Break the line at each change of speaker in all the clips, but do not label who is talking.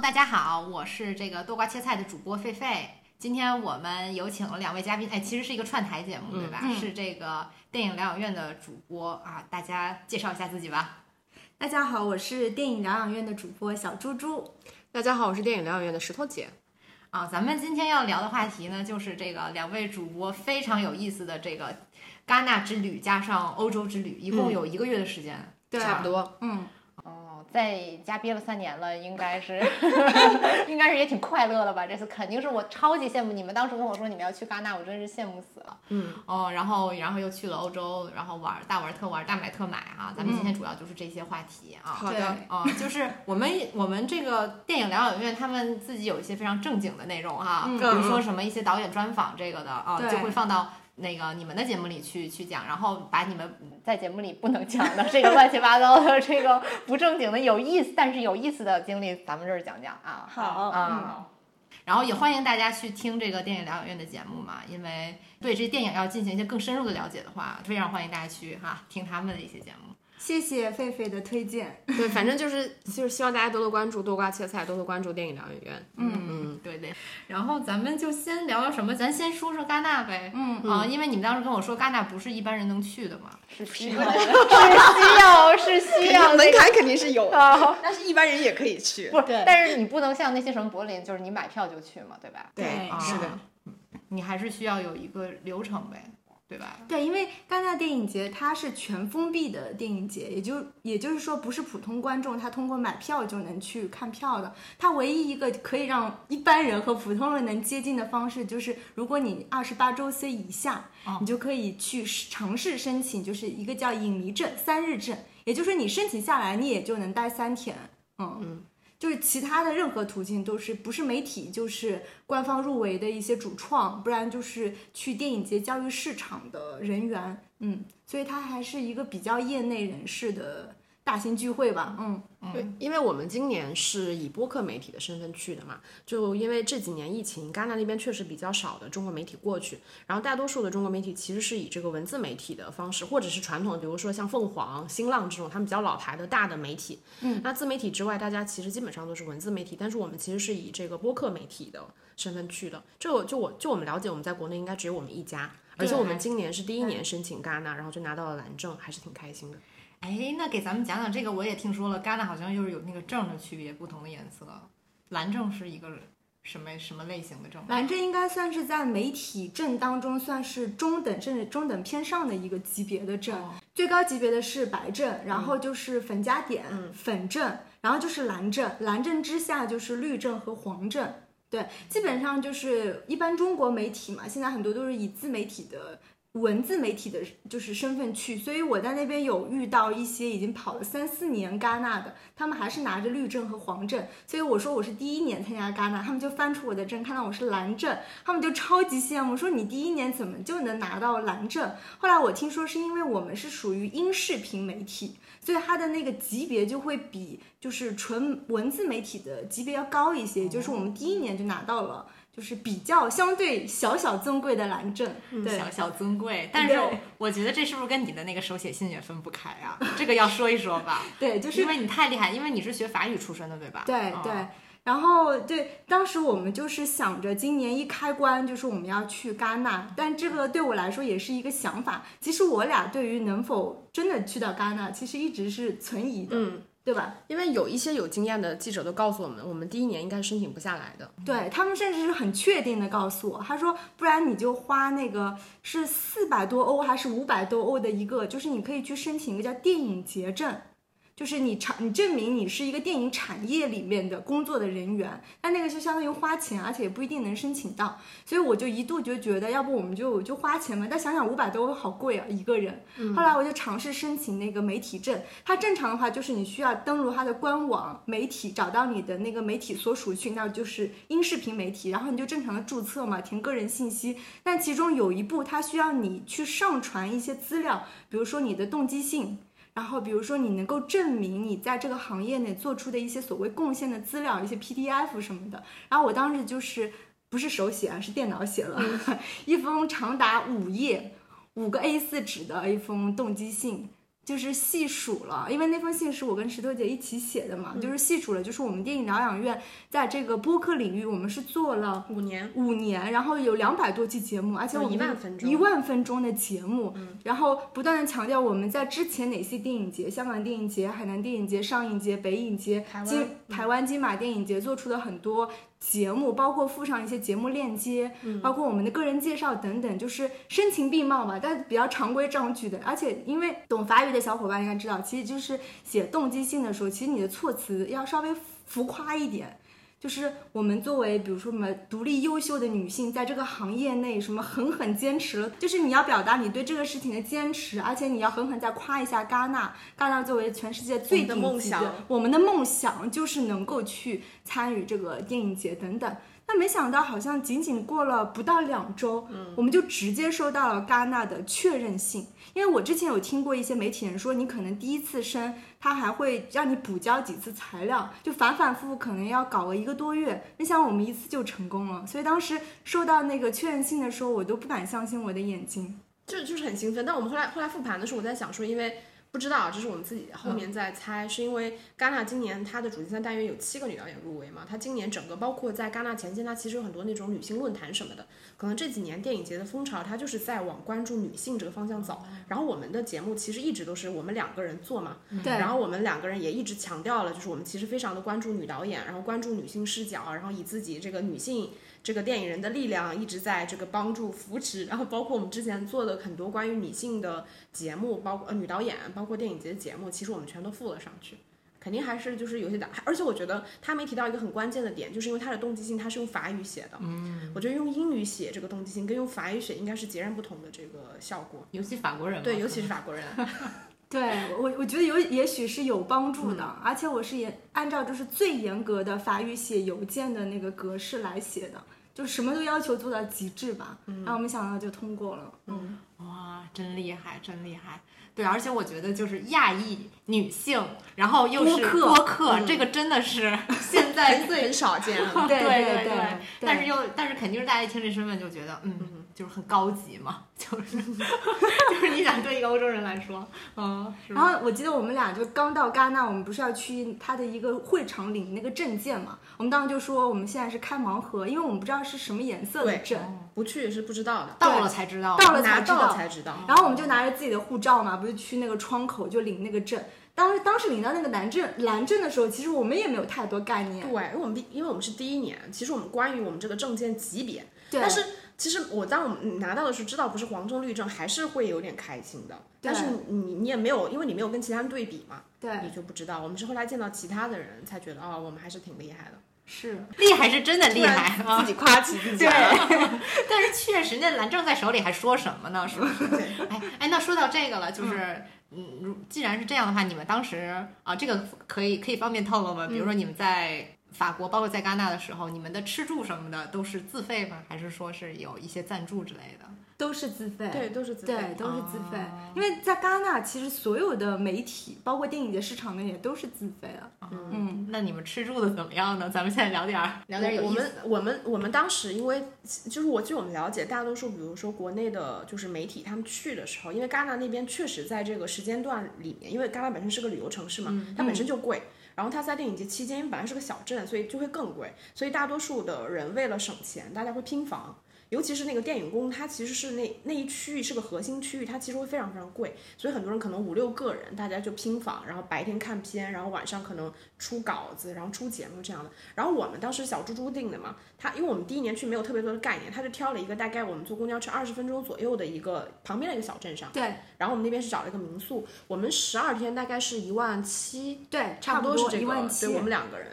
大家好，我是这个多瓜切菜的主播狒狒。今天我们有请了两位嘉宾，哎，其实是一个串台节目，对吧？
嗯
是这个电影疗养院的主播啊，大家介绍一下自己吧。
大家好，我是电影疗养院的主播小猪猪。
大家好，我是电影疗养院的石头姐。
啊，咱们今天要聊的话题呢，就是这个两位主播非常有意思的这个戛纳之旅加上欧洲之旅，一共有一个月的时间。
对
差不多。
嗯，
哦，在家憋了三年了，应该是，应该是也挺快乐的吧？这次肯定是我超级羡慕你们，当时跟我说你们要去戛纳，我真是羡慕死了。
嗯，
哦，然后然后又去了欧洲，然后玩大玩特玩，大买特买啊！咱们今天主要就是这些话题啊。
好的
对。
哦，就是我们我们这个电影疗养院，他们自己有一些非常正经的内容哈，
嗯
比如说什么一些导演专访这个的啊，就会放到那个你们的节目里去去讲，然后把你们在节目里不能讲的这个乱七八糟的这个不正经的有意思但是有意思的经历，咱们这儿讲讲啊。
好
啊。然后也欢迎大家去听这个电影疗养院的节目嘛，因为对这电影要进行一些更深入的了解的话，非常欢迎大家去哈听他们的一些节目。
谢谢狒狒的推荐。
对，反正就是就是希望大家多多关注多瓜切菜，多多关注电影疗养院。
嗯
嗯，
对对，然后咱们就先聊聊什么？咱先说说戛纳呗。
嗯
啊，因为你们当时跟我说戛纳不是一般人能去的嘛，是需要，
是
是需要，是 需要
门槛肯定是有，
啊。
但是一般人也可以去。
不是，但是你不能像那些什么柏林，就是你买票就去嘛，对吧？
对
啊
是的，
你还是需要有一个流程呗，对吧？
对，因为戛纳电影节它是全封闭的电影节，也就也就是说不是普通观众他通过买票就能去看票的。它唯一一个可以让一般人和普通人能接近的方式，就是如果你二十八周岁以下，
哦
你就可以去尝试申请，就是一个叫影迷证三日证，也就是说你申请下来，你也就能待三天。嗯
嗯
就是其他的任何途径都是不是媒体就是官方入围的一些主创，不然就是去电影节教育市场的人员，嗯，所以他还是一个比较业内人士的大型聚会吧，嗯，
对，因为我们今年是以播客媒体的身份去的嘛，就因为这几年疫情，戛纳那边确实比较少的中国媒体过去，然后大多数的中国媒体其实是以这个文字媒体的方式，或者是传统，比如说像凤凰、新浪这种他们比较老牌的大的媒体。嗯，那自媒体之外，大家其实基本上都是文字媒体，但是我们其实是以这个播客媒体的身份去的。这个就我就我们了解，我们在国内应该只有我们一家，而且我们今年是第一年申请戛纳，然后就拿到了蓝证，还是挺开心的。
哎，那给咱们讲讲这个，我也听说了，戛纳好像又是有那个证的区别，不同的颜色。蓝证是一个什么什么类型的证？
蓝证应该算是在媒体证当中算是中等甚至中等偏上的一个级别的证，
哦
最高级别的是白证，然后就是粉加点、粉证，然后就是蓝证，蓝证之下就是绿证和黄证。对，基本上就是一般中国媒体嘛，现在很多都是以自媒体的文字媒体的，就是身份去，所以我在那边有遇到一些已经跑了三四年戛纳的，他们还是拿着绿证和黄证，所以我说我是第一年参加戛纳，他们就翻出我的证，看到我是蓝证，他们就超级羡慕，说你第一年怎么就能拿到蓝证？后来我听说是因为我们是属于音视频媒体，所以它的那个级别就会比就是纯文字媒体的级别要高一些，就是我们第一年就拿到了。就是比较相对小小尊贵的蓝证，对，
小小尊贵，但是我觉得这是不是跟你的那个手写信也分不开啊？这个要说一说吧，
对，就是
因为你太厉害，因为你是学法语出身的，对吧？嗯
对对，然后对，当时我们就是想着今年一开关就是我们要去戛纳，但这个对我来说也是一个想法。其实我俩对于能否真的去到戛纳，其实一直是存疑的，
嗯，
对吧？
因为有一些有经验的记者都告诉我们，我们第一年应该是申请不下来的。
对他们甚至是很确定的告诉我，他说不然你就花那个是四百多欧还是五百多欧的一个，就是你可以去申请一个叫电影节证。就是你产，你证明你是一个电影产业里面的工作的人员，那那个就相当于花钱，而且也不一定能申请到，所以我就一度就觉得，要不我们就就花钱嘛。但想想五百多好贵啊，一个人。后来我就尝试申请那个媒体证，它正常的话就是你需要登录它的官网媒体，找到你的那个媒体所属区，那就是音视频媒体，然后你就正常的注册嘛，填个人信息。但其中有一步，它需要你去上传一些资料，比如说你的动机性。然后，比如说你能够证明你在这个行业内做出的一些所谓贡献的资料，一些 PDF 什么的。然后我当时就是不是手写啊，是电脑写了、一封长达五页、五个 A4 纸的一封动机信。就是细数了，因为那封信是我跟石头姐一起写的嘛，就是细数了，就是我们电影疗养院在这个播客领域，我们是做了
五年，
五年，然后有两百多期节目，而且我们
有一万分钟
一万分钟的节目，然后不断的强调我们在之前哪些电影节，香港电影节、海南电影节、上影节、北影节、
台
金台湾金马电影节做出的很多节目，包括附上一些节目链接，包括我们的个人介绍等等，就是声情并茂吧，但比较常规章句的。而且因为懂法语的小伙伴应该知道，其实就是写动机性的时候，其实你的措辞要稍微浮夸一点。就是我们作为，比如说什么独立优秀的女性，在这个行业内什么狠狠坚持了，就是你要表达你对这个事情的坚持，而且你要狠狠再夸一下戛纳。戛纳作为全世界最
的
顶级
梦想
我们的梦想就是能够去参与这个电影节等等。但没想到，好像仅仅过了不到两周，我们就直接收到了戛纳的确认信。因为我之前有听过一些媒体人说，你可能第一次申，他还会让你补交几次材料，就反反复复可能要搞个一个多月。没想到我们一次就成功了，所以当时收到那个确认信的时候，我都不敢相信我的眼睛。
就就是很兴奋。但我们后来后来复盘的时候，我在想说，因为不知道，这是我们自己后面在猜，是因为戛纳今年它的主竞赛单元有七个女导演入围嘛，它今年整个包括在戛纳前线，它其实有很多那种女性论坛什么的，可能这几年电影节的风潮，它就是在往关注女性这个方向走。然后我们的节目其实一直都是我们两个人做嘛，
对，
然后我们两个人也一直强调了，就是我们其实非常的关注女导演，然后关注女性视角，然后以自己这个女性这个电影人的力量一直在这个帮助扶持，然后包括我们之前做的很多关于女性的节目，包括呃女导演，包括电影节的节目，其实我们全都附了上去。肯定还是就是有些打，而且我觉得他没提到一个很关键的点，就是因为他的动机性他是用法语写的，嗯，我觉得用英语写这个动机性跟用法语写应该是截然不同的这个效果，
尤其法国人，
对，尤其是法国人，
对我，我觉得有也许是有帮助的，而且我是也按照就是最严格的法语写邮件的那个格式来写的，就什么都要求做到极致吧。然后没想到就通过了。嗯，
哇，真厉害，真厉害。对，而且我觉得就是亚裔女性，然后又是
播客
播客，这个真的是 现在最
很少见了。
对
对
对
对
但是又但是肯定是大家一听这身份就觉得，嗯，就是很高级嘛，就是 就是你想对一个欧洲人来说，嗯，
然后我记得我们俩就刚到戛纳，我们不是要去他的一个会场领那个证件嘛？我们当时就说我们现在是开盲盒，因为我们不知道是什么颜色的证。
不去也是不知道的，
到了才知道，
到了才知道
才知道。
然后我们就拿着自己的护照嘛，不是去那个窗口就领那个证。当时当时领到那个蓝证蓝证的时候，其实我们也没有太多概念。
对，因为我们第因为我们是第一年，其实我们关于我们这个证件级别，
对，
但是其实我当我们拿到的时候，知道不是黄证绿证，还是会有点开心的。但是你你也没有，因为你没有跟其他人对比嘛，
对
你就不知道。我们是后来见到其他的人才觉得，哦，我们还是挺厉害的。
是
厉害是真的厉害啊
自！己夸起自己。
对，但是确实那蓝证在手里还说什么呢？是不是？哎哎，那说到这个了，就是嗯，如既然是这样的话，你们当时啊，这个可以可以方便透露吗？比如说你们在法国，包括在戛纳的时候，你们的吃住什么的都是自费吗？还是说是有一些赞助之类的？
都是自费。
对，都是自费。
对，都是自费，
哦
因为在戛纳，其实所有的媒体，包括电影节市场的也都是自费的。嗯，
那你们吃住的怎么样呢？咱们现在聊点儿 聊点儿有意思
我们我们我们当时因为就是我据我们了解，大多数比如说国内的就是媒体他们去的时候，因为戛纳那边确实在这个时间段里面，因为戛纳本身是个旅游城市嘛，它本身就贵。然后它在电影节期间，因为本来是个小镇，所以就会更贵。所以大多数的人为了省钱，大家会拼房。尤其是那个电影宫，它其实是那那一区域是个核心区域，它其实会非常非常贵，所以很多人可能五六个人，大家就拼房，然后白天看片，然后晚上可能出稿子，然后出节目这样的。然后我们当时小猪猪定的嘛，他因为我们第一年去没有特别多的概念，他就挑了一个大概我们坐公交车二十分钟左右的一个旁边的一个小镇上，
对
然后我们那边是找了一个民宿，我们十二天大概是一万七，
对，
差
不
多是这个，
一万七。
对我们两个人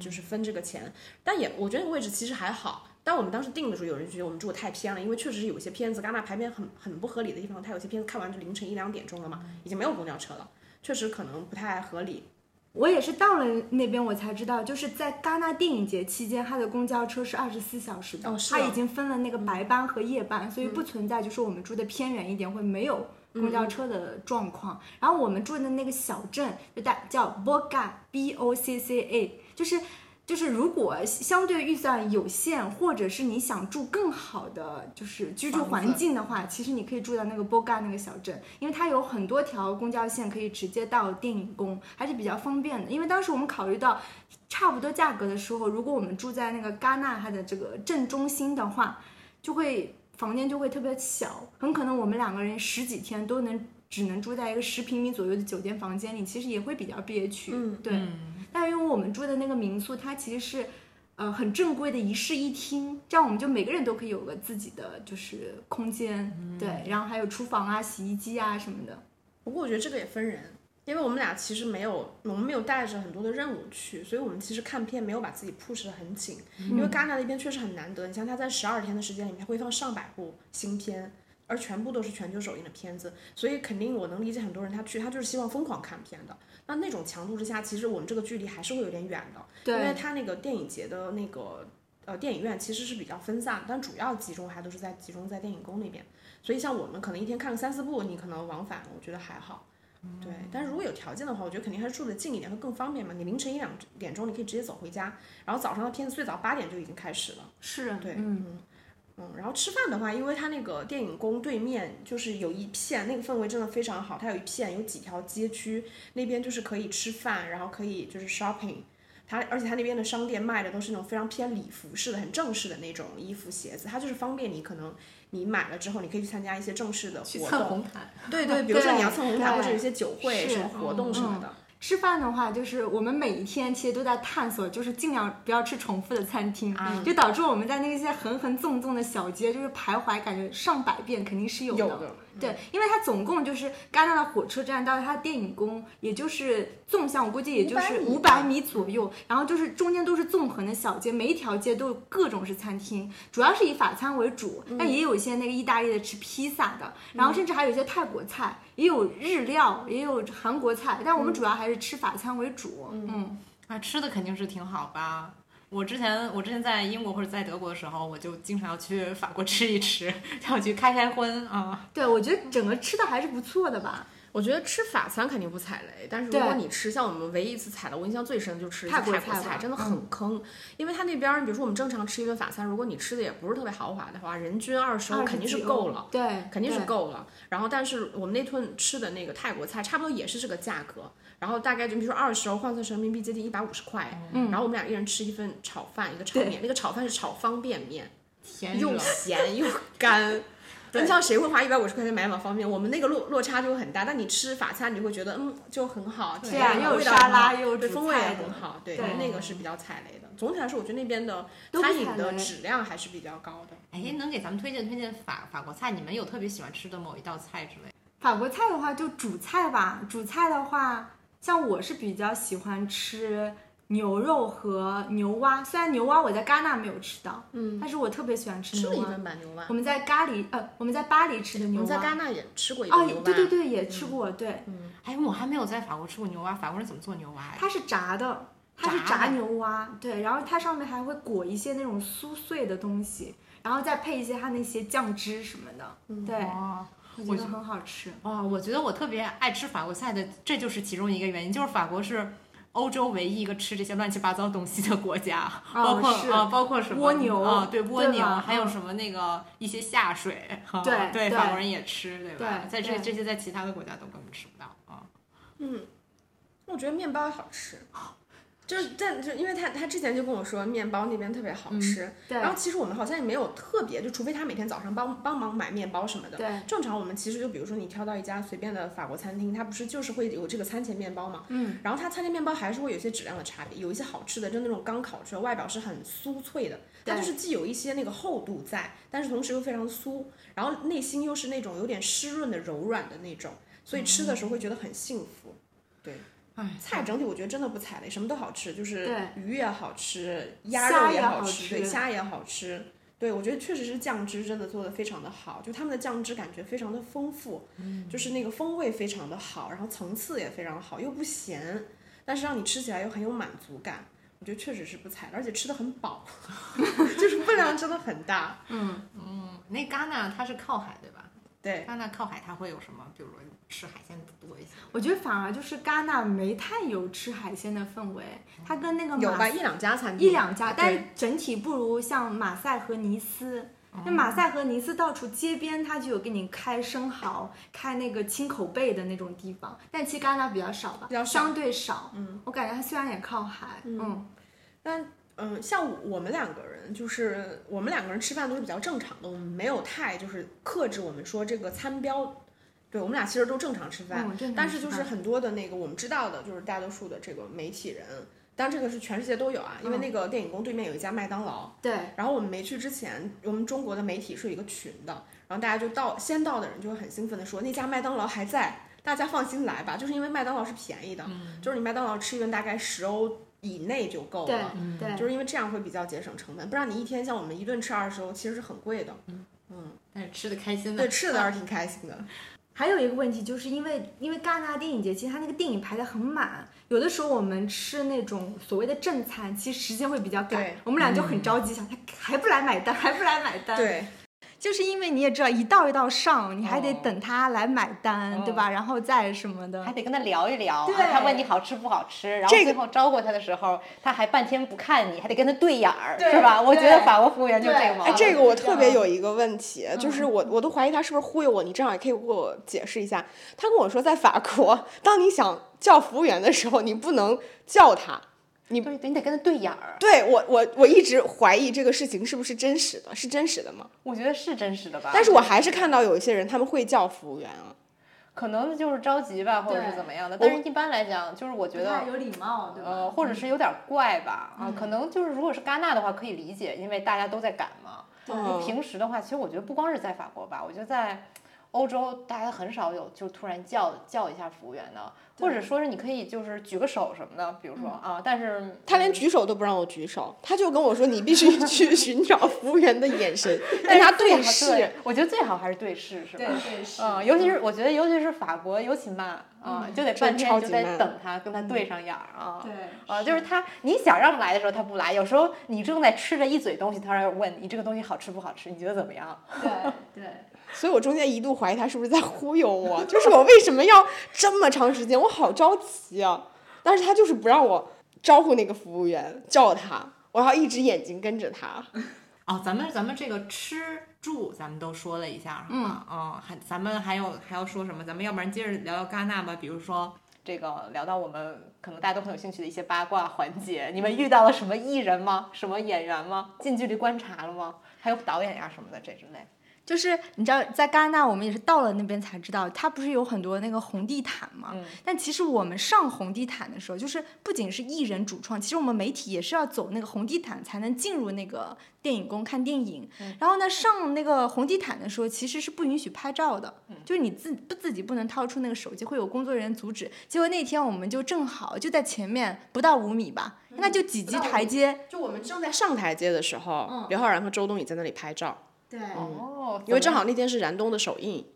就是分这个钱，但也我觉得位置其实还好。但我们当时定的时候，有人觉得我们住的太偏了，因为确实是有些片子，戛纳排片很很不合理的地方，它有些片子看完就凌晨一两点钟了嘛，已经没有公交车了，确实可能不太合理。
我也是到了那边我才知道，就是在戛纳电影节期间，它的公交车是二十四小时的，
哦是啊
它已经分了那个白班和夜班，所以不存在就是我们住的偏远一点会没有公交车的状况。然后我们住的那个小镇就大叫 Boca B O C C A，就是。就是如果相对预算有限，或者是你想住更好的就是居住环境的话，其实你可以住在那个波嘎那个小镇，因为它有很多条公交线可以直接到电影宫，还是比较方便的。因为当时我们考虑到差不多价格的时候，如果我们住在那个戛纳它的这个镇中心的话，就会房间就会特别小，很可能我们两个人十几天都能只能住在一个十平米左右的酒店房间里，其实也会比较憋屈。
嗯
对。但因为我们住的那个民宿，它其实是，呃，很正规的一室一厅，这样我们就每个人都可以有个自己的就是空间，对，然后还有厨房啊、洗衣机啊什么的。
不过我觉得这个也分人，因为我们俩其实没有，我们没有带着很多的任务去，所以我们其实看片没有把自己 push 的很紧，因为戛纳那边确实很难得，你像它在十二天的时间里面会放上百部新片。而全部都是全球首映的片子，所以肯定我能理解很多人他去，他就是希望疯狂看片的。那那种强度之下，其实我们这个距离还是会有点远的，对因为它那个电影节的那个呃电影院其实是比较分散，但主要集中还都是在集中在电影宫那边。所以像我们可能一天看个三四部，你可能往返，我觉得还好。对，但是如果有条件的话，我觉得肯定还是住的近一点会更方便嘛。你凌晨一两点钟你可以直接走回家，然后早上的片子最早八点就已经开始了。
是，
对，嗯。嗯，然后吃饭的话，因为它那个电影宫对面就是有一片，那个氛围真的非常好。它有一片有几条街区，那边就是可以吃饭，然后可以就是 shopping。它而且它那边的商店卖的都是那种非常偏礼服式的、很正式的那种衣服、鞋子。它就是方便你，可能你买了之后，你可以去参加一些正式的活动。红毯对对，比如说你要蹭红毯或者有一些酒会什么活动什么的。
吃饭的话，就是我们每一天其实都在探索，就是尽量不要吃重复的餐厅，就导致我们在那些横横纵纵的小街就是徘徊，感觉上百遍肯定是有
的。
对，因为它总共就是戛纳的火车站到它电影宫，也就是纵向，我估计也就是五百米左右，然后就是中间都是纵横的小街，每一条街都有各种是餐厅，主要是以法餐为主，但也有一些那个意大利的吃披萨的，然后甚至还有一些泰国菜，也有日料，也有韩国菜，但我们主要还是吃法餐为主。嗯，
啊，吃的肯定是挺好吧。我之前我之前在英国或者在德国的时候，我就经常要去法国吃一吃，要去开开荤啊。
对，我觉得整个吃的还是不错的吧。
我觉得吃法餐肯定不踩雷，但是如果你吃像我们唯一一次踩的，我印象最深的就吃泰
国
菜，真的很坑。因为他那边，比如说我们正常吃一顿法餐，如果你吃的也不是特别豪华的话，人均二十欧肯定是够了，
对，
肯定是够了。然后，但是我们那顿吃的那个泰国菜，差不多也是这个价格。然后大概就比如说二十欧换算成人民币接近一百五十块，然后我们俩一人吃一份炒饭，一个炒面，那个炒饭是炒方便面，又咸又干。你像谁会花一百五十块钱买碗方便面？我们那个落落差就很大。但你吃法餐，你会觉得嗯就很好，
对啊，又有沙拉又对
风味也很好，对，那个是比较踩雷的。总体来说，我觉得那边的餐饮的质量还是比较高的。
哎，能给咱们推荐推荐法法国菜？你们有特别喜欢吃的某一道菜之类？
法国菜的话，就主菜吧。主菜的话。像我是比较喜欢吃牛肉和牛蛙，虽然牛蛙我在戛纳没有吃到，嗯，但是我特别喜欢吃牛蛙。
吃了一牛蛙。
我们在咖喱呃，我们在巴黎吃的牛蛙。
我们在戛纳也吃过一个牛蛙。
对对对，也吃过，对。
嗯，哎，我还没有在法国吃过牛蛙，法国人怎么做牛蛙呀？
它是炸的，它是炸牛蛙，对，然后它上面还会裹一些那种酥碎的东西，然后再配一些它那些酱汁什么的，对。我觉得很好吃
啊！我觉得我特别爱吃法国菜的，这就是其中一个原因，就是法国是欧洲唯一一个吃这些乱七八糟东西的国家，包括啊，包括什么
蜗牛
啊，对蜗牛，还有什么那个一些下水，
对
对，法国人也吃，对吧？在这这些在其他的国家都根本吃不到啊。
嗯，我觉得面包好吃。就是但就因为他他之前就跟我说面包那边特别好吃，
对。
然后其实我们好像也没有特别，就除非他每天早上帮帮忙买面包什么的。
对。
正常我们其实就比如说你挑到一家随便的法国餐厅，它不是就是会有这个餐前面包嘛？
嗯。
然后它餐前面包还是会有一些质量的差别，有一些好吃的就那种刚烤出来，外表是很酥脆的，它就是既有一些那个厚度在，但是同时又非常酥，然后内心又是那种有点湿润的柔软的那种，所以吃的时候会觉得很幸福。对。菜整体我觉得真的不踩雷，什么都好吃，就是鱼也好吃，鸭肉也好吃，对，虾也好吃。对，我觉得确实是酱汁真的做的非常的好，就他们的酱汁感觉非常的丰富，嗯就是那个风味非常的好，然后层次也非常好，又不咸，但是让你吃起来又很有满足感。我觉得确实是不踩雷，而且吃的很饱，就是分量真的很大。
嗯嗯，那戛纳它是靠海对吧？
对，
戛纳靠海，它会有什么？比如说吃海鲜多一些。
我觉得反而就是戛纳没太有吃海鲜的氛围，它跟那个马
有吧，一两家餐厅，
一两家，但是整体不如像马赛和尼斯。
哦
那马赛和尼斯到处街边，它就有给你开生蚝、开那个青口贝的那种地方，但其实戛纳比较少吧，
比较少
相对少。嗯，我感觉它虽然也靠海，嗯，
但嗯，像我们两个人，就是我们两个人吃饭都是比较正常的，我们没有太就是克制我们说这个餐标。对我们俩其实都正常吃饭，但是就是很多的那个我们知道的，就是大多数的这个媒体人，当然这个是全世界都有啊，因为
嗯
那个电影宫对面有一家麦当劳，
对，
然后我们没去之前，我们中国的媒体是有一个群的，然后大家就到先到的人就会很兴奋的说那家麦当劳还在，大家放心来吧，就是因为麦当劳是便宜的，就是你麦当劳吃一顿大概十欧以内就够了。，
对，
就是因为这样会比较节省成本，不然你一天像我们一顿吃二十欧，其实是很贵的。
嗯但是吃的开心的，
对，吃的倒是挺开心的。
还有一个问题，就是因为因为戛纳电影节，其实它那个电影排的很满，有的时候我们吃那种所谓的正餐，其实时间会比较赶
对，
我们俩就很着急，想他还不来买单，还不来买单。，
对，
就是因为你也知道一道一道上，你还得
哦
等他来买单，对吧？然后再什么的
还。得跟他聊一聊，
对
啊他问你好吃不好吃，然后
这个
最后招呼他的时候，他还半天不看你，还得跟他对眼儿，是吧？我觉得法国服务员就这个毛病。
这个我特别有一个问题，就是我我都怀疑他是不是忽悠我，你正好也可以给我解释一下。他跟我说，在法国，当你想叫服务员的时候，你不能叫他。
对对，你得跟他对眼儿。
对我我我一直怀疑这个事情是不是真实的，是真实的吗？
我觉得是真实的吧，
但是我还是看到有一些人他们会叫服务员啊。
可能就是着急吧，或者是怎么样的。但是一般来讲，就是我觉得
有礼貌，对吧？
呃，或者是有点怪吧，啊，可能就是如果是戛纳的话可以理解，因为大家都在赶嘛。
对
就平时的话，其实我觉得不光是在法国吧，我觉得在欧洲大家很少有就突然叫叫一下服务员的，或者说是你可以就是举个手什么的，比如说啊，但是
他连举手都不让我举手，他就跟我说你必须去寻找服务员的眼神，跟他
对
视。
对，我觉得最好还是对视，是吧？嗯，尤其是我觉得，尤其是法国尤其慢啊，就得半天就得
级慢
等他，跟他对上眼儿啊。
对
啊，就是他，你想让来的时候他不来，有时候你正在吃着一嘴东西，他要问你这个东西好吃不好吃，你觉得怎么样？
对对。
所以我中间一度怀疑他是不是在忽悠我，就是我为什么要这么长时间，我好着急啊！但是他就是不让我招呼那个服务员，叫他，我要一直眼睛跟着他。
哦，咱们咱们这个吃住咱们都说了一下，是吧？嗯，还咱们还有还要说什么？咱们要不然接着聊聊戛纳吧，比如说。这个聊到我们可能大家都很有兴趣的一些八卦环节，你们遇到了什么艺人吗？什么演员吗？近距离观察了吗？还有导演呀什么的这之类。
就是你知道，在戛纳我们也是到了那边才知道，它不是有很多那个红地毯嘛？
嗯
但其实我们上红地毯的时候，就是不仅是艺人主创，其实我们媒体也是要走那个红地毯才能进入那个电影宫看电影。然后呢，上那个红地毯的时候，其实是不允许拍照的，就是你自不自己不能掏出那个手机，会有工作人员阻止。结果那天我们就正好就在前面不到五米吧，那就几级台阶。
就我们正在上台阶的时候，刘昊然和周冬雨在那里拍照，
对。
哦，
因为正好那天是燃冬的首映。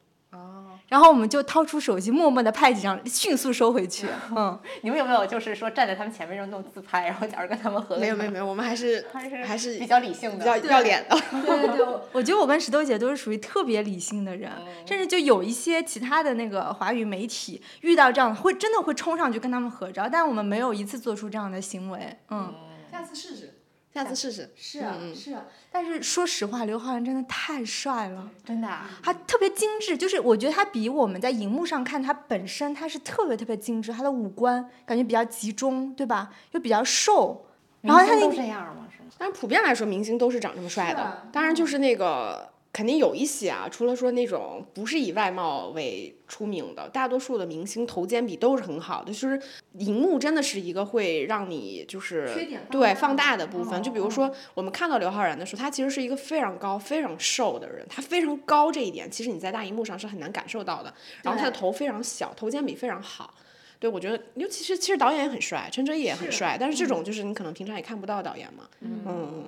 然后我们就掏出手机，默默的拍几张，迅速收回去。嗯，
你们有没有就是说站在他们前面然后弄自拍，然后假如跟他们合
没有没有没有，我们还是
还是
还是
比较理性的
比
的，
较要脸的。
对对对，我我觉得我跟石头姐都是属于特别理性的人，甚至就有一些其他的那个华语媒体遇到这样会真的会冲上去跟他们合照，但我们没有一次做出这样的行为。嗯，
下次试试，下次试试。
是啊是啊，但是说实话，刘昊然真的太帅了。
真的、啊。
他特别精致，就是我觉得他比我们在荧幕上看他本身，他是特别特别精致，他的五官感觉比较集中，对吧？又比较瘦，然后他那
明星都这样吗？是吗？
但是普遍来说，明星都是长这么帅的
啊。
当然，就是那个肯定有一些啊，除了说那种不是以外貌为出名的，大多数的明星头肩比都是很好的。就是荧幕真的是一个会让你就是对放大的部分。就比如
哦
说我们看到刘昊然的时候，他其实是一个非常高、非常瘦的人，他非常高这一点，其实你在大荧幕上是很难感受到的。然后他的头非常小，头肩比非常好。对，我觉得，尤其是其实导演也很帅，陈哲艺也很帅，但是这种就是你可能平常也看不到导演嘛。嗯嗯。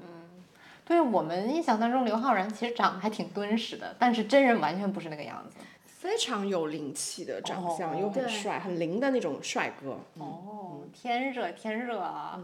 对我们印象当中，刘昊然其实长得还挺敦实的，但是真人完全不是那个样子。
非常有灵气的长相，
哦
又很帅、很灵的那种帅哥。
哦，天热天热啊，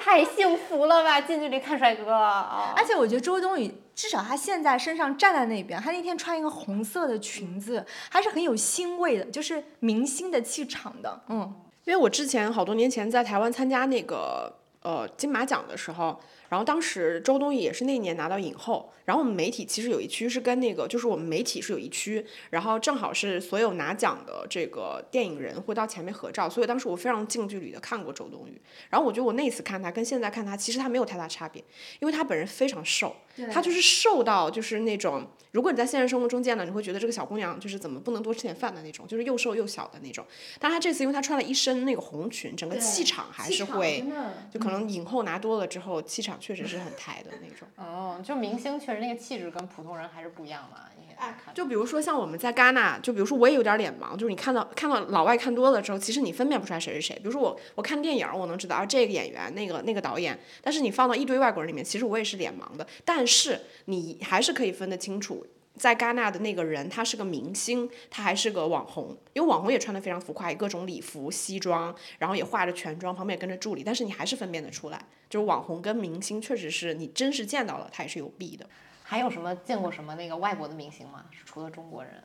太幸福了吧！近距离看帅哥啊！
而且我觉得周冬雨至少她现在身上站在那边，她那天穿一个红色的裙子，还是很有欣味的，就是明星的气场的。嗯，
因为我之前好多年前在台湾参加那个呃金马奖的时候，然后当时周冬雨也是那年拿到影后，然后我们媒体其实有一区是跟那个，就是我们媒体是有一区，然后正好是所有拿奖的这个电影人会到前面合照，所以当时我非常近距离的看过周冬雨，然后我觉得我那次看她跟现在看她其实她没有太大差别，因为她本人非常瘦，她就是瘦到就是那种，如果你在现实生活中见到，你会觉得这个小姑娘就是怎么不能多吃点饭的那种，就是又瘦又小的那种，但她这次因为她穿了一身那个红裙，整个气场还是会，就可能影后拿多了之后，气场确实是很抬的那种。
哦，就明星确实那个气质跟普通人还是不一样嘛。
就比如说像我们在戛纳，就比如说我也有点脸盲，就是你看到看到老外看多了之后，其实你分辨不出来谁是谁。比如说我我看电影，我能知道啊这个演员那个那个导演，但是你放到一堆外国人里面，其实我也是脸盲的，但是你还是可以分得清楚。在戛纳的那个人，他是个明星，他还是个网红，因为网红也穿的非常浮夸，各种礼服、西装，然后也化着全妆，旁边也跟着助理，但是你还是分辨得出来，就是网红跟明星确实是你真实见到了，他也是有弊的。
还有什么见过什么那个外国的明星吗？除了中国人？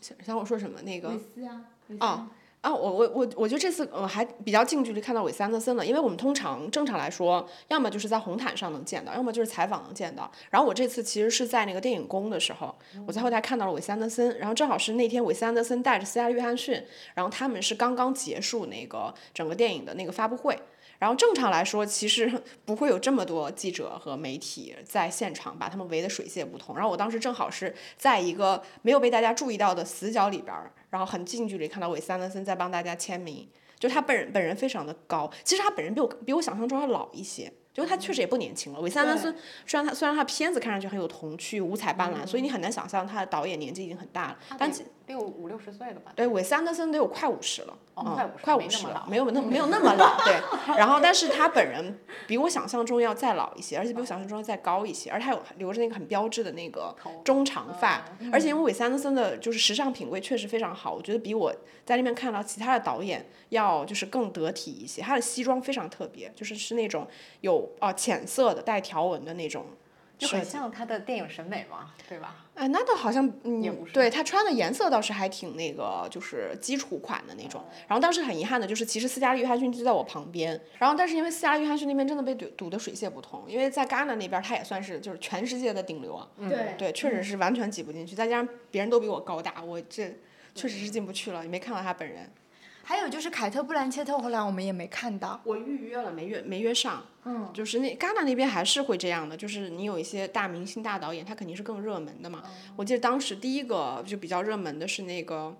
想想我说什么那个？
斯啊，
哦啊，我我我我觉得这次呃还比较近距离看到韦斯安德森了，因为我们通常正常来说，要么就是在红毯上能见到，要么就是采访能见到。然后我这次其实是在那个电影宫的时候，我在后台看到了韦斯安德森，然后正好是那天韦斯安德森带着斯嘉丽约翰逊，然后他们是刚刚结束那个整个电影的那个发布会。然后正常来说，其实 不会有这么多记者和媒体在现场，把他们围得水泄不通。然后我当时正好是在一个没有被大家注意到的死角里边儿，然后很近距离看到韦斯安德森在帮大家签名。就他本人本人非常的高，其实他本人比我比我想象中要老一些，就他确实也不年轻了。韦斯安德森虽然他虽然他片子看上去很有童趣、五彩斑斓，所以你很难想象他的导演年纪已经很大了，但其
得有五六十岁了吧？
对，韦斯安德森得有快五十了，
快50
快五十了
没那么，
没有那 没有那么老，对。然后，但是他本人比我想象中要再老一些，而且比我想象中要再高一些，而且他有留着那个很标志的那个中长发，而且因为韦斯安德森的就是时尚品味确实非常好，我觉得比我在那边看到其他的导演要就是更得体一些。他的西装非常特别，就是是那种有啊浅色的带条纹的那种
就。很像他的电影审美嘛，对吧？
哎，那倒好像，嗯
也不，是
对他穿的颜色倒是还挺那个，就是基础款的那种。然后当时很遗憾的就是，其实斯嘉丽约翰逊就在我旁边，然后但是因为斯嘉丽约翰逊那边真的被堵堵得水泄不通，因为在戛纳那边他也算是就是全世界的顶流啊，
对
对，确实是完全挤不进去，再加上别人都比我高大，我这确实是进不去了，也没看到他本人。
还有就是凯特·布兰切特，后来我们也没看到。
我预约了，没约没约上。
嗯，
就是那戛纳那边还是会这样的，就是你有一些大明星、大导演，他肯定是更热门的嘛。我记得当时第一个就比较热门的是那个，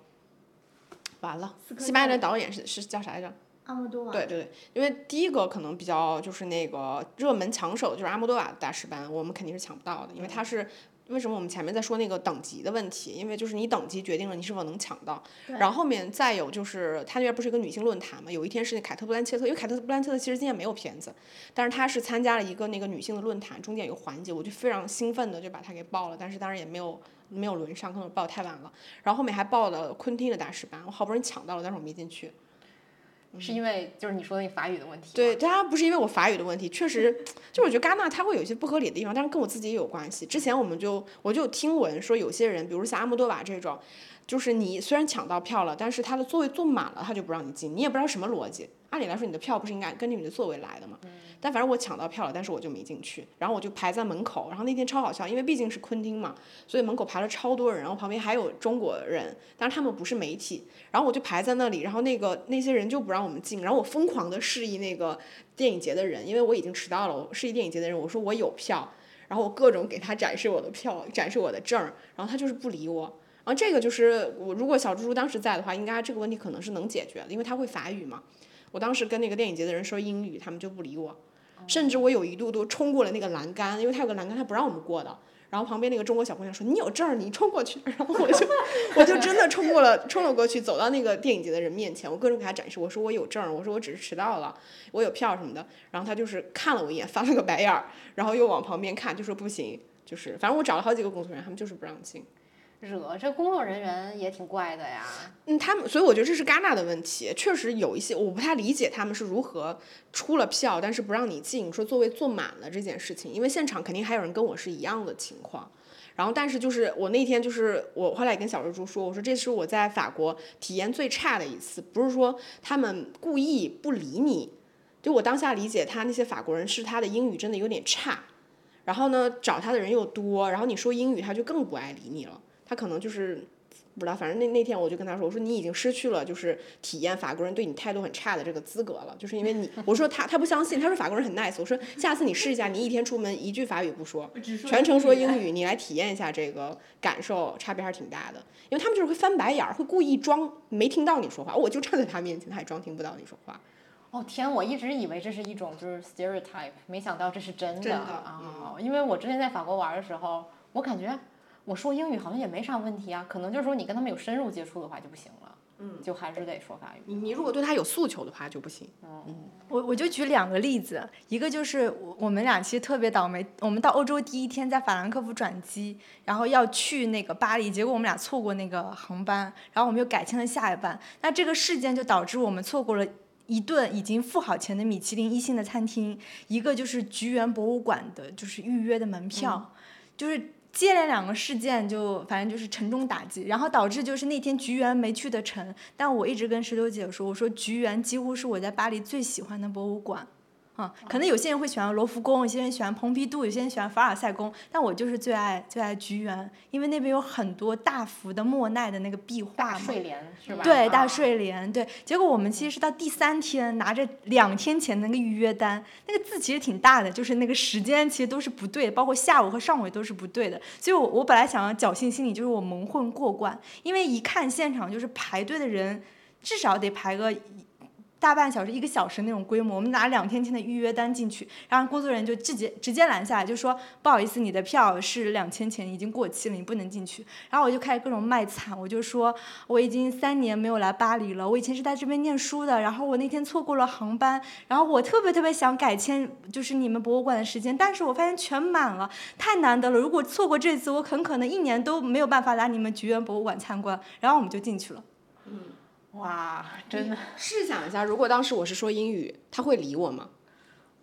完了，西班牙的导演是是叫啥来着？
阿莫多瓦。
对对对，因为第一个可能比较就是那个热门抢手就是阿莫多瓦的大师班，我们肯定是抢不到的，因为他是。为什么我们前面在说那个等级的问题？因为就是你等级决定了你是否能抢到。然后后面再有就是他那边不是一个女性论坛嘛？有一天是那凯特·布兰切特，因为凯特·布兰切特其实今年没有片子，但是他是参加了一个那个女性的论坛，中间有个环节，我就非常兴奋的就把他给报了，但是当然也没有没有轮上，可能报太晚了。然后后面还报了昆汀的大师班，我好不容易抢到了，但是我没进去。
是因为就是你说的那个法语的问题。
对，当然不是因为我法语的问题，确实，就我觉得戛纳它会有一些不合理的地方，但是跟我自己也有关系。之前我们就我就听闻说，有些人，比如像阿莫多瓦这种，就是你虽然抢到票了，但是他的座位坐满了，他就不让你进，你也不知道什么逻辑。按理来说，你的票不是应该根据你的座位来的吗？但反正我抢到票了，但是我就没进去，然后我就排在门口，然后那天超好笑，因为毕竟是昆汀嘛，所以门口排了超多人，然后旁边还有中国人，但是他们不是媒体，然后我就排在那里，然后那个那些人就不让我们进，然后我疯狂的示意那个电影节的人，因为我已经迟到了，我示意电影节的人，我说我有票，然后我各种给他展示我的票，展示我的证儿，然后他就是不理我。然后这个就是我如果小猪猪当时在的话，应该这个问题可能是能解决的，因为他会法语嘛。我当时跟那个电影节的人说英语，他们就不理我，甚至我有一度都冲过了那个栏杆，因为他有个栏杆，他不让我们过的。然后旁边那个中国小姑娘说：“你有证儿，你冲过去。”然后我就 我就真的冲过了，冲了过去，走到那个电影节的人面前，我各种给他展示，我说我有证儿，我说我只是迟到了，我有票什么的。然后他就是看了我一眼，翻了个白眼儿，然后又往旁边看，就说不行，就是反正我找了好几个工作人员，他们就是不让进。
惹？这工作人员也挺怪的呀。
嗯，他们，所以我觉得这是戛纳的问题，确实有一些我不太理解他们是如何出了票，但是不让你进，说座位坐满了这件事情，因为现场肯定还有人跟我是一样的情况。然后，但是就是我那天就是我后来也跟小猪猪说，我说这是我在法国体验最差的一次，不是说他们故意不理你，就我当下理解他那些法国人是他的英语真的有点差，然后呢找他的人又多，然后你说英语他就更不爱理你了，他可能就是。不知道，反正那那天我就跟他说，我说你已经失去了就是体验法国人对你态度很差的这个资格了，就是因为你，我说他他不相信，他说法国人很 nice，我说下次你试一下，你一天出门一句法语不说，全程说英语，你来体验一下这个感受，差别还是挺大的，因为他们就是会翻白眼儿，会故意装没听到你说话，我就站在他面前，他还装听不到你说话。
哦天，我一直以为这是一种就是 stereotype，没想到这是真的
真的
啊！因为我之前在法国玩的时候，我感觉。我说英语好像也没啥问题啊，可能就是说你跟他们有深入接触的话就不行了，嗯，就还是得说法语。
你你如果对他有诉求的话就不行。
嗯，
我我就举两个例子，一个就是我我们俩其实特别倒霉，我们到欧洲第一天在法兰克福转机，然后要去那个巴黎，结果我们俩错过那个航班，然后我们又改签了下一班。那这个事件就导致我们错过了一顿已经付好钱的米其林一星的餐厅，一个就是菊园博物馆的就是预约的门票，就是。接连两个事件，就反正就是沉重打击，然后导致就是那天菊园没去的成。但我一直跟石榴姐说，我说菊园几乎是我在巴黎最喜欢的博物馆。啊，可能有些人会喜欢罗浮宫，有些人喜欢蓬皮杜，有些人喜欢凡尔赛宫，但我就是最爱最爱菊园，因为那边有很多大幅的莫奈的那个壁画嘛。
睡莲是吧？
对，大睡莲，对。结果我们其实是到第三天拿着两天前那个预约单，那个字其实挺大的，就是那个时间其实都是不对，包括下午和上午也都是不对的。所以我我本来想要侥幸心理，就是我蒙混过关，因为一看现场就是排队的人至少得排个。大半小时、一个小时那种规模，我们拿两天前的预约单进去，然后工作人员就直接直接拦下来，就说不好意思，你的票是两千前已经过期了，你不能进去。然后我就开始各种卖惨，我就说我已经三年没有来巴黎了，我以前是在这边念书的，然后我那天错过了航班，然后我特别特别想改签，就是你们博物馆的时间，但是我发现全满了，太难得了。如果错过这次，我很可能一年都没有办法来你们菊园博物馆参观。然后我们就进去了。
嗯。
哇，真的！
试想一下，如果当时我是说英语，他会理我吗？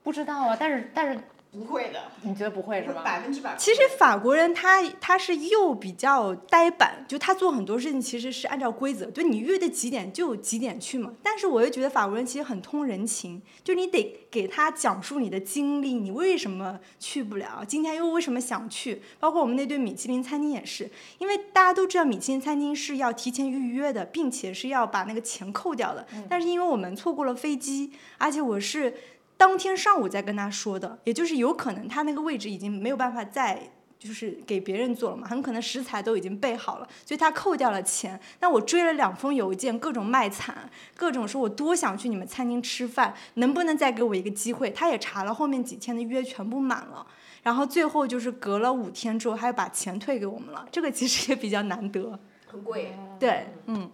不知道啊，但是但是。
不会的，
你觉得不会是吧？
百分之百。
其实法国人他他是又比较呆板，就他做很多事情其实是按照规则，就你约的几点就几点去嘛。但是我又觉得法国人其实很通人情，就你得给他讲述你的经历，你为什么去不了，今天又为什么想去。包括我们那对米其林餐厅也是，因为大家都知道米其林餐厅是要提前预约的，并且是要把那个钱扣掉的。但是因为我们错过了飞机，而且我是。当天上午再跟他说的，也就是有可能他那个位置已经没有办法再就是给别人做了嘛，很可能食材都已经备好了，所以他扣掉了钱。那我追了两封邮件，各种卖惨，各种说我多想去你们餐厅吃饭，能不能再给我一个机会？他也查了后面几天的约全部满了，然后最后就是隔了五天之后，他又把钱退给我们了。这个其实也比较难得，
很贵。
对，嗯。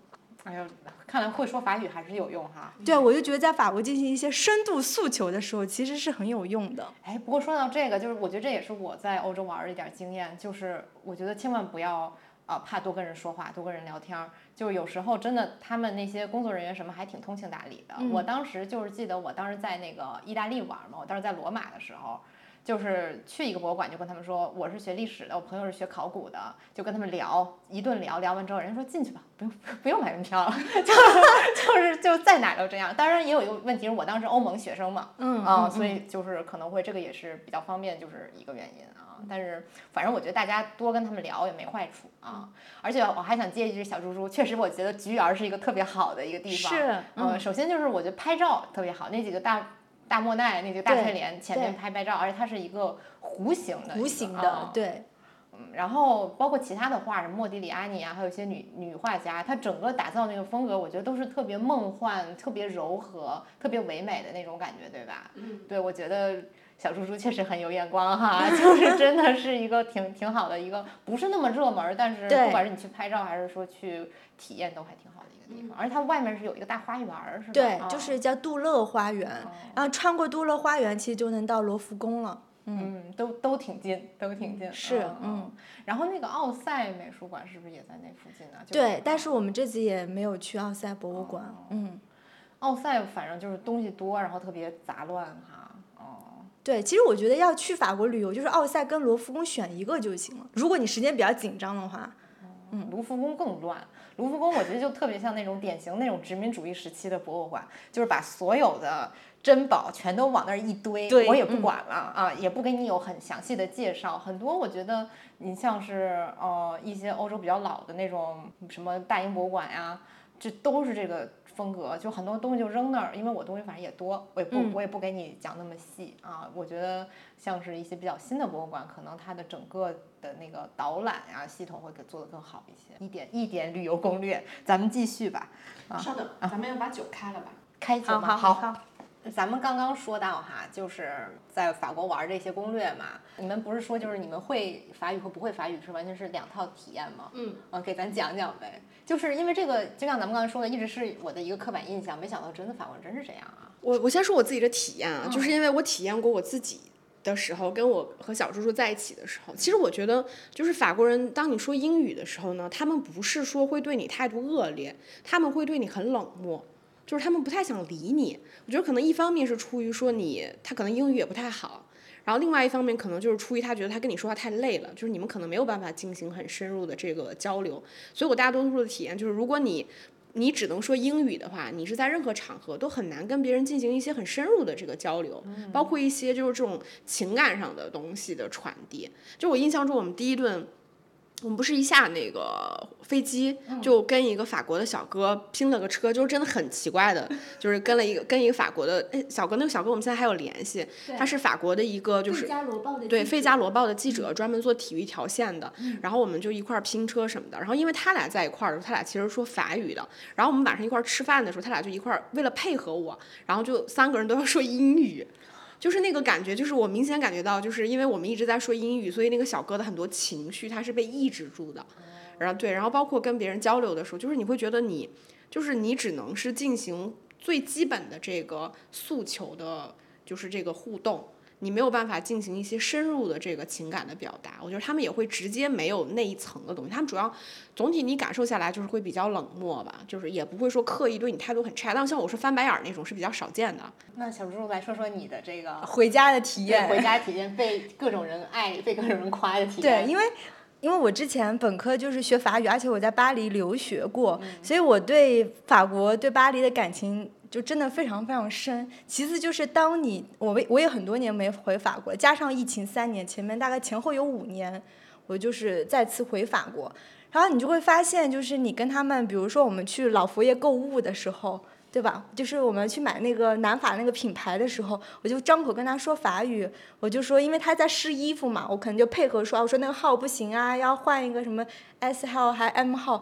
哎呀，看来会说法语还是有用哈。
对，我就觉得在法国进行一些深度诉求的时候，其实是很有用的。
哎，不过说到这个，就是我觉得这也是我在欧洲玩的一点经验，就是我觉得千万不要啊怕多跟人说话，多跟人聊天儿。就是有时候真的，他们那些工作人员什么还挺通情达理的。我当时就是记得，我当时在那个意大利玩嘛，我当时在罗马的时候。就是去一个博物馆，就跟他们说我是学历史的，我朋友是学考古的，就跟他们聊一顿聊聊完之后，人家说进去吧，不用不用买门票了，就 就是就在哪都这样。当然也有一个问题是我当时欧盟学生嘛，
嗯
啊，所以就是可能会这个也是比较方便，就是一个原因啊。但是反正我觉得大家多跟他们聊也没坏处啊。而且我还想接一句小猪猪，确实我觉得菊园是一个特别好的一个地方，
是
嗯，首先就是我觉得拍照特别好，那几个大。大莫奈那个大翠莲前面拍拍照，而且它是一个弧形的，
弧形的，对，
嗯，然后包括其他的画，什么莫迪里阿尼啊，还有一些女女画家，她整个打造那个风格，我觉得都是特别梦幻、特别柔和、特别唯美的那种感觉，对吧？
嗯，
对，我觉得小猪猪确实很有眼光哈，就是真的是一个挺挺好的一个，不是那么热门，但是不管是你去拍照还是说去体验，都还挺好。地方，而且它外面是有一个大花园儿，是吧？
对，就是叫杜乐花园。然后穿过杜乐花园，其实就能到罗浮宫了。
嗯，都都挺近，都挺近。
是
嗯
嗯。
然后那个奥赛美术馆是不是也在那附近呢？就
对，但是我们这次也没有去奥赛博物馆。嗯，
奥赛反正就是东西多，然后特别杂乱哈。哦，
对，其实我觉得要去法国旅游，就是奥赛跟罗浮宫选一个就行了。如果你时间比较紧张的话，
嗯，卢浮宫更乱。卢浮宫我觉得就特别像那种典型那种殖民主义时期的博物馆，就是把所有的珍宝全都往那儿一堆，我也不
嗯
管了、啊，也不给你有很详细的介绍。很多我觉得你像是呃一些欧洲比较老的那种什么大英博物馆呀，这都是这个风格，就很多东西就扔那儿，因为我东西反正也多，我也不、
嗯
我也不给你讲那么细啊。我觉得像是一些比较新的博物馆，可能它的整个的那个导览啊、系统会给做得更好一些。一点一点旅游攻略，咱们继续吧。
稍等，咱们要把酒开了吧？
开酒吗？
好好
咱们刚刚说到哈，就是在法国玩这些攻略嘛，你们不是说就是你们会法语和不会法语是完全是两套体验吗？
嗯，
啊，给咱讲讲呗。就是因为这个，就像咱们刚才说的，一直是我的一个刻板印象，没想到真的法国人真是这样啊。
我我先说我自己的体验啊，就是因为我体验过我自己的时候，跟我和小叔叔在一起的时候，其实我觉得就是法国人，当你说英语的时候呢，他们不是说会对你态度恶劣，他们会对你很冷漠。就是他们不太想理你，我觉得可能一方面是出于说你他可能英语也不太好，然后另外一方面可能就是出于他觉得他跟你说话太累了，就是你们可能没有办法进行很深入的这个交流，所以我大多数的体验就是如果你你只能说英语的话，你是在任何场合都很难跟别人进行一些很深入的这个交流，包括一些就是这种情感上的东西的传递。就我印象中，我们第一顿。我们不是一下那个飞机就跟一个法国的小哥拼了个车，就是真的很奇怪的，就是跟了一个跟一个法国的哎小哥，那个小哥我们现在还有联系，他是法国的一个就是对《费加罗报》的记者，专门做体育条线的。然后我们就一块儿拼车什么的。然后因为他俩在一块儿的时候，他俩其实说法语的。然后我们晚上一块儿吃饭的时候，他俩就一块儿为了配合我，然后就三个人都要说英语。就是那个感觉，就是我明显感觉到，就是因为我们一直在说英语，所以那个小哥的很多情绪他是被抑制住的。然后对，然后包括跟别人交流的时候，就是你会觉得你，就是你只能是进行最基本的这个诉求的，就是这个互动。你没有办法进行一些深入的这个情感的表达，我觉得他们也会直接没有那一层的东西，他们主要总体你感受下来就是会比较冷漠吧，就是也不会说刻意对你态度很差，但像我是翻白眼儿那种是比较少见的。
那小猪来说说你的这个
回家的体验。
回家体验，被各种人爱、被各种人夸的体验
对，
验。
因为因为我之前本科就是学法语，而且我在巴黎留学过，所以我对法国、对巴黎的感情就真的非常非常深。其次就是当你我我也很多年没回法国，加上疫情三年，前面大概前后有五年，我就是再次回法国。然后你就会发现，就是你跟他们，比如说我们去老佛爷购物的时候，对吧？就是我们去买那个南法那个品牌的时候，我就张口跟他说法语，我就说，因为他在试衣服嘛，我可能就配合说，我说那个号不行啊，要换一个什么 S 号还 M 号，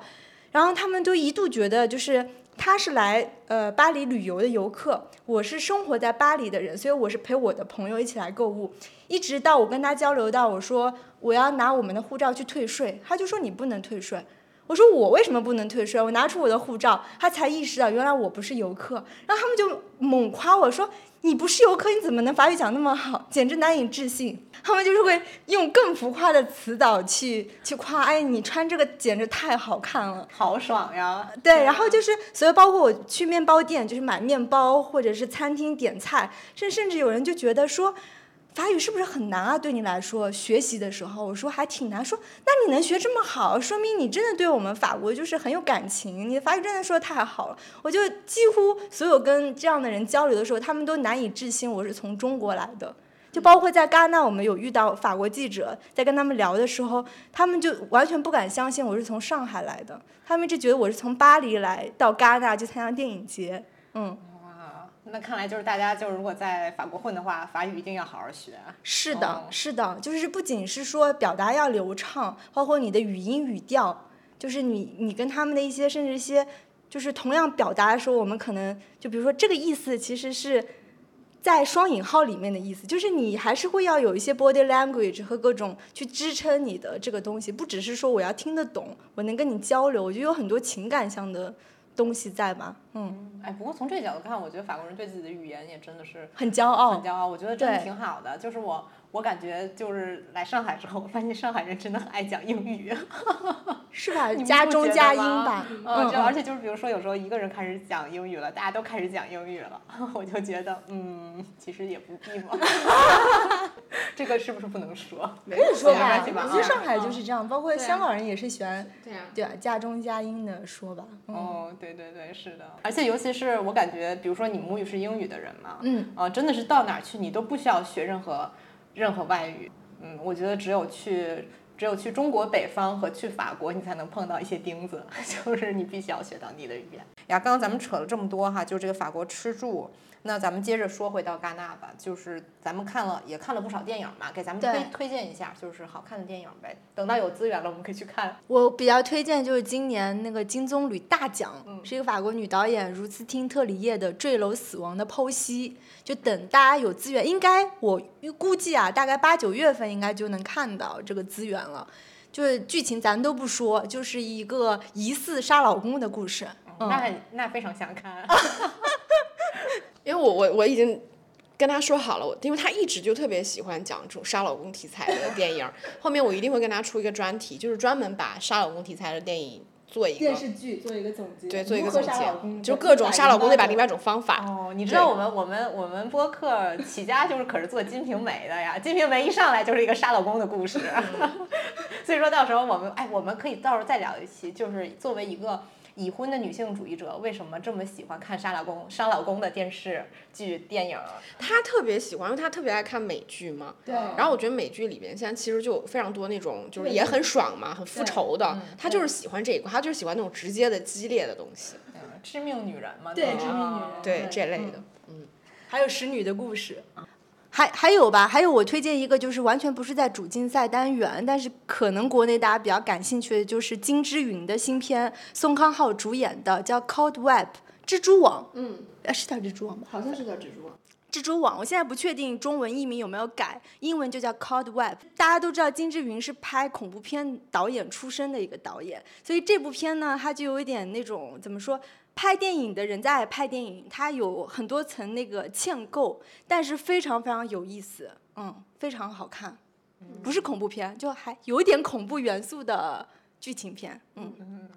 然后他们都一度觉得就是他是来呃巴黎旅游的游客，我是生活在巴黎的人，所以我是陪我的朋友一起来购物，一直到我跟他交流到我说我要拿我们的护照去退税，他就说你不能退税。我说我为什么不能退税？我拿出我的护照，他才意识到原来我不是游客。然后他们就猛夸我说：“你不是游客，你怎么能法语讲那么好？简直难以置信。”他们就是会用更浮夸的词藻去去夸，哎，你穿这个简直太好看了。
好爽呀！
对，然后就是，所以包括我去面包店，就是买面包，或者是餐厅点菜，甚甚至有人就觉得说，法语是不是很难啊？对你来说，学习的时候，我说还挺难。说那你能学这么好，说明你真的对我们法国就是很有感情，你的法语真的说的太好了。我就几乎所有跟这样的人交流的时候，他们都难以置信我是从中国来的。就包括在戛纳，我们有遇到法国记者，在跟他们聊的时候，他们就完全不敢相信我是从上海来的，他们一直觉得我是从巴黎来到戛纳去参加电影节。嗯，
哇，那看来就是大家就是如果在法国混的话，法语一定要好好学。
是的，
哦
是的，就是不仅是说表达要流畅，包括你的语音语调，就是你你跟他们的一些甚至一些，就是同样表达的时候，我们可能就比如说这个意思其实是。在双引号里面的意思，就是你还是会要有一些 body language 和各种去支撑你的这个东西，不只是说我要听得懂，我能跟你交流，我就有很多情感上的东西在吗，嗯，
哎，不过从这个角度看，我觉得法国人对自己的语言也真的是
很骄傲。
很，骄傲，我觉得真的挺好的。就是我我感觉就是来上海之后，我发现上海人真的很爱讲英语，
是吧？
你们
加
不觉得
中加英
吗
吧。
嗯，就而
嗯，
且就是比如说有时候一个人开始讲英语了，大家都开始讲英语了，我就觉得嗯，其实也不必嘛。这个是不是不能说？
可
可以说吧
没关系。吧啊
我觉得上海就是这样，包括香港人也是喜欢
对啊，
对啊加中加英的说吧。嗯
哦，对对对，是的。而且尤其是我感觉，比如说你母语是英语的人嘛，
嗯，
啊，真的是到哪去你都不需要学任何任何外语。嗯，我觉得只有去只有去中国北方和去法国，你才能碰到一些钉子，就是你必须要学当地的语言。呀，刚刚咱们扯了这么多哈，就这个法国吃住。那咱们接着说回到戛纳吧，就是咱们看了也看了不少电影嘛，给咱们推推荐一下，就是好看的电影呗。等到有资源了，我们可以去看。
我比较推荐就是今年那个金棕榈大奖，
嗯
是一个法国女导演如斯汀特里叶的《坠楼死亡的剖析》。就等大家有资源，应该我预估计啊，大概八九月份应该就能看到这个资源了。就是剧情咱都不说，就是一个疑似杀老公的故事。嗯
那很那非常想看。
因为我我我已经跟他说好了，我因为他一直就特别喜欢讲这种杀老公题材的电影，后面我一定会跟他出一个专题，就是专门把杀老公题材的电影做一个电视。
剧做一个总结
对，做一个总结，就各种杀老公那把另外一种方法。
哦，你知道我们我们我们播客起家就是可是做《金瓶梅》的呀，《金瓶梅》一上来就是一个杀老公的故事，所以说到时候我们哎，我们可以到时候再聊一期，就是作为一个已婚的女性主义者，为什么这么喜欢看杀老公杀老公的电视剧电影？
她特别喜欢，因为她特别爱看美剧嘛。
对。
然后我觉得美剧里边现在其实就有非常多那种就是也很爽嘛，很复仇的。
嗯，
他就是喜欢这一块，她就是喜欢那种直接的、激烈的东西，
嗯，致命女人嘛，
对致命女人。
对
对
这类的。嗯。
还有使女的故事。还还有吧，还有我推荐一个，就是完全不是在主竞赛单元，但是可能国内大家比较感兴趣的，就是金之云的新片，宋康昊主演的，叫《Cold Web》蜘蛛网，
嗯，
呃，是叫蜘蛛网吧？
好像是叫蜘蛛网。
蜘蛛网，我现在不确定中文译名有没有改，英文就叫 Cold Web。大家都知道金志云是拍恐怖片导演出身的一个导演，所以这部片呢，它就有一点那种怎么说？拍电影的人在拍电影，它有很多层那个嵌构，但是非常非常有意思，嗯，非常好看，不是恐怖片，就还有一点恐怖元素的剧情片，嗯，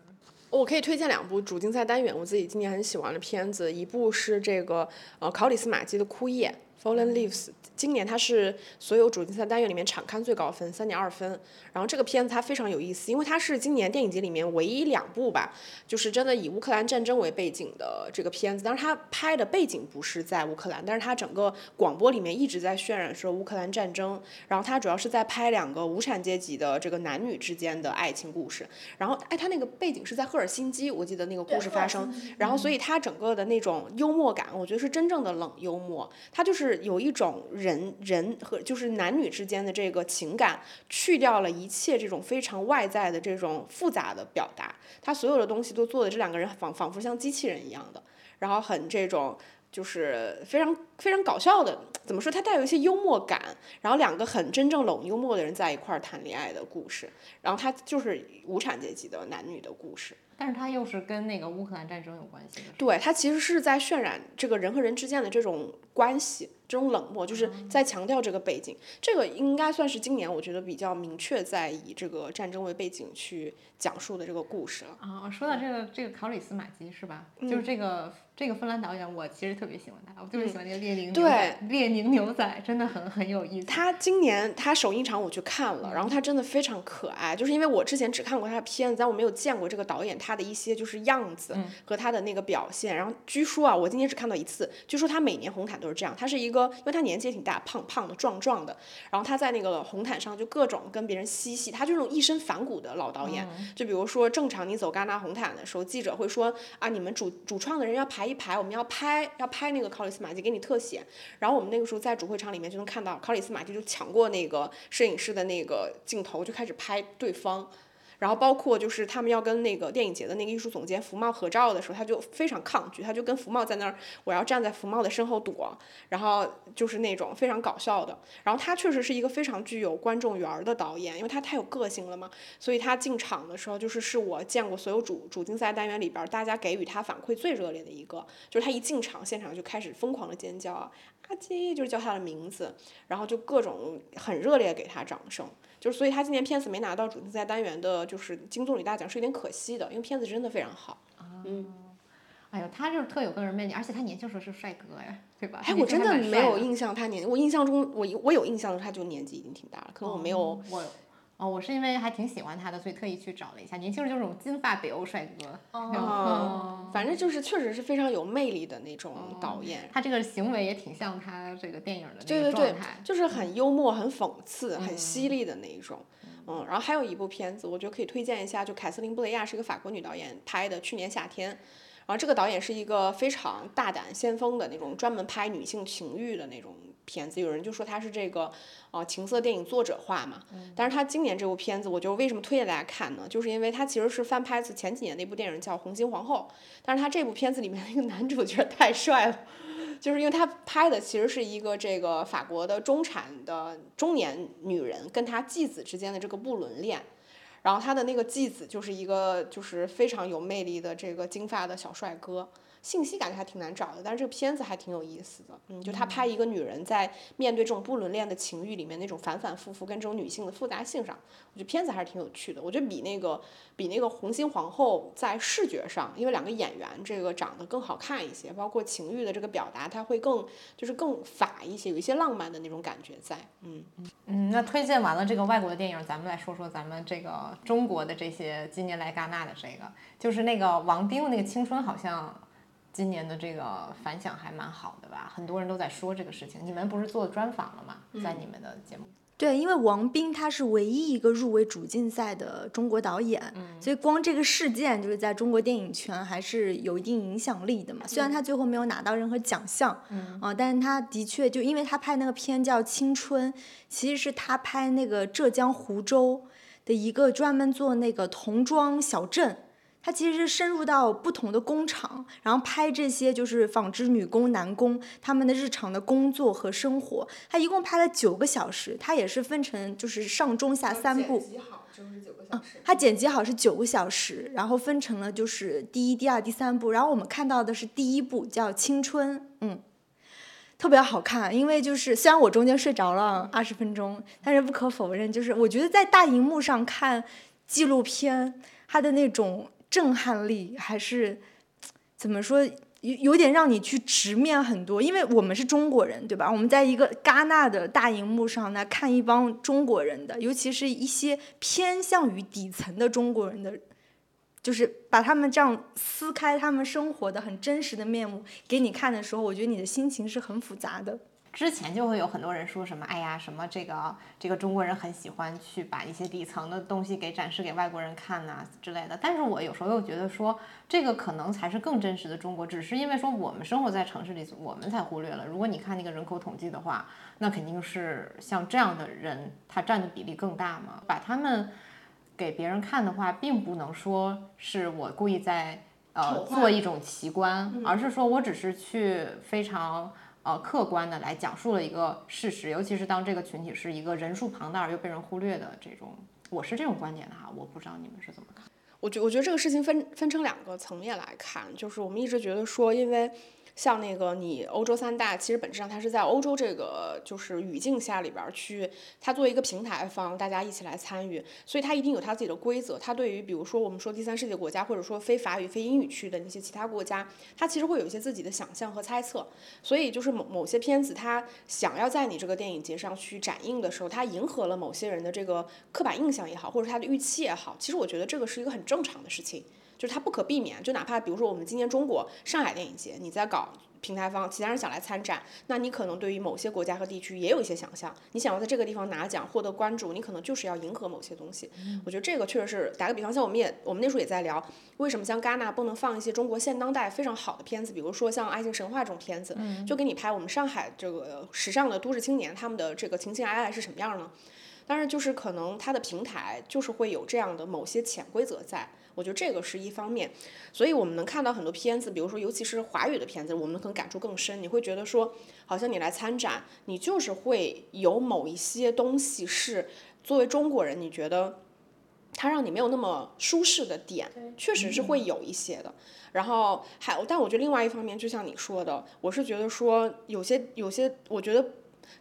我可以推荐两部主竞赛单元，我自己今年很喜欢的片子，一部是这个呃考里斯马基的《枯叶》（Fallen Leaves），今年它是所有主竞赛单元里面场刊最高分，三点二分。然后这个片子它非常有意思，因为它是今年电影节里面唯一两部吧，就是真的以乌克兰战争为背景的这个片子。但是它拍的背景不是在乌克兰，但是它整个广播里面一直在渲染说乌克兰战争。然后它主要是在拍两个无产阶级的这个男女之间的爱情故事。然后哎，它那个背景是在赫尔辛基，我记得那个故事发生。然后所以它整个的那种幽默感，我觉得是真正的冷幽默。它就是有一种人人和就是男女之间的这个情感，去掉了一切这种非常外在的这种复杂的表达，他所有的东西都做的这两个人仿仿佛像机器人一样的，然后很这种。就是非常非常搞笑的，怎么说？他带有一些幽默感，然后两个很真正冷幽默的人在一块儿谈恋爱的故事，然后他就是无产阶级的男女的故事。
但是它又是跟那个乌克兰战争有关系的。
对，它其实是在渲染这个人和人之间的这种关系，这种冷漠，就是在强调这个背景。这个应该算是今年我觉得比较明确在以这个战争为背景去讲述的这个故事了。
啊，说到这个这个考里斯马基是吧？就是这个这个芬兰导演，我其实特别喜欢他，我特别喜欢那个列宁牛仔，列宁牛仔真的很很有意思。
他今年他首映场我去看了，然后他真的非常可爱，就是因为我之前只看过他的片子，但我没有见过这个导演他的一些就是样子和他的那个表现。然后据说啊，我今年只看到一次，据说他每年红毯都是这样，他是一个，因为他年纪也挺大，胖胖的、壮壮的，然后他在那个红毯上就各种跟别人嬉戏，他就那种一身反骨的老导演。就比如说正常你走戛纳红毯的时候，记者会说啊，你们主主创的人要排一排，我们要拍要拍那个考里斯马基给你特写。然后我们那个时候在主会场里面就能看到考里斯马基就抢过那个摄影师的那个镜头，就开始拍对方。然后包括就是他们要跟那个电影节的那个艺术总监福茂合照的时候，他就非常抗拒，他就跟福茂在那儿，我要站在福茂的身后躲，然后就是那种非常搞笑的。然后他确实是一个非常具有观众缘儿的导演，因为他太有个性了嘛，所以他进场的时候就是是我见过所有主主竞赛单元里边大家给予他反馈最热烈的一个，就是他一进场现场就开始疯狂的尖叫啊阿基就是叫他的名字，然后就各种很热烈给他掌声。就是所以他今年片子没拿到主竞赛单元的，就是金棕榈大奖是有点可惜的，因为片子真的非常好。嗯，
哎呦，他就是特有个人魅力，而且他年轻时候是帅哥呀，对吧？
哎，我真的没有印象他年，我印象中我我有印象的他就年纪已经挺大了，可能我没有。
我哦，我是因为还挺喜欢他的，所以特意去找了一下，年轻人就是那种金发北欧帅哥。
哦，反正就是确实是非常有魅力的那种导演。
他这个行为也挺像他这个电影的
那个状态，就是很幽默、很讽刺、很犀利的那一种。嗯，然后还有一部片子，我觉得可以推荐一下，就凯瑟琳·布雷亚是一个法国女导演拍的，去年夏天。然后这个导演是一个非常大胆先锋的那种，专门拍女性情欲的那种。片子有人就说他是这个，呃，情色电影作者化嘛。但是他今年这部片子，我就为什么推荐大家看呢？就是因为他其实是翻拍自前几年那部电影叫《红心皇后》，但是他这部片子里面那个男主角太帅了，就是因为他拍的其实是一个这个法国的中产的中年女人跟他继子之间的这个不伦恋，然后他的那个继子就是一个就是非常有魅力的这个金发的小帅哥。信息感觉还挺难找的，但是这个片子还挺有意思的。嗯，就他拍一个女人在面对这种不伦恋的情欲里面那种反反复复跟这种女性的复杂性上，我觉得片子还是挺有趣的。我觉得比那个比那个红心皇后在视觉上，因为两个演员这个长得更好看一些，包括情欲的这个表达，它会更就是更法一些，有一些浪漫的那种感觉在。嗯
嗯，那推荐完了这个外国的电影，咱们来说说咱们这个中国的这些今年来戛纳的这个，就是那个王冰的那个青春好像。今年的这个反响还蛮好的吧？很多人都在说这个事情。你们不是做专访了吗？在你们的节目？
对，因为王斌他是唯一一个入围主竞赛的中国导演，所以光这个事件就是在中国电影圈还是有一定影响力的嘛。虽然他最后没有拿到任何奖项，啊，但是他的确就因为他拍那个片叫《青春》，其实是他拍那个浙江湖州的一个专门做那个童装小镇。他其实是深入到不同的工厂，然后拍这些就是纺织女工、男工他们的日常的工作和生活。他一共拍了九个小时，他也是分成就是上中下三部。
剪辑好就是九个小时。
他剪辑好是九个小时，然后分成了就是第一、第二、第三部。然后我们看到的是第一部叫《青春》，嗯，特别好看。因为就是虽然我中间睡着了二十分钟，但是不可否认，就是我觉得在大荧幕上看纪录片，它的那种。震撼力还是怎么说，有有点让你去直面很多，因为我们是中国人，对吧？我们在一个戛纳的大荧幕上来看一帮中国人的，尤其是一些偏向于底层的中国人的，就是把他们这样撕开他们生活的很真实的面目给你看的时候，我觉得你的心情是很复杂的。
之前就会有很多人说什么，哎呀，什么这个这个中国人很喜欢去把一些底层的东西给展示给外国人看呐之类的。但是我有时候又觉得说，这个可能才是更真实的中国，只是因为说我们生活在城市里，我们才忽略了。如果你看那个人口统计的话，那肯定是像这样的人，他占的比例更大嘛。把他们给别人看的话，并不能说是我故意在呃做一种奇观，而是说我只是去非常。呃，客观的来讲述了一个事实，尤其是当这个群体是一个人数庞大而又被人忽略的这种，我是这种观点的哈，我不知道你们是怎么看。
我觉我觉得这个事情分分成两个层面来看，就是我们一直觉得说，因为。像那个你欧洲三大，其实本质上它是在欧洲这个就是语境下里边去，它作为一个平台方，大家一起来参与，所以它一定有它自己的规则。它对于比如说我们说第三世界国家，或者说非法语、非英语区的那些其他国家，它其实会有一些自己的想象和猜测。所以就是某某些片子，它想要在你这个电影节上去展映的时候，它迎合了某些人的这个刻板印象也好，或者他的预期也好，其实我觉得这个是一个很正常的事情。就是它不可避免，就哪怕比如说我们今年中国上海电影节，你在搞平台方，其他人想来参展，那你可能对于某些国家和地区也有一些想象，你想要在这个地方拿奖获得关注，你可能就是要迎合某些东西。我觉得这个确实是，打个比方，像我们也我们那时候也在聊，为什么像戛纳不能放一些中国现当代非常好的片子，比如说像《爱情神话》这种片子，就给你拍我们上海这个时尚的都市青年他们的这个情情爱爱是什么样呢？但是就是可能它的平台就是会有这样的某些潜规则在。我觉得这个是一方面，所以我们能看到很多片子，比如说尤其是华语的片子，我们可能感触更深。你会觉得说，好像你来参展，你就是会有某一些东西是作为中国人，你觉得它让你没有那么舒适的点，确实是会有一些的。然后还，但我觉得另外一方面，就像你说的，我是觉得说有些有些，我觉得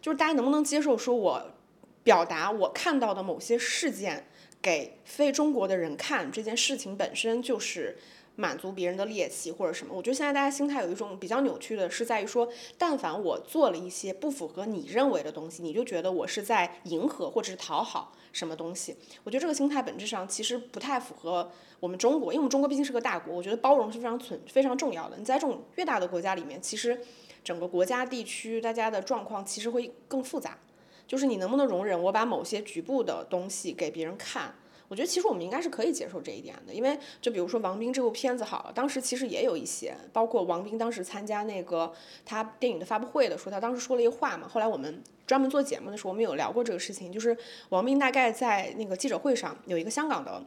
就是大家能不能接受说我表达我看到的某些事件给非中国的人看，这件事情本身就是满足别人的猎奇或者什么。我觉得现在大家心态有一种比较扭曲的，是在于说，但凡我做了一些不符合你认为的东西，你就觉得我是在迎合或者是讨好什么东西。我觉得这个心态本质上其实不太符合我们中国，因为我们中国毕竟是个大国，我觉得包容是非常存非常重要的。你在这种越大的国家里面，其实整个国家地区大家的状况其实会更复杂。就是你能不能容忍我把某些局部的东西给别人看？我觉得其实我们应该是可以接受这一点的，因为就比如说王斌这部片子好了，当时其实也有一些，包括王斌当时参加那个他电影的发布会的时候，他当时说了一个话嘛。后来我们专门做节目的时候，我们有聊过这个事情，就是王斌大概在那个记者会上有一个香港的。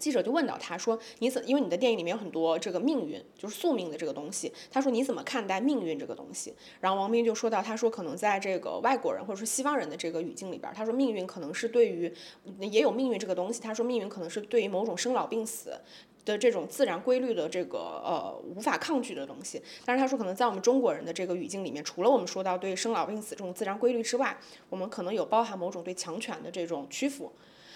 记者就问到他说：“你怎？因为你的电影里面有很多这个命运，就是宿命的这个东西。他说你怎么看待命运这个东西？”然后王斌就说到：“他说可能在这个外国人或者说西方人的这个语境里边，他说命运可能是对于也有命运这个东西。他说命运可能是对于某种生老病死的这种自然规律的这个呃无法抗拒的东西。但是他说可能在我们中国人的这个语境里面，除了我们说到对生老病死这种自然规律之外，我们可能有包含某种对强权的这种屈服。”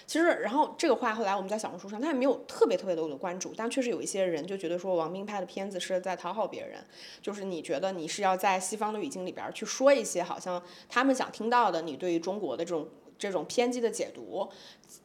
其实，然后这个话后来我们在小红书上，他也没有特别特别多的关注，但确实有一些人就觉得说王斌拍的片子是在讨好别人，就是你觉得你是要在西方的语境里边去说一些好像他们想听到的，你对于中国的这种这种偏激的解读，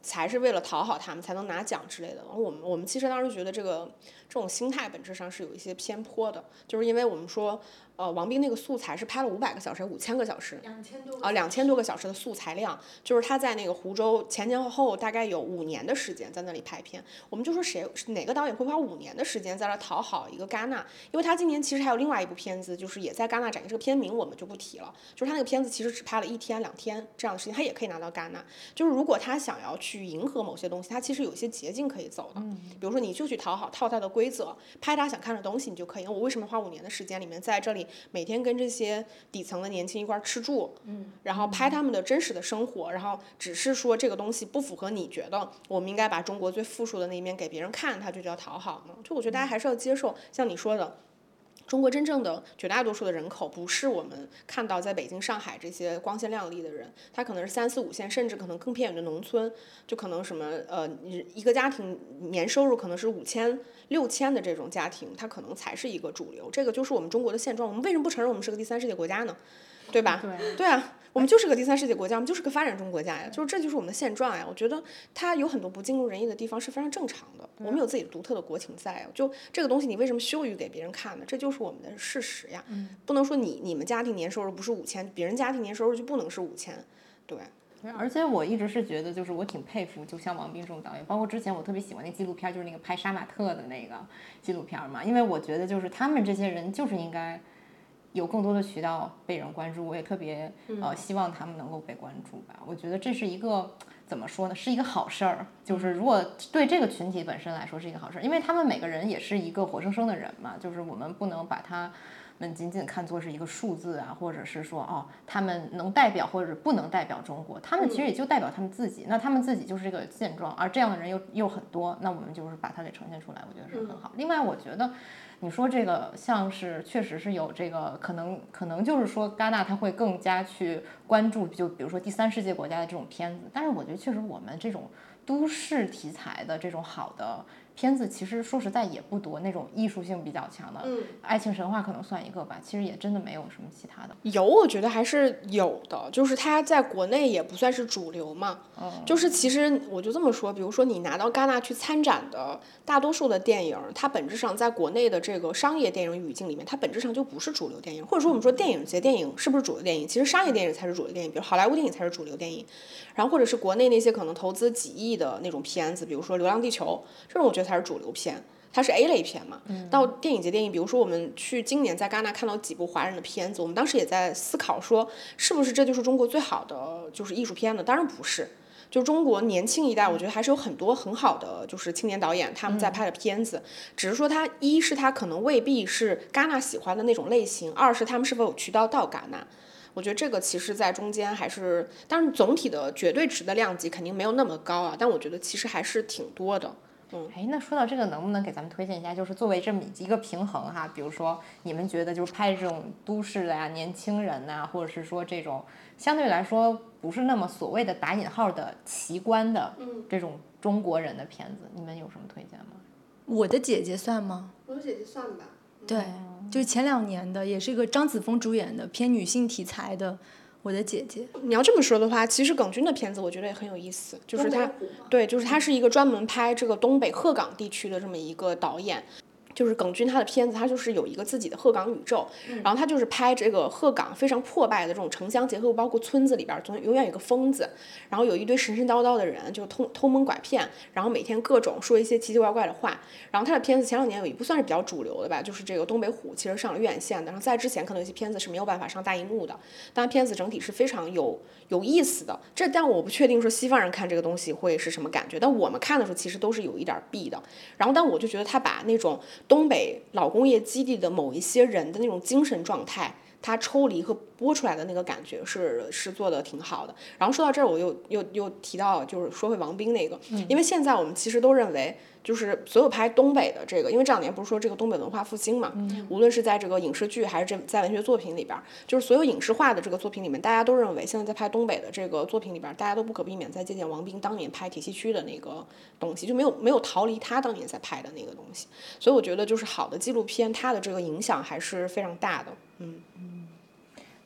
才是为了讨好他们才能拿奖之类的。我们我们其实当时觉得这个这种心态本质上是有一些偏颇的，就是因为我们说。呃，王斌那个素材是拍了五百个小时，五千个小时，
两千多
啊，两千多个小时的素材量，就是他在那个湖州前前后后大概有五年的时间在那里拍片。我们就说谁哪个导演会花五年的时间在那讨好一个戛纳？因为他今年其实还有另外一部片子，就是也在戛纳展映，这个片名我们就不提了。就是他那个片子其实只拍了一天两天这样的时间，他也可以拿到戛纳。就是如果他想要去迎合某些东西，他其实有一些捷径可以走的。比如说你就去讨好套他的规则，拍他想看的东西你就可以。我为什么花五年的时间里面在这里每天跟这些底层的年轻一块吃住，嗯，然后拍他们的真实的生活，然后只是说这个东西不符合你觉得我们应该把中国最富庶的那一面给别人看，他就叫讨好呢？就我觉得大家还是要接受，像你说的，中国真正的绝大多数的人口不是我们看到在北京、上海这些光鲜亮丽的人，他可能是三四五线，甚至可能更偏远的农村，就可能什么呃，一个家庭年收入可能是五千。六千的这种家庭，他可能才是一个主流，这个就是我们中国的现状。我们为什么不承认我们是个第三世界国家呢？对吧？
对，
对啊，我们就是个第三世界国家，我们就是个发展中国家呀，就是这就是我们的现状呀。我觉得它有很多不尽如人意的地方是非常正常的，我们有自己独特的国情在。就这个东西，你为什么羞于给别人看呢？这就是我们的事实呀。不能说你你们家庭年收入不是五千，别人家庭年收入就不能是五千，对。
而且我一直是觉得，就是我挺佩服，就像王斌这种导演，包括之前我特别喜欢那纪录片，就是那个拍杀马特的那个纪录片嘛，因为我觉得就是他们这些人就是应该有更多的渠道被人关注，我也特别呃希望他们能够被关注吧。我觉得这是一个 怎么说呢，是一个好事儿，就是如果对这个群体本身来说是一个好事儿，因为他们每个人也是一个活生生的人嘛，就是我们不能把他。们仅仅看作是一个数字啊，或者是说哦，他们能代表或者不能代表中国，他们其实也就代表他们自己，那他们自己就是这个现状，而这样的人又又很多，那我们就是把它给呈现出来，我觉得是很好。另外，我觉得你说这个像是确实是有这个可能，可能就是说戛纳他会更加去关注，就比如说第三世界国家的这种片子，但是我觉得确实我们这种都市题材的这种好的。片子其实说实在也不多，那种艺术性比较强的，
嗯，
爱情神话可能算一个吧。其实也真的没有什么其他的。
有，我觉得还是有的，就是它在国内也不算是主流嘛。
嗯，
就是其实我就这么说，比如说你拿到戛纳去参展的大多数的电影，它本质上在国内的这个商业电影语境里面，它本质上就不是主流电影。或者说我们说电影节电影是不是主流电影？其实商业电影才是主流电影，比如好莱坞电影才是主流电影。然后或者是国内那些可能投资几亿的那种片子，比如说《流浪地球》这种，我觉得才是主流片，它是 A 类片嘛。到电影节电影，比如说我们去今年在戛纳看到几部华人的片子，我们当时也在思考说，是不是这就是中国最好的就是艺术片呢？当然不是，就中国年轻一代，我觉得还是有很多很好的就是青年导演他们在拍的片子，只是说他一是他可能未必是戛纳喜欢的那种类型，二是他们是否有渠道到戛纳。我觉得这个其实在中间还是，但是总体的绝对值的量级肯定没有那么高啊，但我觉得其实还是挺多的。
哎，那说到这个，能不能给咱们推荐一下？就是作为这么一个平衡哈，比如说你们觉得就是拍这种都市的呀、年轻人呐，或者是说这种相对来说不是那么所谓的打引号的奇观的这种中国人的片子，你们有什么推荐吗？
我的姐姐算吗？
我的姐姐算吧。
对，就是前两年的，也是一个张子枫主演的偏女性题材的《我的姐姐》。
你要这么说的话，其实耿军的片子我觉得也很有意思，就是他，对，就是他是一个专门拍这个东北鹤岗地区的这么一个导演。就是耿军他的片子，他就是有一个自己的鹤岗宇宙，然后他就是拍这个鹤岗非常破败的这种城乡结合，包括村子里边总永远有一个疯子，然后有一堆神神叨叨的人，就偷偷蒙拐骗，然后每天各种说一些奇奇怪怪的话。然后他的片子前两年有一部算是比较主流的吧，就是这个东北虎，其实上了院线的。然后在之前可能有些片子是没有办法上大荧幕的，但片子整体是非常有有意思的。这但我不确定说西方人看这个东西会是什么感觉，但我们看的时候其实都是有一点儿避的。然后但我就觉得他把那种东北老工业基地的某一些人的那种精神状态，他抽离和播出来的那个感觉是是做的挺好的。然后说到这儿，我又又又提到，就是说回王兵那个，因为现在我们其实都认为。就是所有拍东北的这个，因为这两年不是说这个东北文化复兴嘛，无论是在这个影视剧还是这在文学作品里边，就是所有影视化的这个作品里面，大家都认为现在在拍东北的这个作品里边，大家都不可避免在借鉴王兵当年拍铁西区的那个东西，就没有没有逃离他当年在拍的那个东西。所以我觉得就是好的纪录片，它的这个影响还是非常大的。嗯
嗯，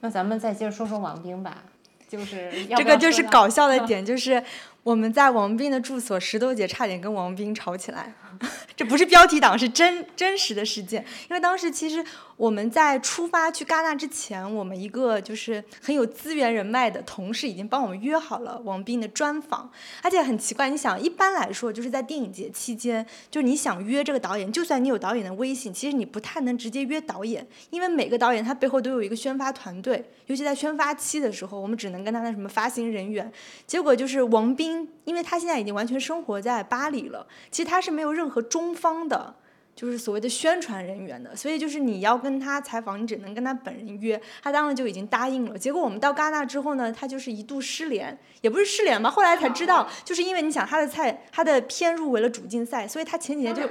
那咱们再接着说说王兵吧，就是
这个就是搞笑的点就是。我们在王斌的住所石头姐差点跟王斌吵起来，这不是标题党，是真真实的事件。因为当时其实我们在出发去戛纳之前，我们一个就是很有资源人脉的同事已经帮我们约好了王斌的专访。而且很奇怪，你想一般来说就是在电影节期间，就你想约这个导演，就算你有导演的微信，其实你不太能直接约导演，因为每个导演他背后都有一个宣发团队，尤其在宣发期的时候，我们只能跟他的什么发行人员。结果就是王斌。因为他现在已经完全生活在巴黎了，其实他是没有任何中方的，就是所谓的宣传人员的，所以就是你要跟他采访，你只能跟他本人约。他当时就已经答应了。结果我们到戛纳之后呢，他就是一度失联，也不是失联吧，后来才知道，就是因为你想他的菜，他的片入围了主竞赛，所以他前几天就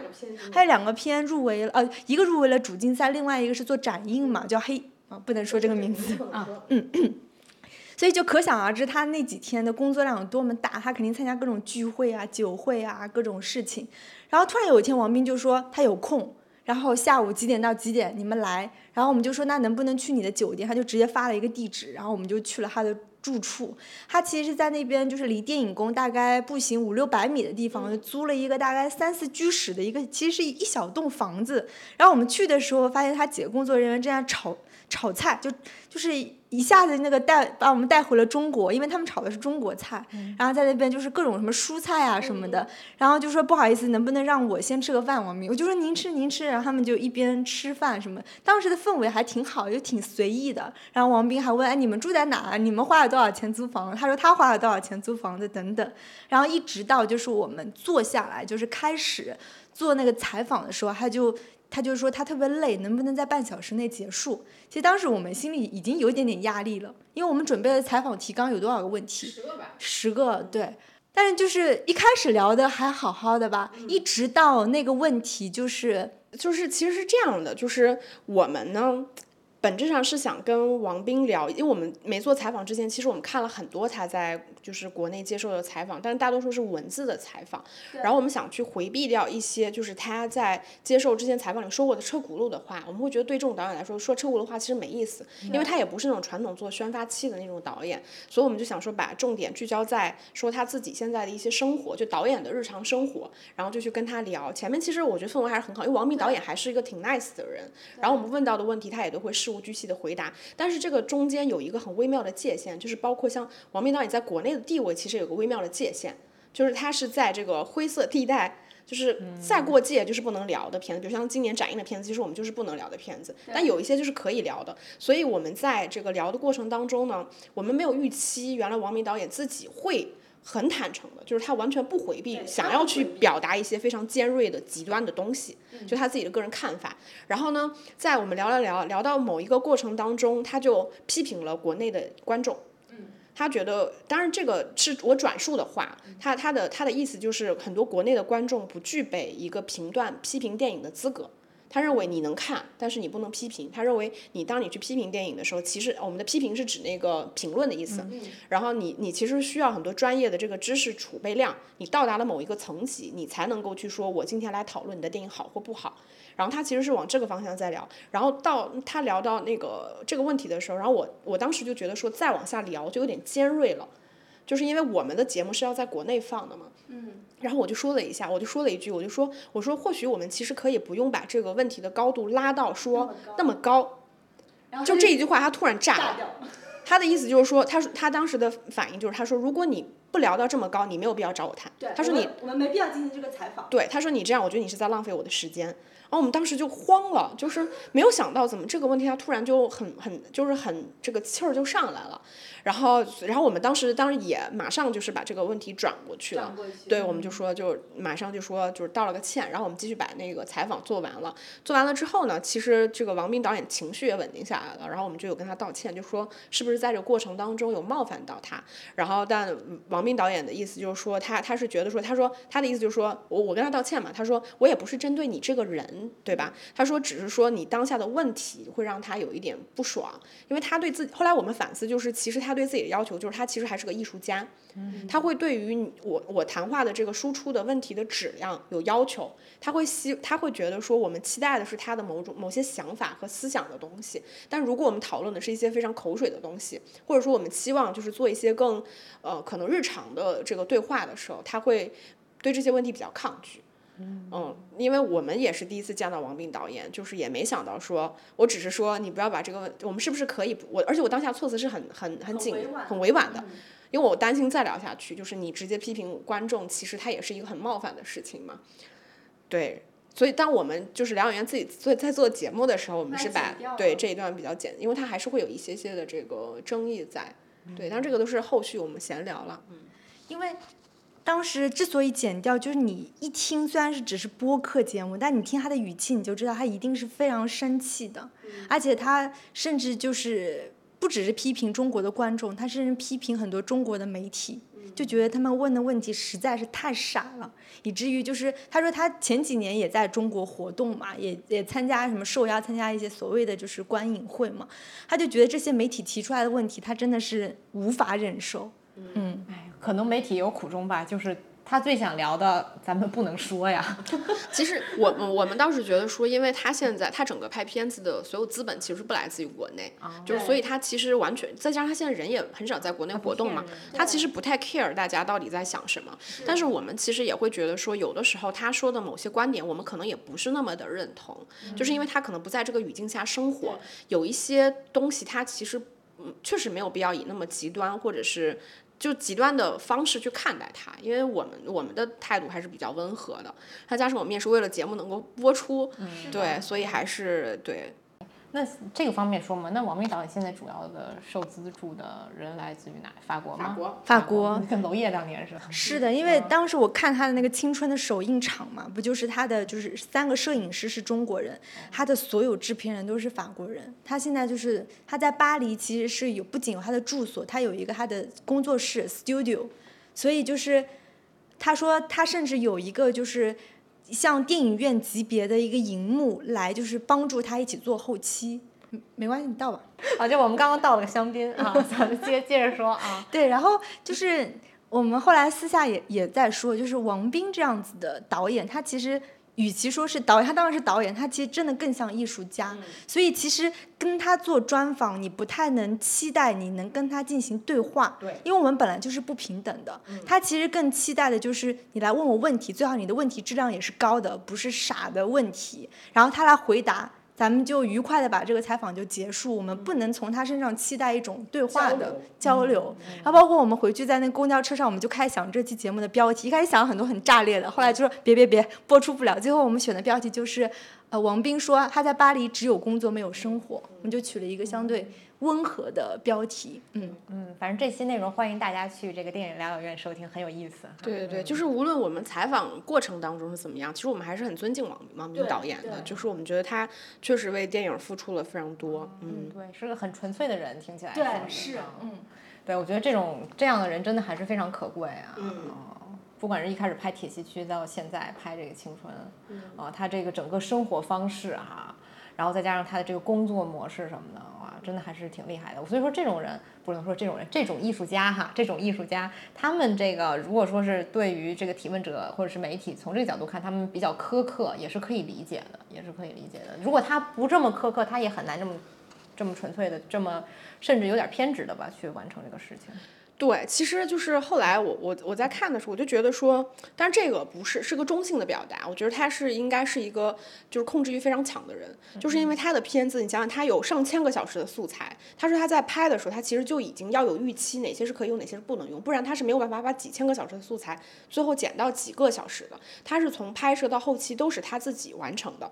还有两个片入围了，呃，一个入围了主竞赛，另外一个是做展映嘛，叫黑啊，不能说这个名字啊，嗯。所以就可想而知，他那几天的工作量有多么大，他肯定参加各种聚会啊、酒会啊、各种事情。然后突然有一天，王斌就说他有空，然后下午几点到几点你们来。然后我们就说那能不能去你的酒店？他就直接发了一个地址，然后我们就去了他的住处。他其实是在那边，就是离电影宫大概步行五六百米的地方，租了一个大概三四居室的一个，其实是一小栋房子。然后我们去的时候，发现他几个工作人员正在炒。炒菜就就是一下子那个带把我们带回了中国，因为他们炒的是中国菜，然后在那边就是各种什么蔬菜啊什么的，然后就说不好意思，能不能让我先吃个饭？王明，我就说您吃您吃，然后他们就一边吃饭什么，当时的氛围还挺好，又挺随意的。然后王斌还问，哎，你们住在哪？你们花了多少钱租房？他说他花了多少钱租房子等等。然后一直到就是我们坐下来，就是开始做那个采访的时候，他就。他就说他特别累，能不能在半小时内结束？其实当时我们心里已经有一点点压力了，因为我们准备的采访提纲有多少个问题？
十个吧。
十个，对。但是就是一开始聊的还好好的吧，一直到那个问题就是
就是其实是这样的，就是我们呢。本质上是想跟王斌聊，因为我们没做采访之前，其实我们看了很多他在就是国内接受的采访，但是大多数是文字的采访。然后我们想去回避掉一些就是他在接受之前采访里说过的车轱辘的话。我们会觉得对这种导演来说，说车轱辘话其实没意思，因为他也不是那种传统做宣发期的那种导演。所以我们就想说，把重点聚焦在说他自己现在的一些生活，就导演的日常生活，然后就去跟他聊。前面其实我觉得氛围还是很好，因为王斌导演还是一个挺 nice 的人。然后我们问到的问题，他也都会事。不拘细的回答，但是这个中间有一个很微妙的界限，就是包括像王明导演在国内的地位，其实有个微妙的界限，就是他是在这个灰色地带，就是再过界就是不能聊的片子，比如像今年展映的片子，其实我们就是不能聊的片子，但有一些就是可以聊的，所以我们在这个聊的过程当中呢，我们没有预期原来王明导演自己会。很坦诚的，就是他完全不回避，想要去表达一些非常尖锐的极端的东西，就他自己的个人看法。然后呢，在我们聊聊聊聊到某一个过程当中，他就批评了国内的观众。他觉得，当然这个是我转述的话，他他的他的意思就是很多国内的观众不具备一个评断批评电影的资格。他认为你能看，但是你不能批评。他认为你当你去批评电影的时候，其实我们的批评是指那个评论的意思。然后你你其实需要很多专业的这个知识储备量，你到达了某一个层级，你才能够去说，我今天来讨论你的电影好或不好。然后他其实是往这个方向在聊。然后到他聊到那个这个问题的时候，然后我我当时就觉得说再往下聊就有点尖锐了，就是因为我们的节目是要在国内放的嘛。嗯。然后我就说了一下，我就说了一句，我就说，我说或许我们其实可以不用把这个问题的高度拉到说那么高，就这一句话他突然炸了，他的意思就是说，他说他当时的反应就是他说，如果你不聊到这么高，你没有必要找我谈。他说你
我们没必要进行这个采访。
对，他说你这样，我觉得你是在浪费我的时间。然后我们当时就慌了，就是没有想到怎么这个问题他突然就很很就是很这个气儿就上来了。然后，然后我们当时当时也马上就是把这个问题转过去了，对，我们就说就马上就说就是道了个歉，然后我们继续把那个采访做完了。做完了之后呢，其实这个王斌导演情绪也稳定下来了，然后我们就有跟他道歉，就说是不是在这个过程当中有冒犯到他。然后，但王斌导演的意思就是说他他是觉得说他说他的意思就是说我我跟他道歉嘛，他说我也不是针对你这个人，对吧？他说只是说你当下的问题会让他有一点不爽，因为他对自己后来我们反思就是其实他。对自己的要求就是他其实还是个艺术家，他会对于我我谈话的这个输出的问题的质量有要求，他会希他会觉得说我们期待的是他的某种某些想法和思想的东西，但如果我们讨论的是一些非常口水的东西，或者说我们期望就是做一些更呃可能日常的这个对话的时候，他会对这些问题比较抗拒。嗯，因为我们也是第一次见到王斌导演，就是也没想到说，我只是说你不要把这个问，我们是不是可以？我而且我当下措辞是很很很紧很委婉的，因为我担心再聊下去，就是你直接批评观众，其实他也是一个很冒犯的事情嘛。对，所以当我们就是疗养院自己做在做节目的时候，我们是把对这一段比较简，因为它还是会有一些些的这个争议在。对，但这个都是后续我们闲聊了。嗯，
因为。当时之所以剪掉，就是你一听虽然是只是播客节目，但你听他的语气，你就知道他一定是非常生气的，而且他甚至就是不只是批评中国的观众，他甚至批评很多中国的媒体，就觉得他们问的问题实在是太傻了，以至于就是他说他前几年也在中国活动嘛，也也参加什么受邀参加一些所谓的就是观影会嘛，他就觉得这些媒体提出来的问题，他真的是无法忍受，嗯。
可能媒体有苦衷吧，就是他最想聊的，咱们不能说呀。
其实我我们倒是觉得说，因为他现在他整个拍片子的所有资本其实不来自于国内，就是所以他其实完全再加上他现在人也很少在国内活动嘛，他其实不太 care 大家到底在想什么。但是我们其实也会觉得说，有的时候他说的某些观点，我们可能也不是那么的认同，就是因为他可能不在这个语境下生活，有一些东西他其实嗯确实没有必要以那么极端或者是。就极端的方式去看待它，因为我们我们的态度还是比较温和的。再加上我们也是为了节目能够播出，对，所以还是对。
那这个方面说嘛，那王明导演现在主要的受资助的人来自于哪？法国吗？
法国，
法国
跟娄烨当年是。
是的，因为当时我看他的那个青春的首映场嘛，不就是他的就是三个摄影师是中国人，他的所有制片人都是法国人。他现在就是他在巴黎其实是有不仅有他的住所，他有一个他的工作室 studio，所以就是他说他甚至有一个就是。像电影院级别的一个荧幕来，就是帮助他一起做后期。没关系，你倒吧。
啊，就我们刚刚倒了个香槟啊，咱们接接着说啊。
对，然后就是我们后来私下也也在说，就是王斌这样子的导演，他其实。与其说是导演，他当然是导演，他其实真的更像艺术家。所以其实跟他做专访，你不太能期待你能跟他进行对话，因为我们本来就是不平等的。他其实更期待的就是你来问我问题，最好你的问题质量也是高的，不是傻的问题，然后他来回答。咱们就愉快的把这个采访就结束。我们不能从他身上期待一种对话的交流。然后包括我们回去在那公交车上，我们就开始想这期节目的标题。一开始想了很多很炸裂的，后来就说别别别，播出不了。最后我们选的标题就是，呃，王斌说他在巴黎只有工作没有生活。我们就取了一个相对温和的标题。嗯，
嗯，反正这期内容欢迎大家去这个电影疗养院收听，很有意思。
对对对，就是无论我们采访过程当中是怎么样，其实我们还是很尊敬王王斌导演的，就是我们觉得他确实为电影付出了非常多。嗯，
对，是个很纯粹的人，听起来
对，
是
是，嗯，
对，我觉得这种这样的人真的还是非常可贵啊。
嗯
不管是一开始拍铁西区，到现在拍这个青春，
嗯
啊，他这个整个生活方式哈、然后再加上他的这个工作模式什么的，哇，真的还是挺厉害的。所以说这种人不能说这种人，这种艺术家哈，这种艺术家，他们这个如果说是对于这个提问者或者是媒体从这个角度看，他们比较苛刻，也是可以理解的，也是可以理解的。如果他不这么苛刻，他也很难这么这么纯粹的，这么甚至有点偏执的吧，去完成这个事情。
对，其实就是后来我我我在看的时候，我就觉得说，但是这个不是是个中性的表达，我觉得他是应该是一个就是控制欲非常强的人，就是因为他的片子，你想想他有上千个小时的素材，他说他在拍的时候，他其实就已经要有预期，哪些是可以用，哪些是不能用，不然他是没有办法把几千个小时的素材最后剪到几个小时的，他是从拍摄到后期都是他自己完成的。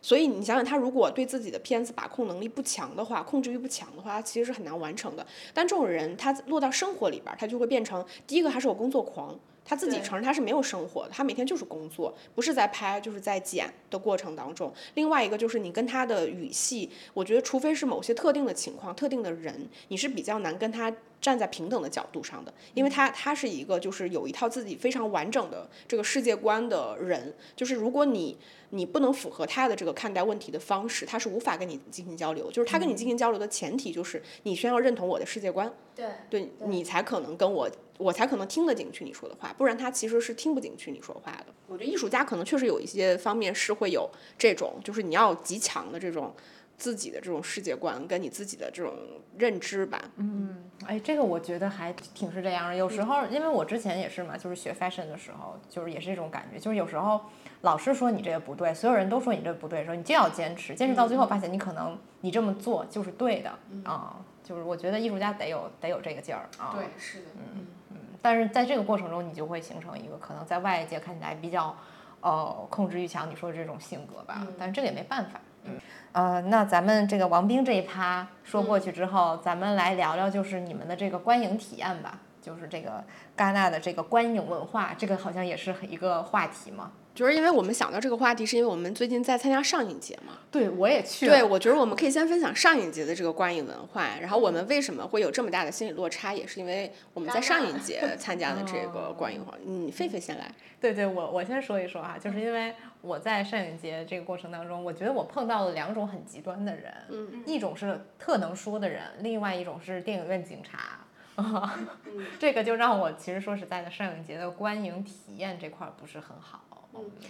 所以你想想，他如果对自己的片子把控能力不强的话，控制欲不强的话，他其实是很难完成的。但这种人，他落到生活里边，他就会变成第一个，他是我工作狂，他自己承认他是没有生活的，他每天就是工作，不是在拍就是在剪的过程当中。另外一个就是你跟他的语系，我觉得除非是某些特定的情况、特定的人，你是比较难跟他站在平等的角度上的，因为他他是一个就是有一套自己非常完整的这个世界观的人，就是如果你你不能符合他的这个看待问题的方式，他是无法跟你进行交流。就是他跟你进行交流的前提就是你先要认同我的世界观，
对，
对你才可能跟我，我才可能听得进去你说的话，不然他其实是听不进去你说话的。我觉得艺术家可能确实有一些方面是会有这种，就是你要有极强的这种自己的这种世界观跟你自己的这种认知吧。
嗯哎，这个我觉得还挺是这样的。有时候，因为我之前也是嘛，就是学 fashion 的时候，就是也是这种感觉，就是有时候老师说你这个不对，所有人都说你这不对的时候，你就要坚持，坚持到最后发现你可能你这么做就是对的啊、就是我觉得艺术家得有得有这个劲儿啊。
是的，嗯嗯
但是在这个过程中，你就会形成一个可能在外界看起来比较，呃，控制欲强，你说的这种性格吧。但是这个也没办法。嗯，呃，那咱们这个王兵这一趴说过去之后，咱们来聊聊就是你们的这个观影体验吧，就是这个戛纳的这个观影文化，这个好像也是一个话题嘛。
就是因为我们想到这个话题，是因为我们最近在参加上影节嘛。
对，我也去
对，我觉得我们可以先分享上影节的这个观影文化，然后我们为什么会有这么大的心理落差，也是因为我们在上影节参加的这个观影文化。嗯，狒狒先来。
对对，我我先说一说啊，就是因为我在上影节这个过程当中，我觉得我碰到了两种很极端的人，
嗯
一种是特能说的人，另外一种是电影院警察。这个就让我其实说实在的，上影节的观影体验这块儿不是很好。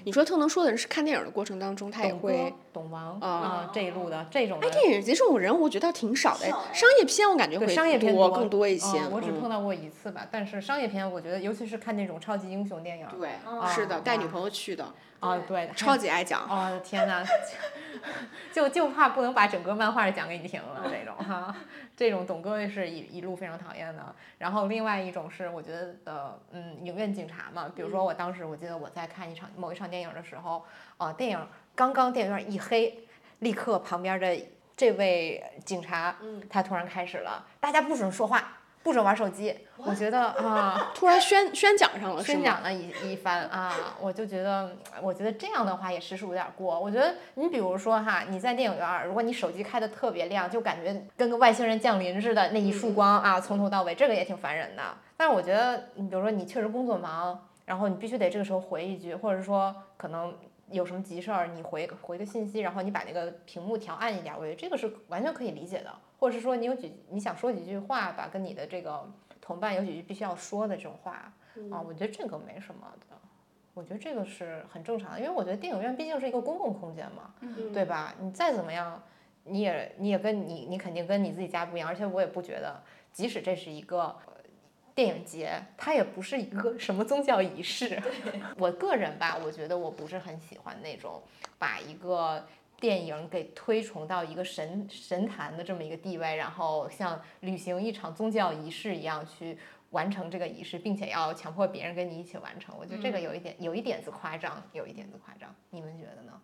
你说特能说的人是看电影的过程当中，他也会
懂、王
啊
啊这一路的这种
哎，电影节这种人我觉得挺少的，商业片我感觉会
对商业片
多更多一些。
嗯我只
嗯
碰到过一次吧，但是商业片我觉得，尤其是看那种超级英雄电影，
对，
哦
是的，带女朋友去的，
啊，对，
超级爱讲。
哦天哪，就就怕不能把整个漫画讲给你听了这种哈，这种董哥是一一路非常讨厌的。然后另外一种是我觉得呃，嗯，影院警察嘛，比如说我当时我记得我在看一场某一场电影的时候，呃，电影刚刚电影院一黑，立刻旁边的这位警察，他突然开始了，大家不准说话。不准玩手机，我觉得啊，
突然宣宣讲上了，
宣讲了一一番啊，我就觉得，我觉得这样的话也实属有点过。我觉得你比如说哈，你在电影院儿，如果你手机开的特别亮，就感觉跟个外星人降临似的，那一束光啊，从头到尾，这个也挺烦人的。但是我觉得，你比如说你确实工作忙，然后你必须得这个时候回一句，或者说可能有什么急事儿，你回回个信息，然后你把那个屏幕调暗一点儿，我觉得这个是完全可以理解的。或者是说你有几你想说几句话吧，跟你的这个同伴有几句必须要说的这种话，啊，我觉得这个没什么的，我觉得这个是很正常的，因为我觉得电影院毕竟是一个公共空间嘛，对吧？你再怎么样，你也你也跟你你肯定跟你自己家不一样，而且我也不觉得，即使这是一个。呃电影节，它也不是一个什么宗教仪式。我个人吧，我觉得我不是很喜欢那种把一个电影给推崇到一个神神坛的这么一个地位，然后像履行一场宗教仪式一样去完成这个仪式，并且要强迫别人跟你一起完成。我觉得这个有一点有一点子夸张，有一点子夸张。你们觉得呢？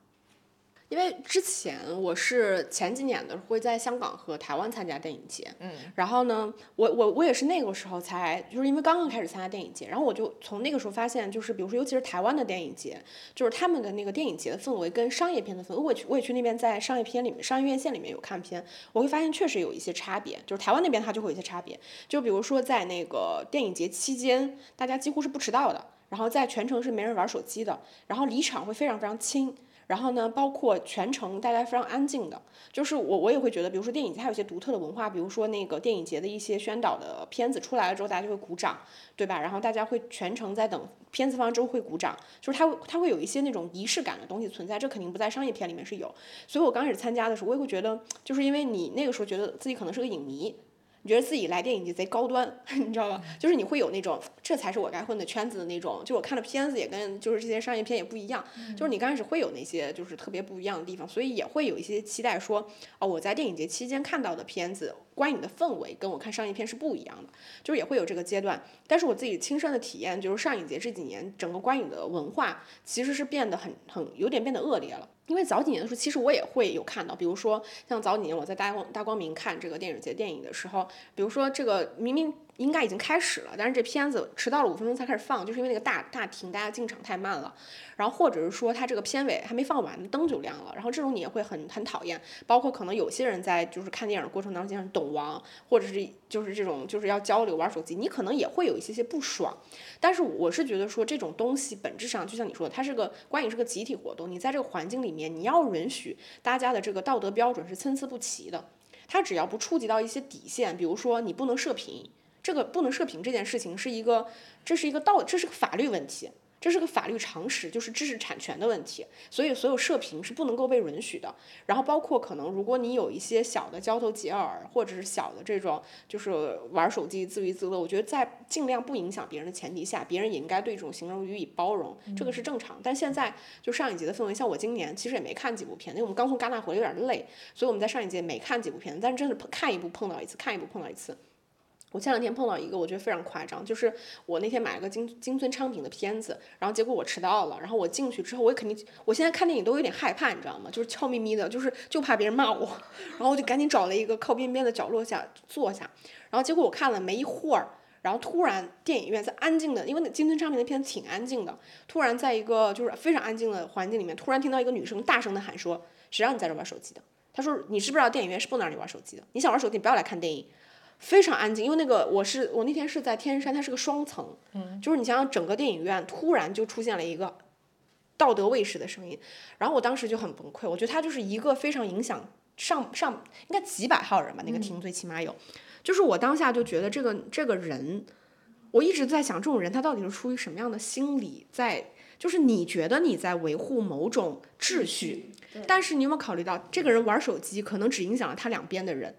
因为之前我是前几年的会在香港和台湾参加电影节，
嗯，
然后呢，我我我也是那个时候才，就是因为刚刚开始参加电影节，然后我就从那个时候发现，就是比如说，尤其是台湾的电影节，就是他们的那个电影节的氛围跟商业片的氛围，我也去我也去那边在商业片里面、商业院线里面有看片，我会发现确实有一些差别，就是台湾那边它就会有一些差别，就比如说在那个电影节期间，大家几乎是不迟到的，然后在全程是没人玩手机的，然后离场会非常非常轻。然后呢，包括全程大家非常安静的，就是我我也会觉得，比如说电影节它有些独特的文化，比如说那个电影节的一些宣导的片子出来了之后，大家就会鼓掌，对吧？然后大家会全程在等片子放之后会鼓掌，就是它它会有一些那种仪式感的东西存在，这肯定不在商业片里面是有。所以我刚开始参加的时候，我也会觉得，就是因为你那个时候觉得自己可能是个影迷。你觉得自己来电影节贼高端，你知道吧？就是你会有那种，这才是我该混的圈子的那种。就我看的片子也跟就是这些商业片也不一样，就是你刚开始会有那些就是特别不一样的地方，所以也会有一些期待，说哦，我在电影节期间看到的片子，观影的氛围跟我看商业片是不一样的，就是也会有这个阶段。但是我自己亲身的体验就是上影节这几年整个观影的文化其实是变得很很有点变得恶劣了。因为早几年的时候，其实我也会有看到，比如说像早几年我在大光大光明看这个电影节电影的时候，比如说这个明明应该已经开始了，但是这片子迟到了五分钟才开始放，就是因为那个大大厅大家进场太慢了。然后或者是说它这个片尾还没放完，灯就亮了，然后这种你也会很很讨厌。包括可能有些人在就是看电影过程当中经常懂王，或者是就是这种就是要交流玩手机，你可能也会有一些些不爽。但是我是觉得说这种东西本质上就像你说的，它是个观影是个集体活动，你在这个环境里面你要允许大家的这个道德标准是参差不齐的。它只要不触及到一些底线，比如说你不能射频，这个不能射频这件事情是一个这是一个道这是个法律问题。这是个法律常识，就是知识产权的问题，所以所有射频是不能够被允许的。然后包括可能，如果你有一些小的交头接耳，或者是小的这种，就是玩手机自娱自乐，我觉得在尽量不影响别人的前提下，别人也应该对这种行为予以包容，这个是正常。但现在就上一节的氛围，像我今年其实也没看几部片，因为我们刚从戛纳回来有点累，所以我们在上一节没看几部片，但是真的看一部碰到一次，看一部碰到一次。我前两天碰到一个，我觉得非常夸张，就是我那天买了个金金尊昌平的片子，然后结果我迟到了，然后我进去之后，我肯定，我现在看电影都有点害怕，你知道吗？就是悄咪咪的，就是就怕别人骂我，然后我就赶紧找了一个靠边边的角落下坐下，然后结果我看了没一会儿，然后突然电影院在安静的，因为那金尊昌平的片子挺安静的，突然在一个就是非常安静的环境里面，突然听到一个女生大声的喊说：“谁让你在这玩手机的？”她说：“你知不知道电影院是不能让你玩手机的？你想玩手机，你不要来看电影。”非常安静，因为那个我是我那天是在天山，它是个双层，就是你想想整个电影院突然就出现了一个道德卫士的声音，然后我当时就很崩溃，我觉得他就是一个非常影响上上应该几百号人吧，那个厅最起码有，就是我当下就觉得这个这个人，我一直在想这种人他到底是出于什么样的心理在，就是你觉得你在维护某种秩序，但是你有没有考虑到这个人玩手机可能只影响了他两边的人。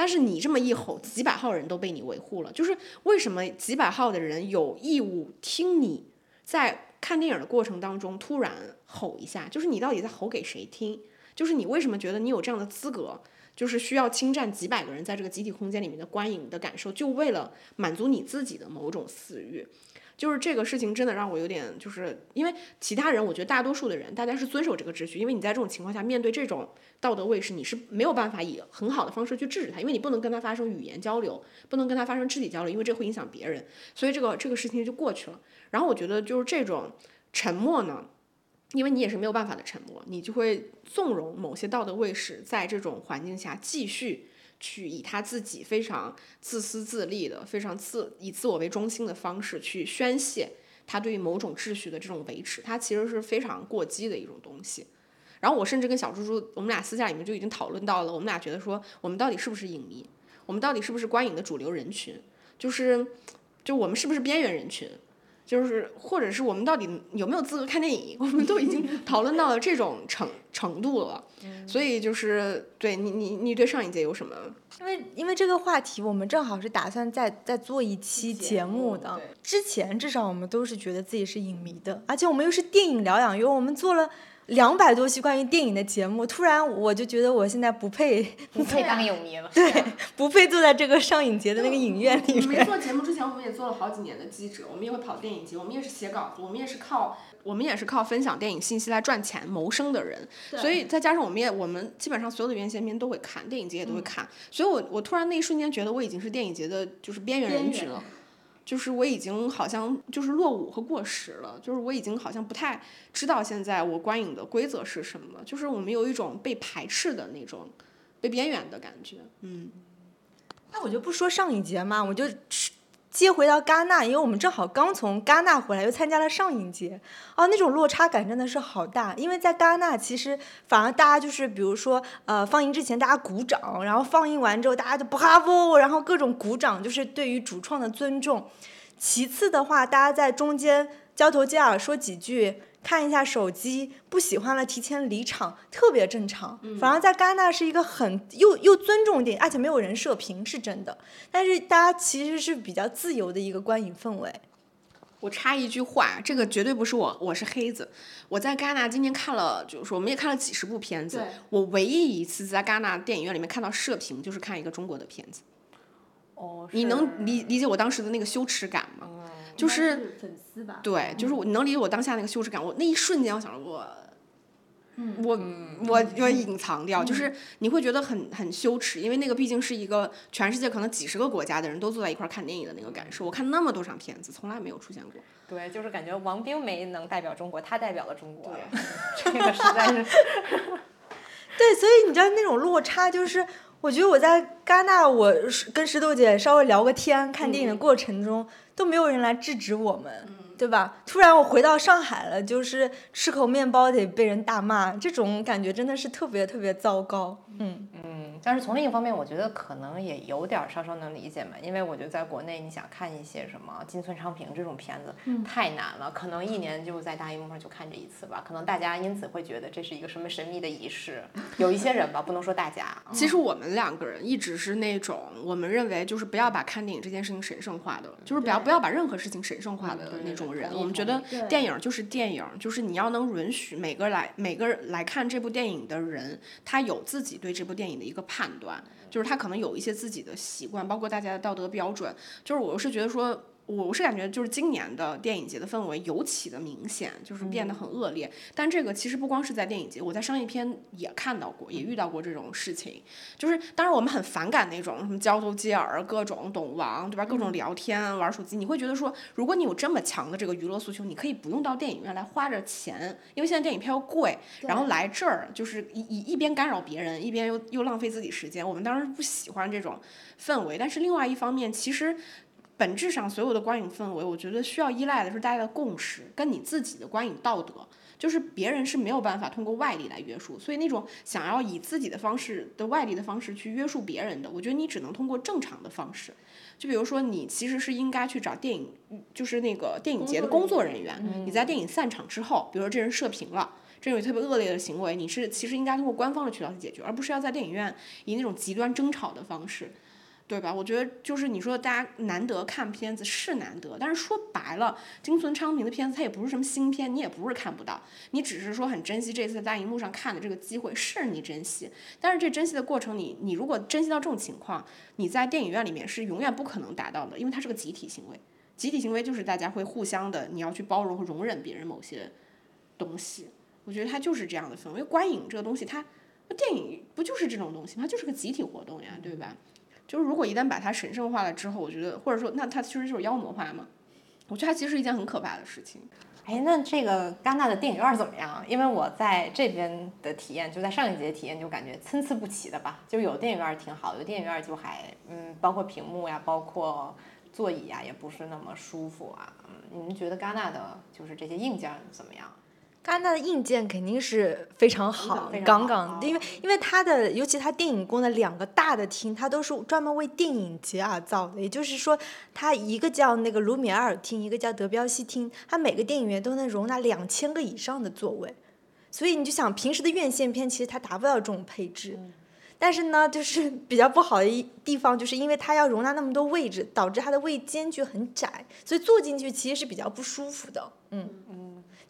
但是你这么一吼，几百号人都被你维护了。就是为什么几百号的人有义务听你在看电影的过程当中突然吼一下？就是你到底在吼给谁听？就是你为什么觉得你有这样的资格？就是需要侵占几百个人在这个集体空间里面的观影的感受，就为了满足你自己的某种私欲？就是这个事情真的让我有点，就是因为其他人，我觉得大多数的人，大家是遵守这个秩序，因为你在这种情况下面对这种道德卫士，你是没有办法以很好的方式去制止他，因为你不能跟他发生语言交流，不能跟他发生肢体交流，因为这会影响别人，所以这个这个事情就过去了。然后我觉得就是这种沉默呢，因为你也是没有办法的沉默，你就会纵容某些道德卫士在这种环境下继续。去以他自己非常自私自利的、非常自以自我为中心的方式去宣泄他对于某种秩序的这种维持，他其实是非常过激的一种东西。然后我甚至跟小猪猪，我们俩私下里面就已经讨论到了，我们俩觉得说，我们到底是不是影迷？我们到底是不是观影的主流人群？就是，就我们是不是边缘人群？就是，或者是我们到底有没有资格看电影？我们都已经 讨论到了这种程程度了，所以就是对你，你你对上一届有什么？
因为因为这个话题，我们正好是打算再再做一期节目的。之前至少我们都是觉得自己是影迷的，而且我们又是电影疗养院，我们做了。两百多期关于电影的节目，突然我就觉得我现在不配
不配当影迷了，
对，不配坐在这个上影节的那个影院里面。
没做节目之前，我们也做了好几年的记者，我们也会跑电影节，我们也是写稿子，我们也是靠我们也是靠分享电影信息来赚钱谋生的人，所以再加上我们也我们基本上所有的院线片都会看，电影节也都会看，所以我我突然那一瞬间觉得我已经是电影节的就是边缘人群了。就是我已经好像就是落伍和过时了，就是我已经好像不太知道现在我观影的规则是什么，就是我们有一种被排斥的那种被边缘的感觉，嗯。
那我就不说上一节嘛，我就接回到戛纳，因为我们正好刚从戛纳回来，又参加了上影节，哦，那种落差感真的是好大。因为在戛纳，其实反而大家就是比如说，呃，放映之前大家鼓掌，然后放映完之后大家就 bravo，然后各种鼓掌，就是对于主创的尊重。其次的话，大家在中间交头接耳说几句。看一下手机，不喜欢了提前离场，特别正常。反而在戛纳是一个很又又尊重点，而且没有人射频，是真的。但是大家其实是比较自由的一个观影氛围。
我插一句话，这个绝对不是我，我是黑子。我在戛纳今天看了，就是说我们也看了几十部片子。我唯一一次在戛纳电影院里面看到射频，就是看一个中国的片子。
哦，
你能理理解我当时的那个羞耻感吗？就是
粉丝吧，
对，就是我，你能理解我当下那个羞耻感。我那一瞬间，我想着我，我我我隐藏掉，就是你会觉得很很羞耻，因为那个毕竟是一个全世界可能几十个国家的人都坐在一块看电影的那个感受。我看那么多场片子，从来没有出现过。
对，就是感觉王冰没能代表中国，他代表了中国，这个实在是。
对，所以你知道那种落差，就是我觉得我在戛纳，我跟石头姐稍微聊个天，看电影的过程中。都没有人来制止我们，对吧？突然我回到上海了，就是吃口面包得被人大骂，这种感觉真的是特别特别糟糕。嗯，
但是从另一方面，我觉得可能也有点稍稍能理解嘛，因为我觉得在国内，你想看一些什么金村昌平这种片子，太难了，可能一年就在大荧幕上就看这一次吧，可能大家因此会觉得这是一个什么神秘的仪式。有一些人吧，不能说大家。
其实我们两个人一直是那种，我们认为就是不要把看电影这件事情神圣化的，就是不要不要把任何事情神圣化的那种人。我们觉得电影就是电影，就是你要能允许每个来每个来看这部电影的人，他有自己对。这部电影的一个判断，就是他可能有一些自己的习惯，包括大家的道德标准。就是我是觉得说。我我是感觉就是今年的电影节的氛围尤其的明显，就是变得很恶劣。但这个其实不光是在电影节，我在商业片也看到过，也遇到过这种事情。就是当然我们很反感那种什么交头接耳、各种懂王，对吧？各种聊天、玩手机。你会觉得说，如果你有这么强的这个娱乐诉求，你可以不用到电影院来花着钱，因为现在电影票又贵，然后来这儿就是一一一边干扰别人，一边又又浪费自己时间。我们当然不喜欢这种氛围，但是另外一方面，其实。本质上，所有的观影氛围，我觉得需要依赖的是大家的共识，跟你自己的观影道德，就是别人是没有办法通过外力来约束，所以那种想要以自己的方式的外力的方式去约束别人的，我觉得你只能通过正常的方式，就比如说你其实是应该去找电影，就是那个电影节的工作人员，你在电影散场之后，比如说这人射频了，这种特别恶劣的行为，你是其实应该通过官方的渠道去解决，而不是要在电影院以那种极端争吵的方式。对吧？我觉得就是你说大家难得看片子是难得，但是说白了，金村昌平的片子它也不是什么新片，你也不是看不到，你只是说很珍惜这次在大荧幕上看的这个机会，是你珍惜。但是这珍惜的过程，你你如果珍惜到这种情况，你在电影院里面是永远不可能达到的，因为它是个集体行为。集体行为就是大家会互相的，你要去包容和容忍别人某些东西。我觉得它就是这样的氛围。观影这个东西，它电影不就是这种东西吗？它就是个集体活动呀，对吧？就是如果一旦把它神圣化了之后，我觉得或者说那它其实就是妖魔化嘛，我觉得它其实是一件很可怕的事情。
哎，那这个戛纳的电影院怎么样？因为我在这边的体验，就在上一节体验就感觉参差不齐的吧。就有电影院挺好，有电影院就还嗯，包括屏幕呀，包括座椅呀，也不是那么舒服啊。嗯，你们觉得戛纳的就是这些硬件怎么样？
戛纳的硬件肯定是非常好，杠杠的，因为因为它的，尤其它电影宫的两个大的厅，它都是专门为电影节而造的。也就是说，它一个叫那个卢米埃尔厅，一个叫德彪西厅，它每个电影院都能容纳两千个以上的座位。所以你就想，平时的院线片其实它达不到这种配置。但是呢，就是 比较不好的一地方，就是因为它要容纳那么多位置，导致它的位间距很窄，所以坐进去其实是比较不舒服的。嗯嗯。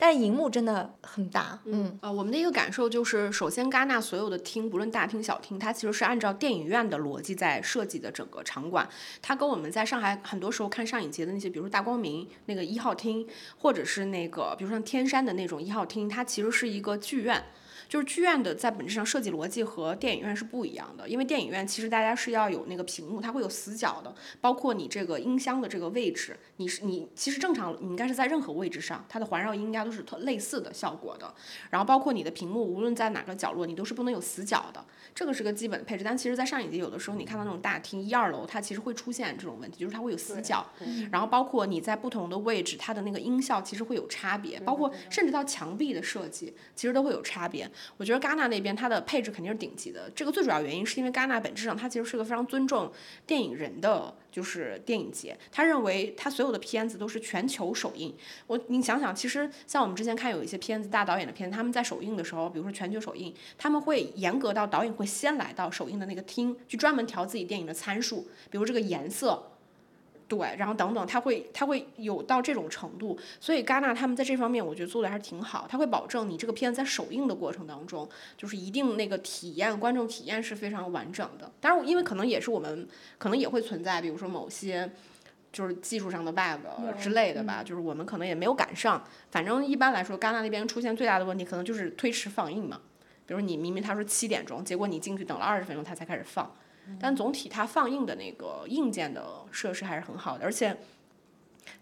但银幕真的很大，嗯，
呃，我们的一个感受就是，首先戛纳所有的厅，不论大厅小厅，它其实是按照电影院的逻辑在设计的整个场馆。它跟我们在上海很多时候看上影节的那些，比如说大光明那个一号厅，或者是那个比如说像天山的那种一号厅，它其实是一个剧院。就是剧院的在本质上设计逻辑和电影院是不一样的，因为电影院其实大家是要有那个屏幕，它会有死角的，包括你这个音箱的这个位置，你是你其实正常你应该是在任何位置上，它的环绕音应该都是特类似的效果的。然后包括你的屏幕，无论在哪个角落，你都是不能有死角的，这个是个基本的配置。但其实，在上影节有的时候，你看到那种大厅一二楼，它其实会出现这种问题，就是它会有死角。然后包括你在不同的位置，它的那个音效其实会有差别，包括甚至到墙壁的设计，其实都会有差别。我觉得戛纳那边它的配置肯定是顶级的，这个最主要原因是因为戛纳本质上它其实是个非常尊重电影人的。就是电影节，他认为他所有的片子都是全球首映。我你想想，其实像我们之前看有一些片子，大导演的片子，他们在首映的时候，比如说全球首映，他们会严格到导演会先来到首映的那个厅，去专门调自己电影的参数，比如这个颜色。对，然后等等，他会他会有到这种程度，所以戛纳他们在这方面我觉得做的还是挺好，他会保证你这个片子在首映的过程当中，就是一定那个体验观众体验是非常完整的。当然，因为可能也是我们可能也会存在，比如说某些就是技术上的 bug 之类的吧，就是我们可能也没有赶上。反正一般来说，戛纳那边出现最大的问题可能就是推迟放映嘛，比如你明明他说七点钟，结果你进去等了二十分钟他才开始放。但总体它放映的那个硬件的设施还是很好的，而且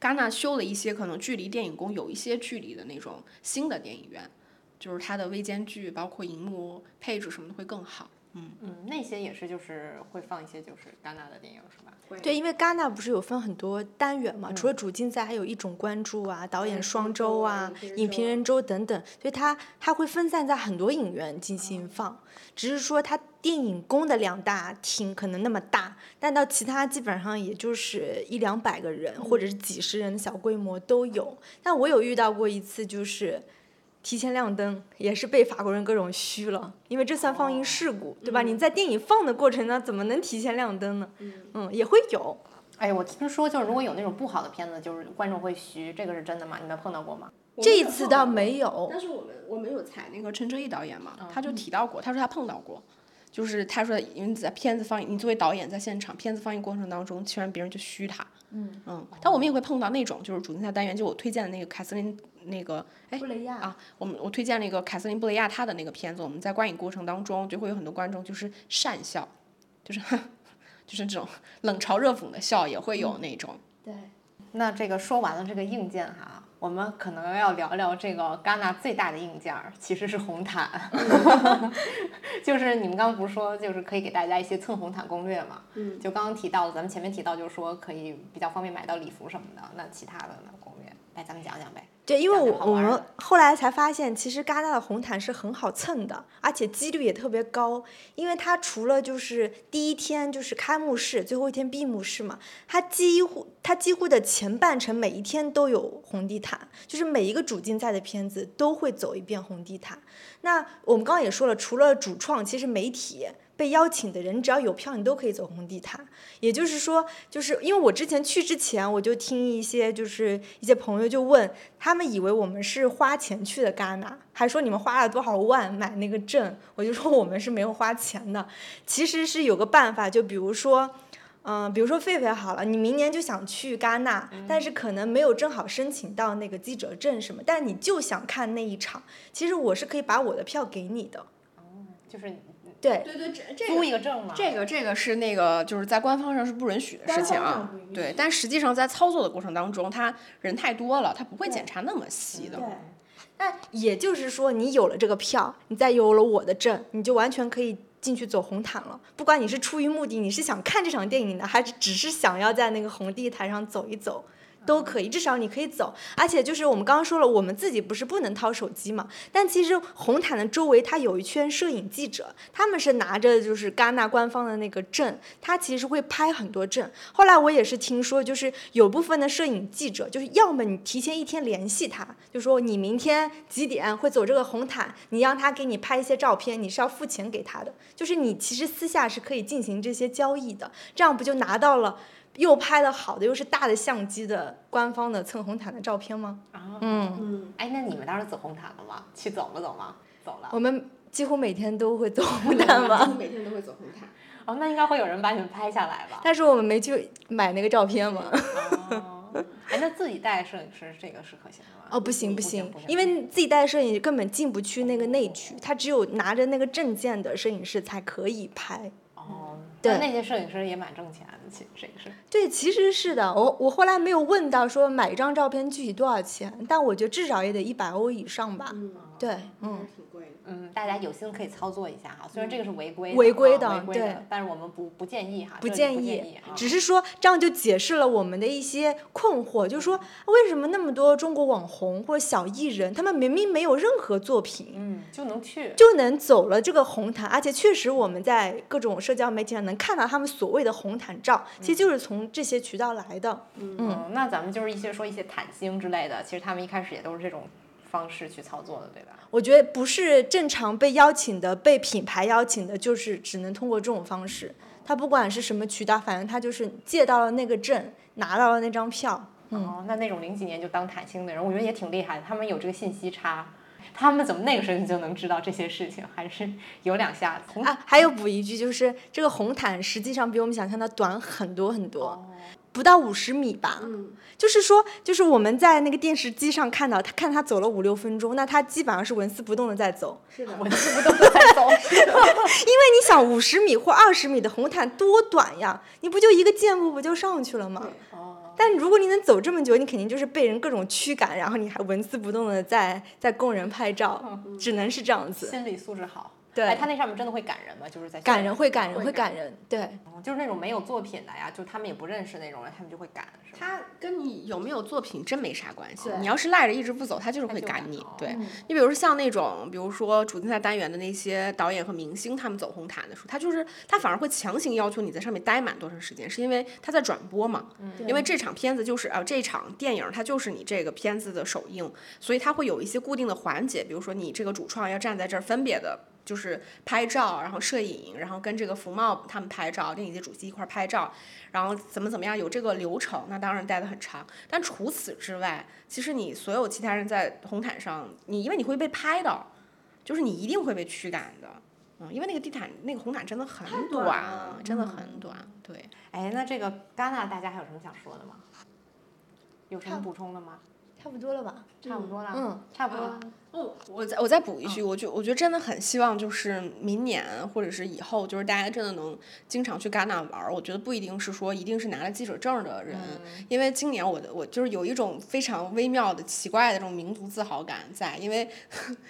戛纳修了一些可能距离电影宫有一些距离的那种新的电影院，就是它的微间距包括荧幕配置什么的会更好。嗯
嗯，那些也是就是会放一些就是戛纳的电影是吧？
对，因为戛纳不是有分很多单元嘛，除了主竞赛，还有一种关注啊、导演双周啊、影评人周等等，所以它它会分散在很多影院进行放，只是说它电影宫的两大厅可能那么大，但到其他基本上也就是一两百个人或者是几十人的小规模都有。但我有遇到过一次，就是。提前亮灯也是被法国人各种虚了，因为这算放映事故，对吧？你在电影放的过程呢，怎么能提前亮灯呢？嗯，也会有。
哎，我听说就是如果有那种不好的片子，就是观众会虚，这个是真的吗？你们碰到过吗？
这一次倒没有，
但是我们我们有采那个陈哲艺导演嘛，他就提到过，他说他碰到过，就是他说因为在片子放映，你作为导演在现场片子放映过程当中，突然别人就虚他，嗯嗯，但我们也会碰到那种就是主竞赛单元，就我推荐的那个凯瑟琳那个哎
布雷亚
啊，我们我推荐那个凯瑟琳布雷亚她的那个片子，我们在观影过程当中就会有很多观众就是讪笑，就是就是这种冷嘲热讽的笑也会有那种。
对，
那这个说完了这个硬件哈，我们可能要聊聊这个戛纳最大的硬件儿，其实是红毯。就是你们刚刚不是说，就是可以给大家一些蹭红毯攻略嘛？嗯。就刚刚提到的，咱们前面提到，就是说可以比较方便买到礼服什么的。那其他的呢？攻略，来咱们讲讲呗。
对，因为我我们后来才发现，其实戛纳的红毯是很好蹭的，而且几率也特别高。因为它除了就是第一天就是开幕式，最后一天闭幕式嘛，它几乎它几乎的前半程每一天都有红地毯，就是每一个主竞赛的片子都会走一遍红地毯。那我们刚刚也说了，除了主创，其实媒体被邀请的人，只要有票，你都可以走红地毯。也就是说，就是因为我之前去之前，我就听一些就是一些朋友就问，他们以为我们是花钱去的戛纳，还说你们花了多少万买那个证，我就说我们是没有花钱的。其实是有个办法，就比如说。嗯，比如说狒狒好了，你明年就想去戛纳，但是可能没有正好申请到那个记者证什么，但你就想看那一场，其实我是可以把我的票给你的。
就是
对，
对对，这这
租一个证嘛。
这个这个是那个就是在官方上是不允许的事情啊对，但实际上在操作的过程当中，他人太多了，他不会检查那么细的。
那也就是说，你有了这个票，你再有了我的证，你就完全可以进去走红毯了。不管你是出于目的，你是想看这场电影的，还是只是想要在那个红地毯上走一走。都可以，至少你可以走，而且就是我们刚刚说了，我们自己不是不能掏手机嘛？但其实红毯的周围它有一圈摄影记者，他们是拿着就是戛纳官方的那个证，他其实会拍很多证。后来我也是听说，就是有部分的摄影记者，就是要么你提前一天联系他，就说你明天几点会走这个红毯，你让他给你拍一些照片，你是要付钱给他的，就是你其实私下是可以进行这些交易的，这样不就拿到了。又拍的好的，又是大的相机的官方的蹭红毯的照片吗？
啊，
嗯，
嗯，
哎，那你们当时走红毯了吗？去走了走吗？走了。
我们几乎每天都会走红毯
几，乎每天都会走红毯。
哦，那应该会有人把你们拍下来吧？
但是我们没去买那个照片嘛。
哦，哎，那自己带摄影师这个是可行的吗？
哦，不行
不
行，因为自己带摄影根本进不去那个内区，他只有拿着那个证件的摄影师才可以拍。
哦，
对
那那些摄影师也蛮挣钱的，其实摄影师。
对，其实是的，我我后来没有问到说买一张照片具体多少钱，但我觉得至少也得一百欧以上吧。
嗯，
对，嗯，
挺贵的。
嗯，大家有心可以操作一下哈，虽然这个是违规
违规的对
但是我们不不建议哈，
不建议。只是说这样就解释了我们的一些困惑，就是说为什么那么多中国网红或者小艺人，他们明明没有任何作品，
嗯，就能去。
就能走了这个红毯，而且确实我们在各种社交媒体上能看到他们所谓的红毯照，其实就是从这些渠道来的。
嗯，那咱们就是一些说一些毯星之类的，其实他们一开始也都是这种方式去操作的，对吧？
我觉得不是正常被邀请的、被品牌邀请的，就是只能通过这种方式。他不管是什么渠道，反正他就是借到了那个证，拿到了那张票。
哦，那那种零几年就当毯星的人，我觉得也挺厉害的，他们有这个信息差。他们怎么那个时候就能知道这些事情？还是有两下子。
啊，还有补一句，就是这个红毯实际上比我们想象的短很多很多，
哦，
不到五十米吧。
嗯，
就是说，就是我们在那个电视机上看到他，看他走了五六分钟，那他基本上是纹丝不动的在走。
是的。
纹丝不动的在走？
因为你想五十米或二十米的红毯多短呀？你不就一个箭步不就上去了吗？
哦，
但如果你能走这么久，你肯定就是被人各种驱赶，然后你还纹丝不动的在在供人拍照，只能是这样子。
心理素质好。
对
哎，他那上面真的会赶人吗？就是在
感人会感人
会
会感人，对，
哦就是那种没有作品的呀，就他们也不认识那种人，他们就会赶？
他跟你有没有作品真没啥关系。你要是赖着一直不走，他就是会赶你。对
哦
你比如说像那种，比如说主竞赛单元的那些导演和明星，他们走红毯的时候，他就是他反而会强行要求你在上面待满多长时间，是因为他在转播嘛。因为这场片子就是呃这场电影它就是你这个片子的首映，所以它会有一些固定的环节，比如说你这个主创要站在这儿分别的。就是拍照，然后摄影，然后跟这个福茂他们拍照，跟以及主席一块儿拍照，然后怎么怎么样，有这个流程，那当然待得很长。但除此之外，其实你所有其他人在红毯上，你因为你会被拍到，就是你一定会被驱赶的。嗯，因为那个地毯那个红毯真的很
短
真的很短。对，
哎，那这个戛纳大家还有什么想说的吗？有什么补充的吗？
差不多了吧？
差不多了，
嗯，
差不多了。
哦，我再我再补一句，我就我觉得真的很希望就是明年或者是以后，就是大家真的能经常去戛纳玩儿。我觉得不一定是说一定是拿了记者证儿的人，因为今年我的我就是有一种非常微妙的奇怪的这种民族自豪感在，因为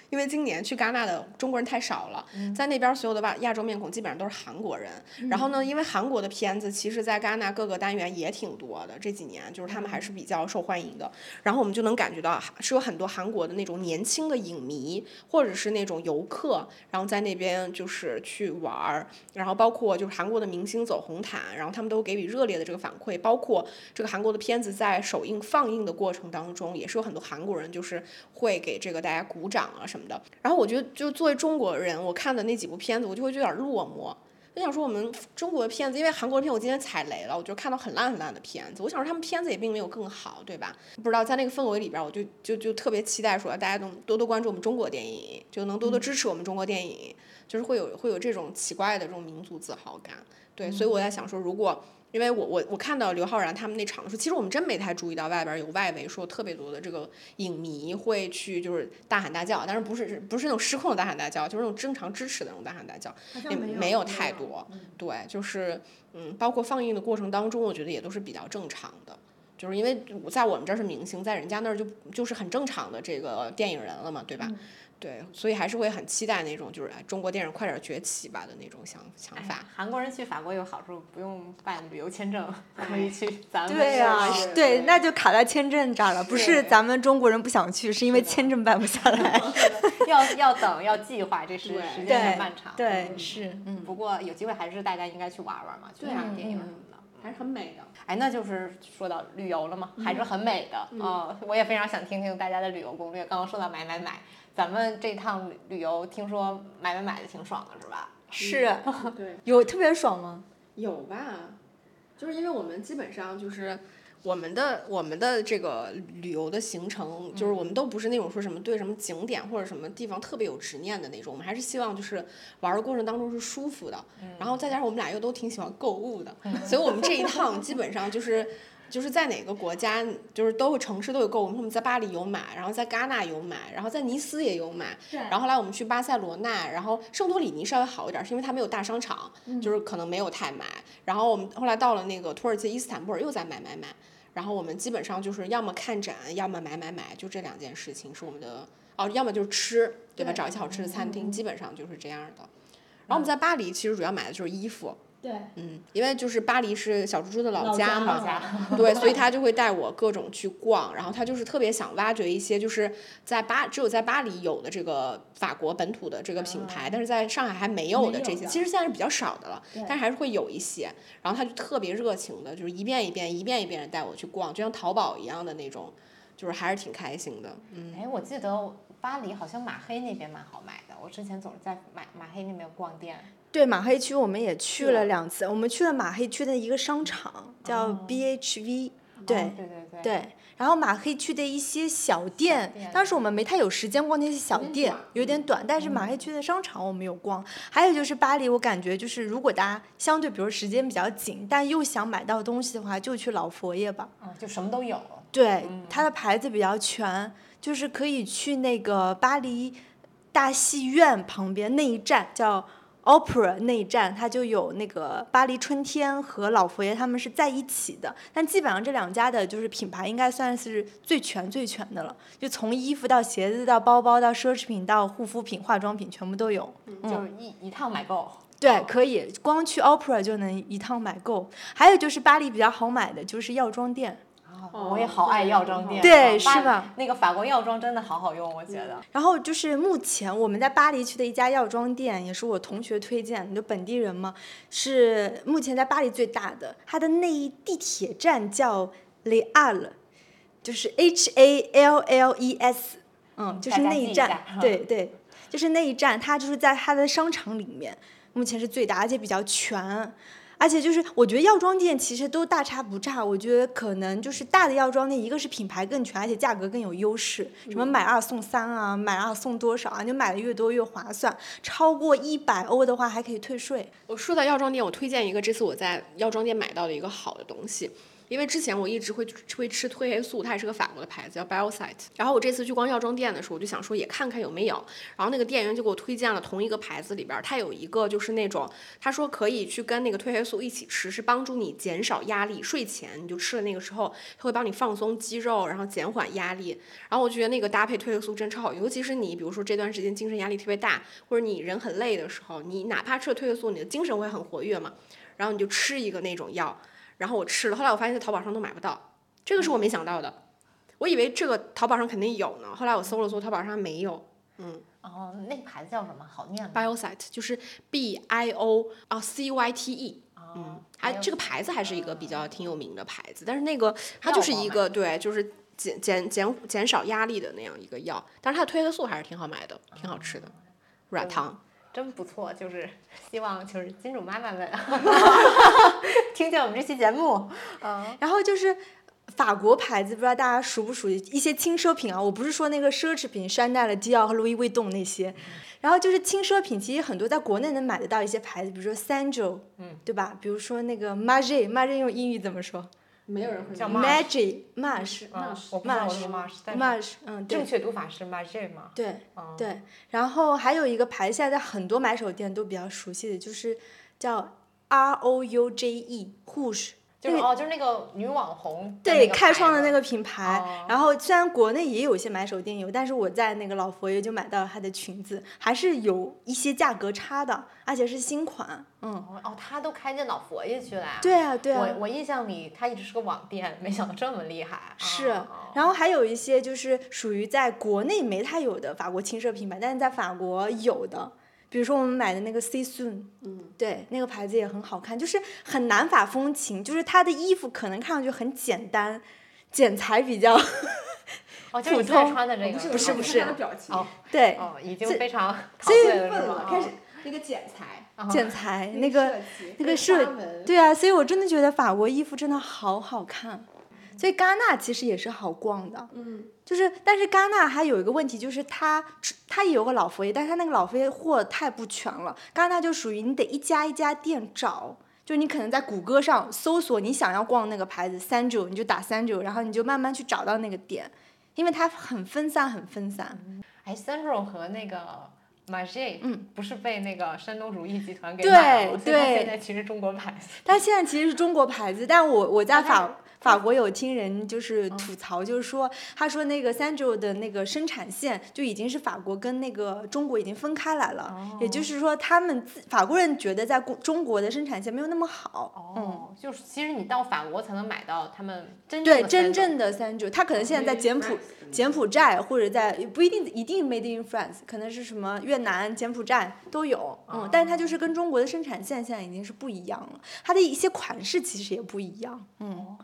因为今年去戛纳的中国人太少了，在那边儿所有的亚亚洲面孔基本上都是韩国人。然后呢，因为韩国的片子其实在戛纳各个单元也挺多的，这几年就是他们还是比较受欢迎的。然后我们就能感觉到是有很多韩国的那种年轻的影迷，或者是那种游客，然后在那边就是去玩儿，然后包括就是韩国的明星走红毯，然后他们都给予热烈的这个反馈，包括这个韩国的片子在首映放映的过程当中，也是有很多韩国人就是会给这个大家鼓掌啊什么的。然后我觉得就作为中国人，我看的那几部片子，我就会有点落寞。就想说我们中国的片子，因为韩国的片我今天踩雷了，我就看到很烂很烂的片子。我想说他们片子也并没有更好，对吧？不知道在那个氛围里边，我就就就特别期待说大家能多多关注我们中国电影，就能多多支持我们中国电影，就是会有会有这种奇怪的这种民族自豪感。对，所以我在想说，如果因为我我我看到刘昊然他们那场的时候，其实我们真没太注意到外边有外围说特别多的这个影迷会去就是大喊大叫，但是不是不是那种失控的大喊大叫，就是那种正常支持的那种大喊大叫，也没有太多。对，就是嗯，包括放映的过程当中，我觉得也都是比较正常的。就是因为在我们这儿是明星，在人家那儿就就是很正常的这个电影人了嘛，对吧？对，所以还是会很期待那种就是哎中国电影快点崛起吧的那种想想
哎
法。
韩国人去法国有好处，不用办旅游签证，可以去咱们
对呀、
呀、
是对，那就卡在签证这儿了。不是咱们中国人不想去，是因为签证办不下 来。
要要等要计划，这
是
时间
对
很漫长。
对，是，嗯，
不过有机会还是大家应该去玩玩嘛，去
对
看电影
嗯
什么的。
还是很美的。
哎，那就是说到旅游了嘛，还是很美的啊、我也非常想听听大家的旅游攻略。刚刚说到买买买，咱们这趟旅旅游听说买买买的挺爽的，是吧？
是
对，
有特别爽吗？
有吧？就是因为我们基本上就是我们的我们的这个旅游的行程，就是我们都不是那种说什么对什么景点或者什么地方特别有执念的那种，我们还是希望就是玩的过程当中是舒服的，然后再加上我们俩又都挺喜欢购物的，所以我们这一趟基本上就是。就是在哪个国家，就是都有城市都有购物。我们在巴黎有买，然后在戛纳有买，然后在尼斯也有买。然后后来我们去巴塞罗那，然后圣托里尼稍微好一点，是因为它没有大商场，就是可能没有太买。然后我们后来到了那个土耳其伊斯坦布尔，又在买买买。然后我们基本上就是要么看展，要么买买买，就这两件事情是我们的。哦，要么就是吃，对吧？找一些好吃的餐厅，基本上就是这样的。然后我们在巴黎其实主要买的就是衣服。
对，
嗯，因为就是巴黎是小猪猪的
老
家嘛，对，所以 他就会带我各种去逛，然后他就是特别想挖掘一些就是在巴只有在巴黎有的这个法国本土的这个品牌，但是在上海还没有的这些，其实现在是比较少的了，但是还是会有一些，然后他就特别热情的，就是一遍一遍一遍一遍的带我去逛，就像淘宝一样的那种，就是还是挺开心的，嗯。
哎，我记得巴黎好像马黑那边蛮好买的，我之前总是在马马黑那边逛店。
对马黑区，我们也去了两次。我们去了马黑区的一个商场，叫 BHV。
对对对
对。然后马黑区的一些小店，当时我们没太有时间逛那些小店，有点短。但是马黑区的商场我们有逛。还有就是巴黎，我感觉就是如果大家相对比如时间比较紧，但又想买到东西的话，就去老佛爷吧。
嗯，就什么都有。
对，它的牌子比较全，就是可以去那个巴黎大戏院旁边那一站叫。Opera 那一站，它就有那个巴黎春天和老佛爷他们是在一起的，但基本上这两家的就是品牌应该算是最全最全的了，就从衣服到鞋子到包包到奢侈品到护肤品化妆品全部都有，
就是一一趟买够。
对，可以光去 Opera 就能一趟买够。还有就是巴黎比较好买的就是药妆店。
我也好爱药妆店，
对，是吧？
那个法国药妆真的好好用，我觉得。
然后就是目前我们在巴黎区的一家药妆店，也是我同学推荐，就本地人嘛，是目前在巴黎最大的。它的那一地铁站叫 Le All，就是 H A L L E S，嗯，就是那一站，对对，就是那一站，它就是在它的商场里面，目前是最大，而且比较全。而且就是，我觉得药妆店其实都大差不差。我觉得可能就是大的药妆店，一个是品牌更全，而且价格更有优势，什么买二送三啊，买二送多少啊，就买的越多越划算。超过一百欧的话还可以退税。
我说到药妆店，我推荐一个这次我在药妆店买到的一个好的东西。因为之前我一直会会吃褪黑素，它也是个法国的牌子，叫 Biosite。然后我这次去逛药妆店的时候，我就想说也看看有没有。然后那个店员就给我推荐了同一个牌子里边，它有一个就是那种，他说可以去跟那个褪黑素一起吃，是帮助你减少压力。睡前你就吃了那个时候，它会帮你放松肌肉，然后减缓压力。然后我觉得那个搭配褪黑素真超好，尤其是你比如说这段时间精神压力特别大，或者你人很累的时候，你哪怕吃了褪黑素，你的精神会很活跃嘛。然后你就吃一个那种药。然后我吃了，后来我发现在淘宝上都买不到，这个是我没想到的，我以为这个淘宝上肯定有呢，后来我搜了搜，淘宝上没有。嗯。
哦，那个牌子叫什么？好念吗
？Biosite，就是 B I O 啊 C Y T E。嗯。还这个牌子还是一个比较挺有名的牌子，但是那个它就是一个对，就是减减减减少压力的那样一个药，但是它的褪黑素还是挺好买的，挺好吃的，软糖。
真不错，就是希望就是金主妈妈们 听见我们这期节目，
嗯，然后就是法国牌子，不知道大家熟不熟悉一些轻奢品啊？我不是说那个奢侈品，山寨了迪奥和路易威登那些，然后就是轻奢品，其实很多在国内能买得到一些牌子，比如说 Sandro，嗯，对吧？比如说那个 m a g i m a g i 用英语怎么说？
没有人会
叫不知道我 Marsh，
嗯，
正确读法是 Magic 吗？
对，对。然后还有一个牌，现在很多买手店都比较熟悉的，就是叫 R O U J E，Rouge。
就是哦，就是那个女网红
对开创的那个品牌，然后虽然国内也有一些买手店有，但是我在那个老佛爷就买到了她的裙子，还是有一些价格差的，而且是新款，嗯。
哦，她都开进老佛爷去了呀？
对啊，对啊。
我我印象里她一直是个网店，没想到这么厉害。
是，然后还有一些就是属于在国内没太有的法国轻奢品牌，但是在法国有的。比如说我们买的那个 C Soon，嗯，对，那个牌子也很好看，就是很南法风情，就是它的衣服可能看上去很简单，剪裁比较
普通。穿的这个
不是不是，
哦，
对，
哦，已经非常陶醉了是吗？
开始那个剪裁，
剪裁那个那个设对啊，所以我真的觉得法国衣服真的好好看。所以戛纳其实也是好逛的，
嗯，
就是但是戛纳还有一个问题，就是它它也有个老佛爷，但是它那个老佛爷货太不全了。戛纳就属于你得一家一家店找，就你可能在谷歌上搜索你想要逛那个牌子三九，你就打三九，然后你就慢慢去找到那个店，因为它很分散，很分散。
哎，Sandro 和那个 Margier，
嗯，
不是被那个山东如意集团给
对
买了吗，所以它
对
现在其实中国牌子。
它现在其实是中国牌子，但我我在法法国有听人就是吐槽，就是说他说那个 Sandro 的那个生产线就已经是法国跟那个中国已经分开来了，也就是说他们自法国人觉得在中中国的生产线没有那么好。
哦，就是其实你到法国才能买到他们真正
对，真正的 Sandro，他可能现在在柬埔柬埔寨或者在不一定一定 Made in France，可能是什么越南、柬埔寨都有，嗯，但是它就是跟中国的生产线现在已经是不一样了，它的一些款式其实也不一样，嗯。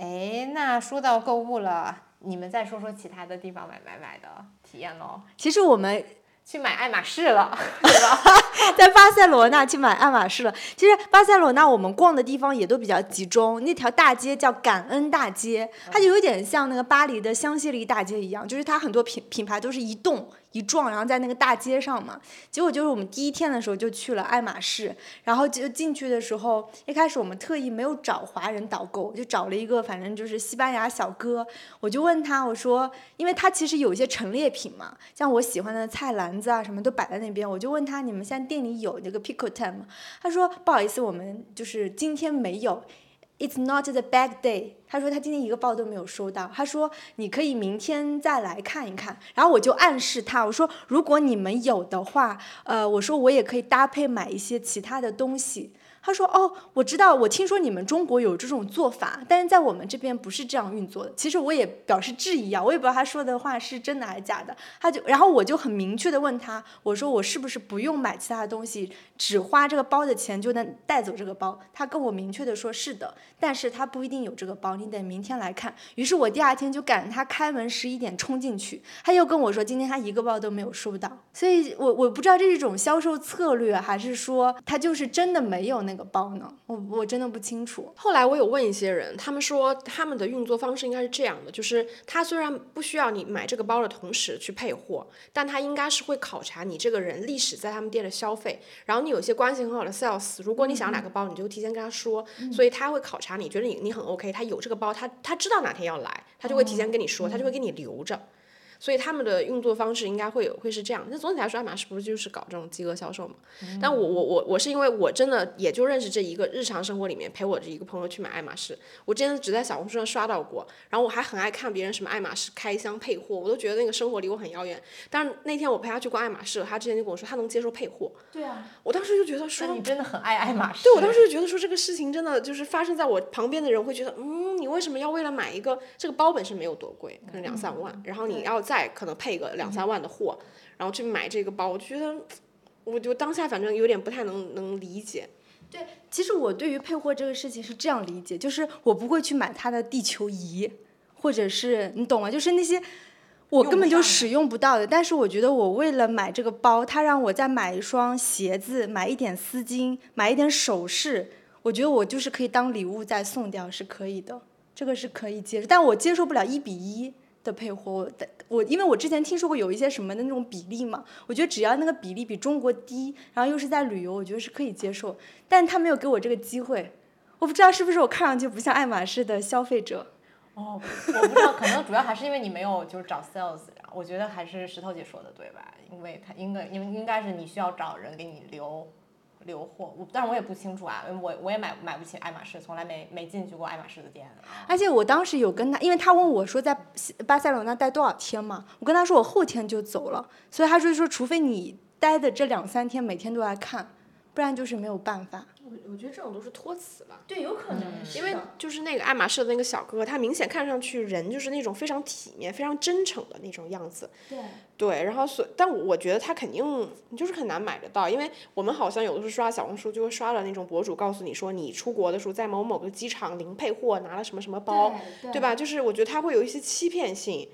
哎，那说到购物了，你们再说说其他的地方买买买的体验喽。
其实我们
去买爱马仕了，对吧？
在巴塞罗那去买爱马仕了。其实巴塞罗那我们逛的地方也都比较集中，那条大街叫感恩大街，它就有点像那个巴黎的香榭丽大街一样，就是它很多品品牌都是一栋一撞，然后在那个大街上嘛。结果就是我们第一天的时候就去了爱马仕，然后就进去的时候，一开始我们特意没有找华人导购，就找了一个反正就是西班牙小哥，我就问他，我说，因为他其实有一些陈列品嘛，像我喜欢的菜篮子啊什么都摆在那边，我就问他，你们现在店里有那个 Pico Time 吗？他说不好意思，我们就是今天没有。It's not the bag day。他说他今天一个包都没有收到。他说你可以明天再来看一看。然后我就暗示他，我说如果你们有的话，呃，我说我也可以搭配买一些其他的东西。他说：“哦，我知道，我听说你们中国有这种做法，但是在我们这边不是这样运作的。其实我也表示质疑啊，我也不知道他说的话是真的还是假的。他就，然后我就很明确的问他，我说我是不是不用买其他的东西，只花这个包的钱就能带走这个包？他跟我明确的说是的，但是他不一定有这个包，你得明天来看。于是我第二天就赶他开门十一点冲进去，他又跟我说今天他一个包都没有收到，所以我我不知道这是一种销售策略，还是说他就是真的没有那个包呢？我我真的不清楚。
后来我有问一些人，他们说他们的运作方式应该是这样的，就是他虽然不需要你买这个包的同时去配货，但他应该是会考察你这个人历史在他们店的消费，然后你有一些关系很好的 sales，如果你想要哪个包，你就提前跟他说，所以他会考察你，觉得你你很 OK，他有这个包，他他知道哪天要来，他就会提前跟你说，他就会给你留着。所以他们的运作方式应该会有会是这样。那总体来说，爱马仕不是就是搞这种饥饿销售嘛？但我我我我是因为我真的也就认识这一个日常生活里面陪我这一个朋友去买爱马仕，我之前只在小红书上刷到过，然后我还很爱看别人什么爱马仕开箱配货，我都觉得那个生活离我很遥远。但是那天我陪他去逛爱马仕，他之前就跟我说他能接受配货，
对啊，
我当时就觉得说
你真的很爱爱马仕。
对，我当时就觉得说这个事情真的就是发生在我旁边的人会觉得，嗯，你为什么要为了买一个这个包本身没有多贵，可能两三万，然后你要再可能配个两三万的货，然后去买这个包，我觉得，我就当下反正有点不太能能理解。
对其实我对于配货这个事情是这样理解，就是我不会去买它的地球仪，或者是你懂吗？就是那些我根本就使用不到的。但是我觉得我为了买这个包，他让我再买一双鞋子，买一点丝巾，买一点首饰，我觉得我就是可以当礼物再送掉，是可以的，这个是可以接受。但我接受不了一比一的配货，我我因为我之前听说过有一些什么的那种比例嘛，我觉得只要那个比例比中国低，然后又是在旅游，我觉得是可以接受。但他没有给我这个机会，我不知道是不是我看上去不像爱马仕的消费者。
哦，我不知道，可能主要还是因为你没有就是找 sales，我觉得还是石头姐说的对吧？因为他应该因为应该是你需要找人给你留留货，我但是我也不清楚啊，我我也买买不起爱马仕，从来没没进去过爱马仕的店。
而且我当时有跟他，因为他问我说在巴塞罗那待多少天嘛，我跟他说我后天就走了，所以他就说除非你待的这两三天每天都来看，不然就是没有办法。
我我觉得这种都是托词吧。
对，有可能
因为就是那个爱马仕的那个小哥哥，他明显看上去人就是那种非常体面、非常真诚的那种样子。
对。
对，然后所，但我我觉得他肯定就是很难买得到，因为我们好像有的时候刷小红书就会刷到那种博主告诉你说，你出国的时候在某某个机场零配货拿了什么什么包，
对
对吧？就是我觉得他会有一些欺骗性。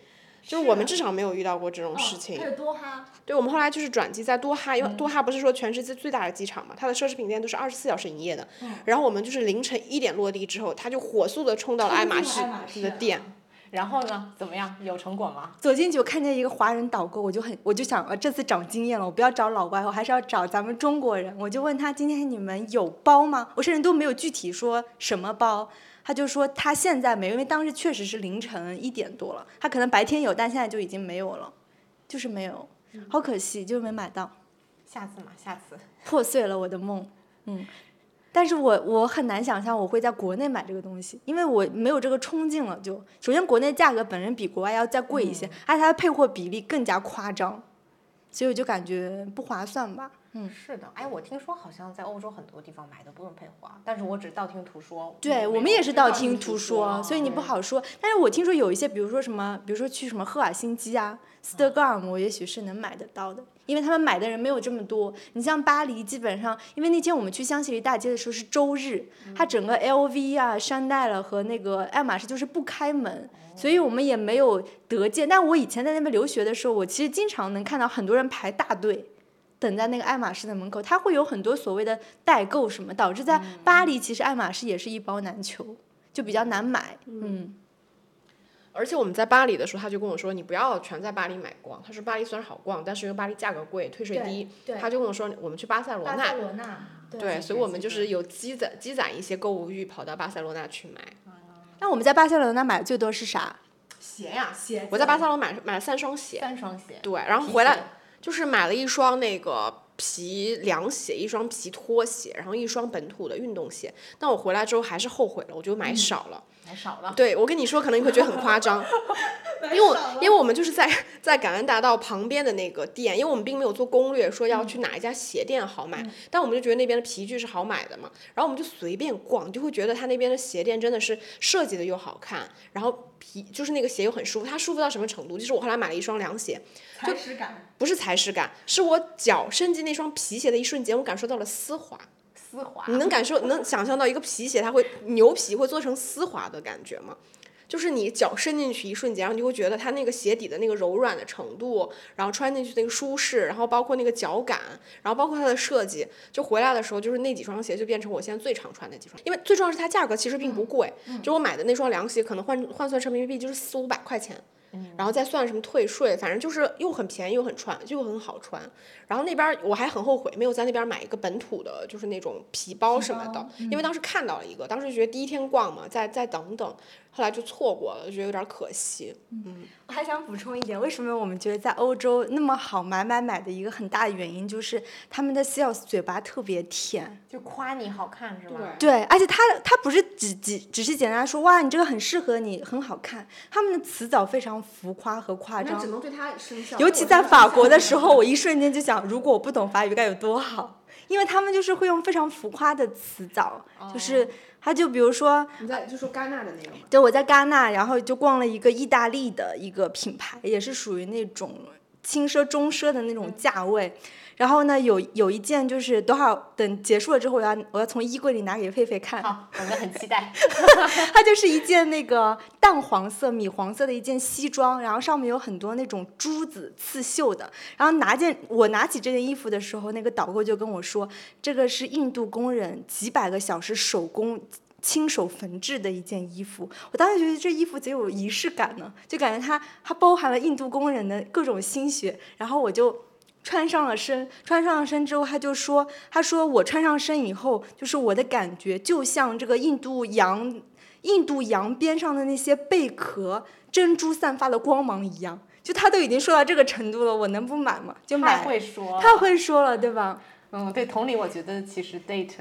就是我们至少没有遇到过这种事情。
还有多哈，
对，我们后来就是转机在多哈，因为多哈不是说全世界最大的机场嘛，它的奢侈品店都是二十四小时营业的。然后我们就是凌晨一点落地之后，他就火速的冲到了爱马仕
冲进了爱马仕
的店。
然后呢？怎么样？有成果吗？
走进去我看见一个华人导购，我就很我就想，呃，这次长经验了，我不要找老外，我还是要找咱们中国人。我就问他今天你们有包吗？我甚至都没有具体说什么包，他就说他现在没有，因为当时确实是凌晨一点多了，他可能白天有，但现在就已经没有了，就是没有，好可惜，就没买到，
下次嘛，下次。
破碎了我的梦，嗯。但是我我很难想象我会在国内买这个东西，因为我没有这个冲劲了。就首先国内价格本身比国外要再贵一些，而且它的配货比例更加夸张，所以我就感觉不划算吧。嗯，
是的，哎，我听说好像在欧洲很多地方买都不用配货，但是我只道听途说。
对我们也是道听途说，所以你不好说。但是我听说有一些，比如说什么，比如说去什么赫尔辛基啊、斯德哥尔摩，也许是能买得到的，因为他们买的人没有这么多。你像巴黎，基本上，因为那天我们去香榭丽大街的时候是周日，它整个 LV 啊、山奈了和那个爱马仕就是不开门，所以我们也没有得见。但我以前在那边留学的时候，我其实经常能看到很多人排大队。等在那个爱马仕的门口，它会有很多所谓的代购什么，导致在巴黎其实爱马仕也是一包难求，就比较难买。嗯，
而且我们在巴黎的时候，他就跟我说，你不要全在巴黎买光。他说巴黎虽然好逛，但是因为巴黎价格贵，退税低。
对
他就跟我说，我们去巴塞罗那。
罗那。
对，所以我们就是有积攒积攒一些购物欲，跑到巴塞罗那去买。
那我们在巴塞罗那买的最多是啥？
鞋呀，
鞋
我在巴塞罗那买买了三双鞋。
三双鞋。
对，然后回来。就是买了一双那个皮凉鞋，一双皮拖鞋，然后一双本土的运动鞋。但我回来之后还是后悔了，我就买少了。
买少了。
对，我跟你说，可能你会觉得很夸张，因为我因为我们就是在在感恩大道旁边的那个店，因为我们并没有做攻略说要去哪一家鞋店好买，但我们就觉得那边的皮具是好买的嘛，然后我们就随便逛，就会觉得他那边的鞋店真的是设计的又好看，然后皮就是那个鞋又很舒服，它舒服到什么程度？就是我后来买了一双凉鞋。
踩实感
不是踩屎感，是我脚伸进那双皮鞋的一瞬间，我感受到了丝滑。
丝滑，
你能感受、能想象到一个皮鞋它会牛皮会做成丝滑的感觉吗？就是你脚伸进去一瞬间，然后你就会觉得它那个鞋底的那个柔软的程度，然后穿进去那个舒适，然后包括那个脚感，然后包括它的设计，就回来的时候就是那几双鞋就变成我现在最常穿的几双。因为最重要是它价格其实并不贵，就我买的那双凉鞋可能换换算成人民币就是四五百块钱。然后再算什么退税，反正就是又很便宜又很穿，就很好穿。然后那边我还很后悔，没有在那边买一个本土的，就是那种皮包什么的，因为当时看到了一个，当时觉得第一天逛嘛，再再等等，后来就错过了，觉得有点可惜。嗯，
我还想补充一点，为什么我们觉得在欧洲那么好买买买的一个很大的原因，就是他们的 sales 嘴巴特别甜，
就夸你好看是吧？
对，而且他他不是只只只是简单说哇你这个很适合你很好看，他们的词藻非常浮夸和夸张，
只能对他生效。
尤其在法国的时候，我一瞬间就想。如果我不懂法语该有多好，因为他们就是会用非常浮夸的词藻，就是他就比如说
你在就说戛纳的那个？
对，我在戛纳，然后就逛了一个意大利的一个品牌，也是属于那种轻奢中奢的那种价位。然后呢，有有一件就是多少等结束了之后，我要我要从衣柜里拿给狒狒看。
好，我们很期待。
它就是一件那个淡黄色、米黄色的一件西装，然后上面有很多那种珠子刺绣的。然后拿件我拿起这件衣服的时候，那个导购就跟我说，这个是印度工人几百个小时手工亲手缝制的一件衣服。我当时觉得这衣服贼有仪式感呢，就感觉它它包含了印度工人的各种心血。然后我就。穿上了身，穿上了身之后，他就说：“他说我穿上身以后，就是我的感觉就像这个印度洋，印度洋边上的那些贝壳珍珠散发的光芒一样。就他都已经说到这个程度了，我能不买吗？就买。
太会说，
太会说了，对吧？
嗯，对。同理，我觉得其实 date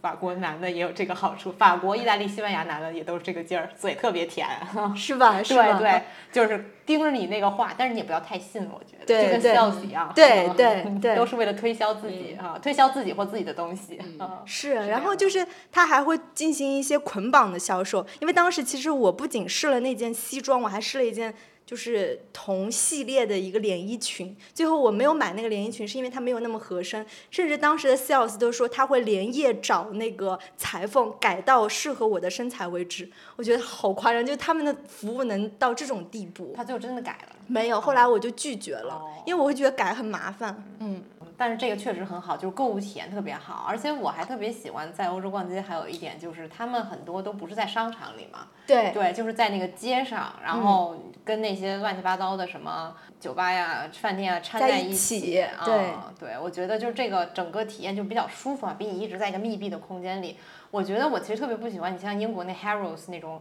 法国男的也有这个好处，法国、意大利、西班牙男的也都是这个劲儿，嘴特别甜，
是吧？
对对，就是。盯着你那个话，但是你也不要太信，我觉得就跟 sales 一样，
对对对，
都是为了推销自己啊，推销自己或自己的东西。
是，然后就是他还会进行一些捆绑的销售，因为当时其实我不仅试了那件西装，我还试了一件。就是同系列的一个连衣裙。最后我没有买那个连衣裙，是因为它没有那么合身，甚至当时的 sales 都说他会连夜找那个裁缝改到适合我的身材为止。我觉得好夸张，就他们的服务能到这种地步。
他最后真的改了。
没有，后来我就拒绝了，因为我会觉得改很麻烦。嗯。
但是这个确实很好，就是购物体验特别好，而且我还特别喜欢在欧洲逛街。还有一点就是，他们很多都不是在商场里嘛，
对
对，就是在那个街上，然后跟那些乱七八糟的什么酒吧呀、饭店啊掺在一
起。
对对，我觉得就是这个整个体验就比较舒服啊，比你一直在一个密闭的空间里。我觉得我其实特别不喜欢你像英国那 Harrods 那种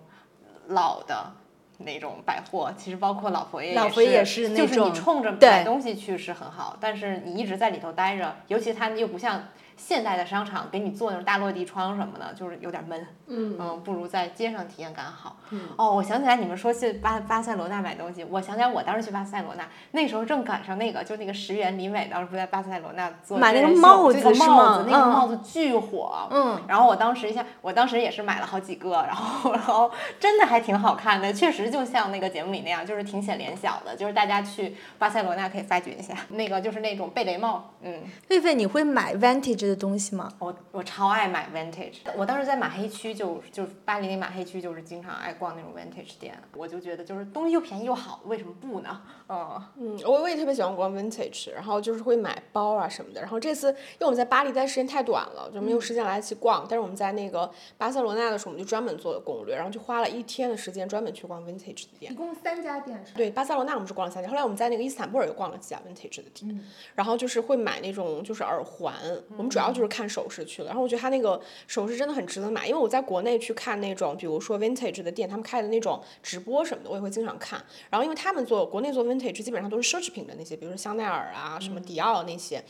老的。那种百货，其实包括老佛爷
也是，
就是你冲着买东西去是很好，但是你一直在里头待着，尤其它又不像。现代的商场给你做那种大落地窗什么的，就是有点闷。嗯嗯，不如在街上体验感好。哦，我想起来你们说去巴巴塞罗那买东西，我想起来我当时去巴塞罗那，那时候正赶上那个，就那个石原里美当时不在巴塞罗那做
买那个帽子
帽子那个帽子巨火。嗯。然后我当时一下，我当时也是买了好几个，然后然后真的还挺好看的，确实就像那个节目里那样，就是挺显脸小的，就是大家去巴塞罗那可以发掘一下，那个就是那种贝雷帽。嗯。
狒狒，你会买 Vantage？的东西吗？
我我超爱买 vintage，我当时在马黑区就就巴黎那马黑区就是经常爱逛那种 vintage 店，我就觉得就是东西又便宜又好，为什么不呢？
嗯嗯，我我也特别喜欢逛 vintage，然后就是会买包啊什么的。然后这次因为我们在巴黎待时间太短了，就没有时间来得及逛。但是我们在那个巴塞罗那的时候，我们就专门做了攻略，然后就花了一天的时间专门去逛 vintage 的店。
一共三家店是吧？
对，巴塞罗那我们是逛了三家，后来我们在那个伊斯坦布尔又逛了几家 vintage 的店。然后就是会买那种就是耳环，我们主要就是看首饰。去了，然后我觉得他那个首饰真的很值得买，因为我在国内去看那种，比如说 vintage 的店，他们开的那种直播什么的，我也会经常看。然后因为他们做国内做 vintage 基本上都是奢侈品的那些，比如说香奈儿啊、什么迪奥那些，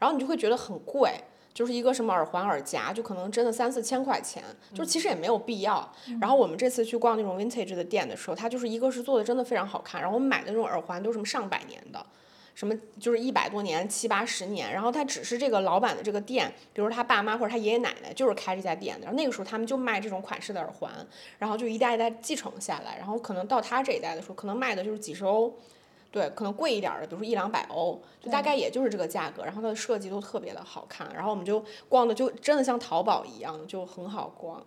然后你就会觉得很贵，就是一个什么耳环、耳夹，就可能真的三四千块钱，就其实也没有必要。然后我们这次去逛那种 vintage 的店的时候，它就是一个是做的真的非常好看，然后我们买的那种耳环都是什么上百年的。什么就是一百多年七八十年，然后他只是这个老板的这个店，比如他爸妈或者他爷爷奶奶就是开这家店的，然后那个时候他们就卖这种款式的耳环，然后就一代一代继承下来，然后可能到他这一代的时候，可能卖的就是几十欧，对，可能贵一点的，比如说一两百欧，就大概也就是这个价格，然后它的设计都特别的好看，然后我们就逛的就真的像淘宝一样，就很好逛。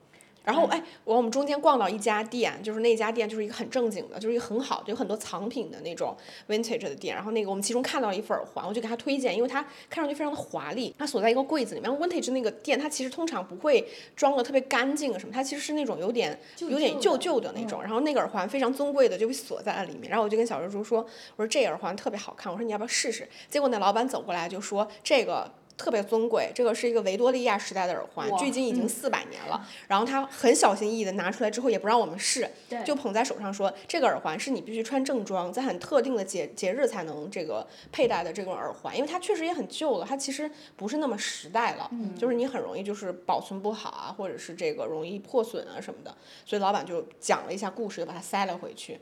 然后哎，我我们中间逛到一家店，就是那家店就是一个很正经的，就是一个很好的有很多藏品的那种 vintage 的店。然后那个我们其中看到了一副耳环，我就给他推荐，因为它看上去非常的华丽，它锁在一个柜子里面。vintage 那个店它其实通常不会装的特别干净什么，它其实是那种有点有点旧旧的那种。然后那个耳环非常尊贵的就被锁在了里面。然后我就跟小蜘蛛说，我说这耳环特别好看，我说你要不要试试？结果那老板走过来就说这个。特别尊贵，这个是一个维多利亚时代的耳环，距今已经四百年了。然后他很小心翼翼的拿出来之后，也不让我们试，就捧在手上说：“这个耳环是你必须穿正装，在很特定的节节日才能这个佩戴的这种耳环，因为它确实也很旧了，它其实不是那么时代了，就是你很容易就是保存不好啊，或者是这个容易破损啊什么的。所以老板就讲了一下故事，就把它塞了回去。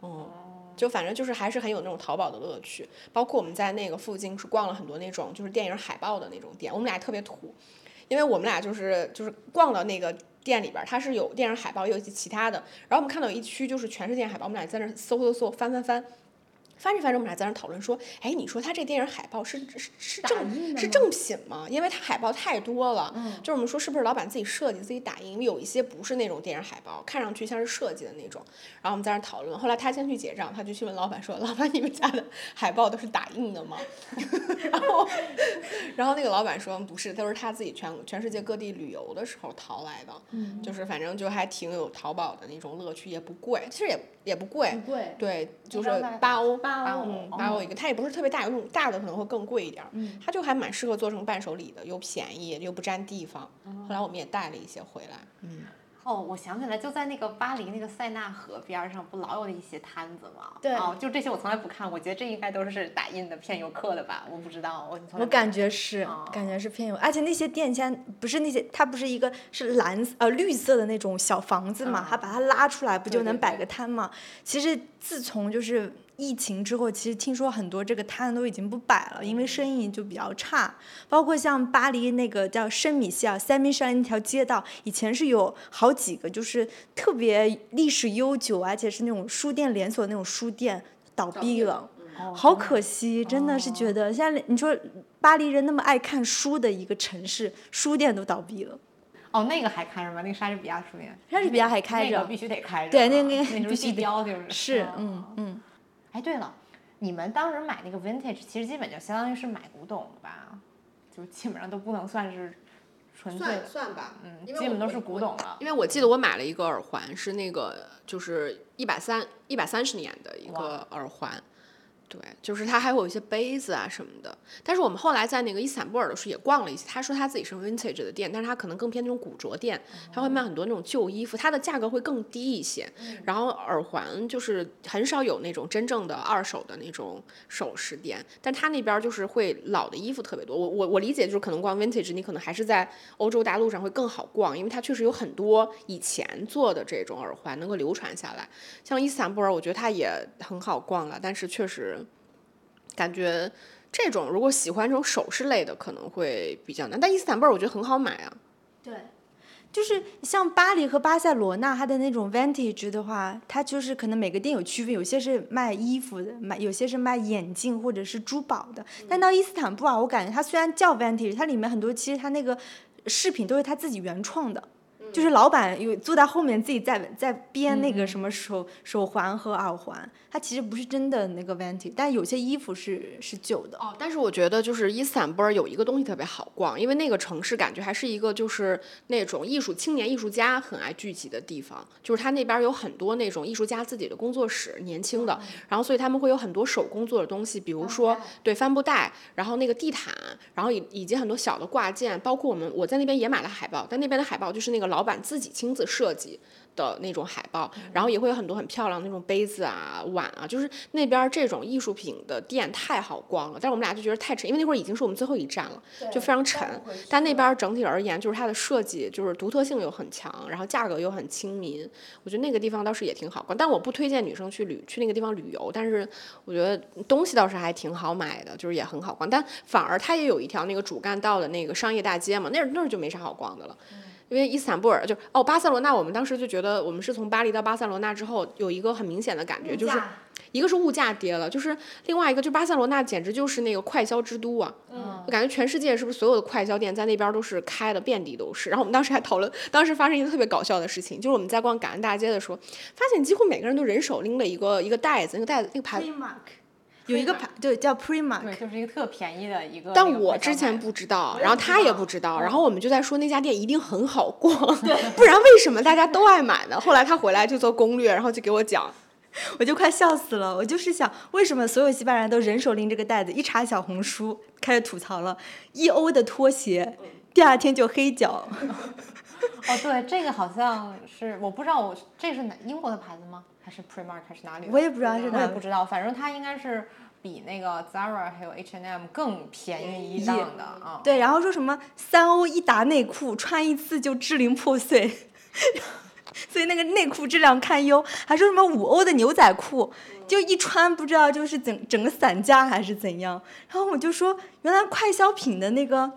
哦。就反正就是还是很有那种淘宝的乐趣，包括我们在那个附近是逛了很多那种就是电影海报的那种店，我们俩特别土，因为我们俩就是就是逛到那个店里边，它是有电影海报，也有其他的，然后我们看到有一区就是全是电影海报，我们俩在那搜搜搜翻翻翻。翻着翻着，我们俩在那讨论说：“哎，你说他这电影海报是是是正是正品吗？因为他海报太多了。嗯，就是我们说是不是老板自己设计、自己打印？有一些不是那种电影海报，看上去像是设计的那种。然后我们在那讨论。后来他先去结账，他就去问老板说：‘老板，你们家的海报都是打印的吗？’ 然后，然后那个老板说：‘不是，都是他自己全全世界各地旅游的时候淘来的。’嗯，就是反正就还挺有淘宝的那种乐趣，也不贵，其实也也不贵。
不贵。
对，就是八欧。
八欧，
八欧一个，它也不是特别大，有那种大的可能会更贵一点它就还蛮适合做成伴手礼的，又便宜又不占地方。后来我们也带了一些回来。嗯。
哦，我想起来，就在那个巴黎那个塞纳河边上，不老有一些摊子吗？
对。
哦，就这些我从来不看，我觉得这应该都是打印的骗游客的吧？我不知道，我。
我感觉是，感觉是骗游，而且那些店家不是那些，它不是一个是蓝呃绿色的那种小房子嘛，它把它拉出来不就能摆个摊嘛？其实自从就是。疫情之后，其实听说很多这个摊都已经不摆了，因为生意就比较差。包括像巴黎那个叫圣米歇尔 （Saint Michel） 那条街道，以前是有好几个就是特别历史悠久，而且是那种书店连锁那种书店倒闭了。好可惜，真的是觉得现在你说巴黎人那么爱看书的一个城市，书店都倒闭了。
哦，那个还开着吗？那个莎士比亚书店，
莎士比亚还开着
那个必须得开着。
对那个
那
必须得
标就是
是，嗯嗯。
哎，对了，你们当时买那个 vintage，其实基本就相当于是买古董了吧？就基本上都不能算是纯粹的，
算吧，
嗯，基本都是古董了。
因为我记得我买了一个耳环，是那个就是一百三一百三十年的一个耳环。对，就是它还有一些杯子啊什么的。但是我们后来在那个伊斯坦布尔的时候也逛了一些，他说他自己是 vintage 的店，但是他可能更偏那种古着店，他会卖很多那种旧衣服，它的价格会更低一些。然后耳环就是很少有那种真正的二手的那种首饰店，但他那边就是会老的衣服特别多。我我我理解就是可能逛 vintage，你可能还是在欧洲大陆上会更好逛，因为它确实有很多以前做的这种耳环能够流传下来。像伊斯坦布尔，我觉得它也很好逛了，但是确实感觉这种如果喜欢这种首饰类的可能会比较难。但伊斯坦布尔我觉得很好买啊。
对，就是像巴黎和巴塞罗那，它的那种 vintage 的话，它就是可能每个店有区分，有些是卖衣服的，卖有些是卖眼镜或者是珠宝的。但到伊斯坦布尔，我感觉它虽然叫 vintage，它里面很多其实它那个饰品都是它自己原创的。就是老板有坐在后面自己在在编那个什么手、手环和耳环，它其实不是真的那个 vintage，但有些衣服是是旧的。
哦，但是我觉得就是伊斯坦布尔有一个东西特别好逛，因为那个城市感觉还是一个就是那种艺术青年艺术家很爱聚集的地方，就是他那边有很多那种艺术家自己的工作室，年轻的，然后所以他们会有很多手工做的东西，比如说对帆布袋，然后那个地毯，然后以以及很多小的挂件，包括我们我在那边也买了海报，但那边的海报就是那个老板自己亲自设计。的那种海报，然后也会有很多很漂亮的那种杯子啊、碗啊，就是那边这种艺术品的店太好逛了。但是我们俩就觉得太沉，因为那会儿已经是我们最后一站了，就非常沉。但那边整体而言，就是它的设计就是独特性又很强，然后价格又很亲民。我觉得那个地方倒是也挺好逛，但我不推荐女生去旅去那个地方旅游。但是我觉得东西倒是还挺好买的，就是也很好逛。但反而它也有一条那个主干道的那个商业大街嘛，那儿那儿就没啥好逛的了。因为伊斯坦布尔就哦巴塞罗那，我们当时就觉得我们是从巴黎到巴塞罗那之后，有一个很明显的感觉，就是一个是物价跌了，就是另外一个就巴塞罗那简直就是那个快消之都啊，
嗯，
我感觉全世界是不是所有的快消店在那边都是开的遍地都是。然后我们当时还讨论，当时发生一个特别搞笑的事情，就是我们在逛感恩大街的时候，发现几乎每个人都人手拎了一个一个袋子，那个袋子那个牌子。
有一个牌，对，叫 Primark。
对，就是一个特便宜的一个。
但我之前不知道，然后他也不知道，然后我们就在说那家店一定很好逛，不然为什么大家都爱买呢？后来他回来就做攻略，然后就给我讲，
我就快笑死了。我就是想，为什么所有西班牙人都人手拎这个袋子？一查小红书，开始吐槽了，一欧的拖鞋，第二天就黑脚。
哦，对，这个好像是我不知道我这是哪英国的牌子吗？还是 Primark 还是哪里？
我也不知道是
我
哪我
也不知道，反正它应该是比那个 Zara 还有 H and M 更便宜一档的啊。
对，然后说什么三欧一打内裤，穿一次就支离破碎，所以那个内裤质量堪忧。还说什么五欧的牛仔裤，就一穿不知道就是整整个散架还是怎样。然后我就说，原来快消品的那个。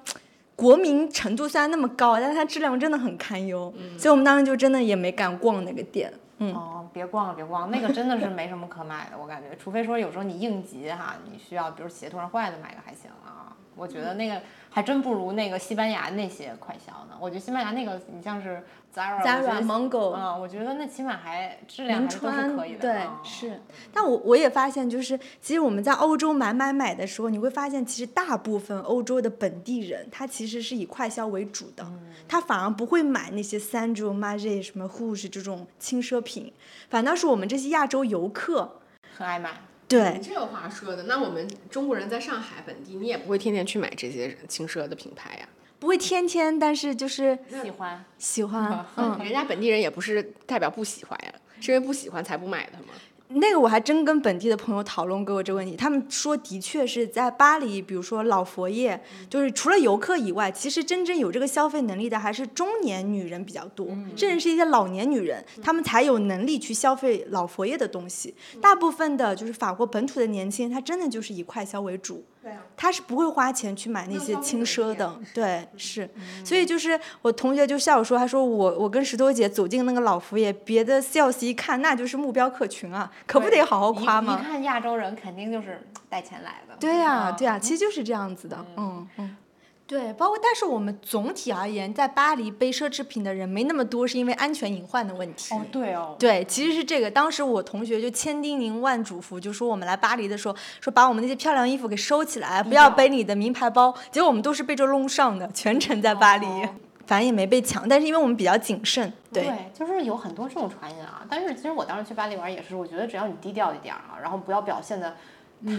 国民程度虽然那么高，但是它质量真的很堪忧，所以我们当时就真的也没敢逛那个店。嗯，
哦，别逛了，别逛了，那个真的是没什么可买的，我感觉，除非说有时候你应急哈，你需要，比如鞋突然坏了买个还行啊。我觉得那个还真不如那个西班牙那些快销呢。我觉得西班牙那个，你像是 Zara、
Mango
嗯，我觉得那起码还质量还是都是可以的。
对
嗯
是。但我我也发现，就是其实我们在欧洲买买买的时候，你会发现，其实大部分欧洲的本地人，他其实是以快销为主的，他反而不会买那些 Sandro、m a g e 什么 Hush 这种轻奢品，反倒是我们这些亚洲游客，
很爱买。
对
这话说的，那我们中国人在上海本地，你也不会天天去买这些轻奢的品牌呀。
不会天天，但是就是
喜欢，
喜欢，嗯，
人家本地人也不是代表不喜欢呀，是因为不喜欢才不买的吗？
那个我还真跟本地的朋友讨论过这个问题，他们说的确是在巴黎，比如说老佛爷，就是除了游客以外，其实真正有这个消费能力的还是中年女人比较多，甚至是一些老年女人，她们才有能力去消费老佛爷的东西。大部分的就是法国本土的年轻人，他真的就是以快消为主。他是不会花钱去买那些轻奢的，对，是，所以就是我同学就笑我说，他说我我跟石头姐走进那个老佛爷，别的 sales 一看那就是目标客群啊，可不得好好夸吗？
一看亚洲人肯定就是带钱来的。
对呀，对呀，其实就是这样子的，嗯嗯。对，包括但是我们总体而言，在巴黎背奢侈品的人没那么多，是因为安全隐患的问题。
哦，对哦。
对，其实是这个。当时我同学就千叮咛万嘱咐，就说我们来巴黎的时候，说把我们那些漂亮衣服给收起来，不要背你的名牌包。结果我们都是被这弄上的，全程在巴黎，反正也没被抢。但是因为我们比较谨慎，对，
就是有很多这种传言啊。但是其实我当时去巴黎玩也是，我觉得只要你低调一点啊，然后不要表现的。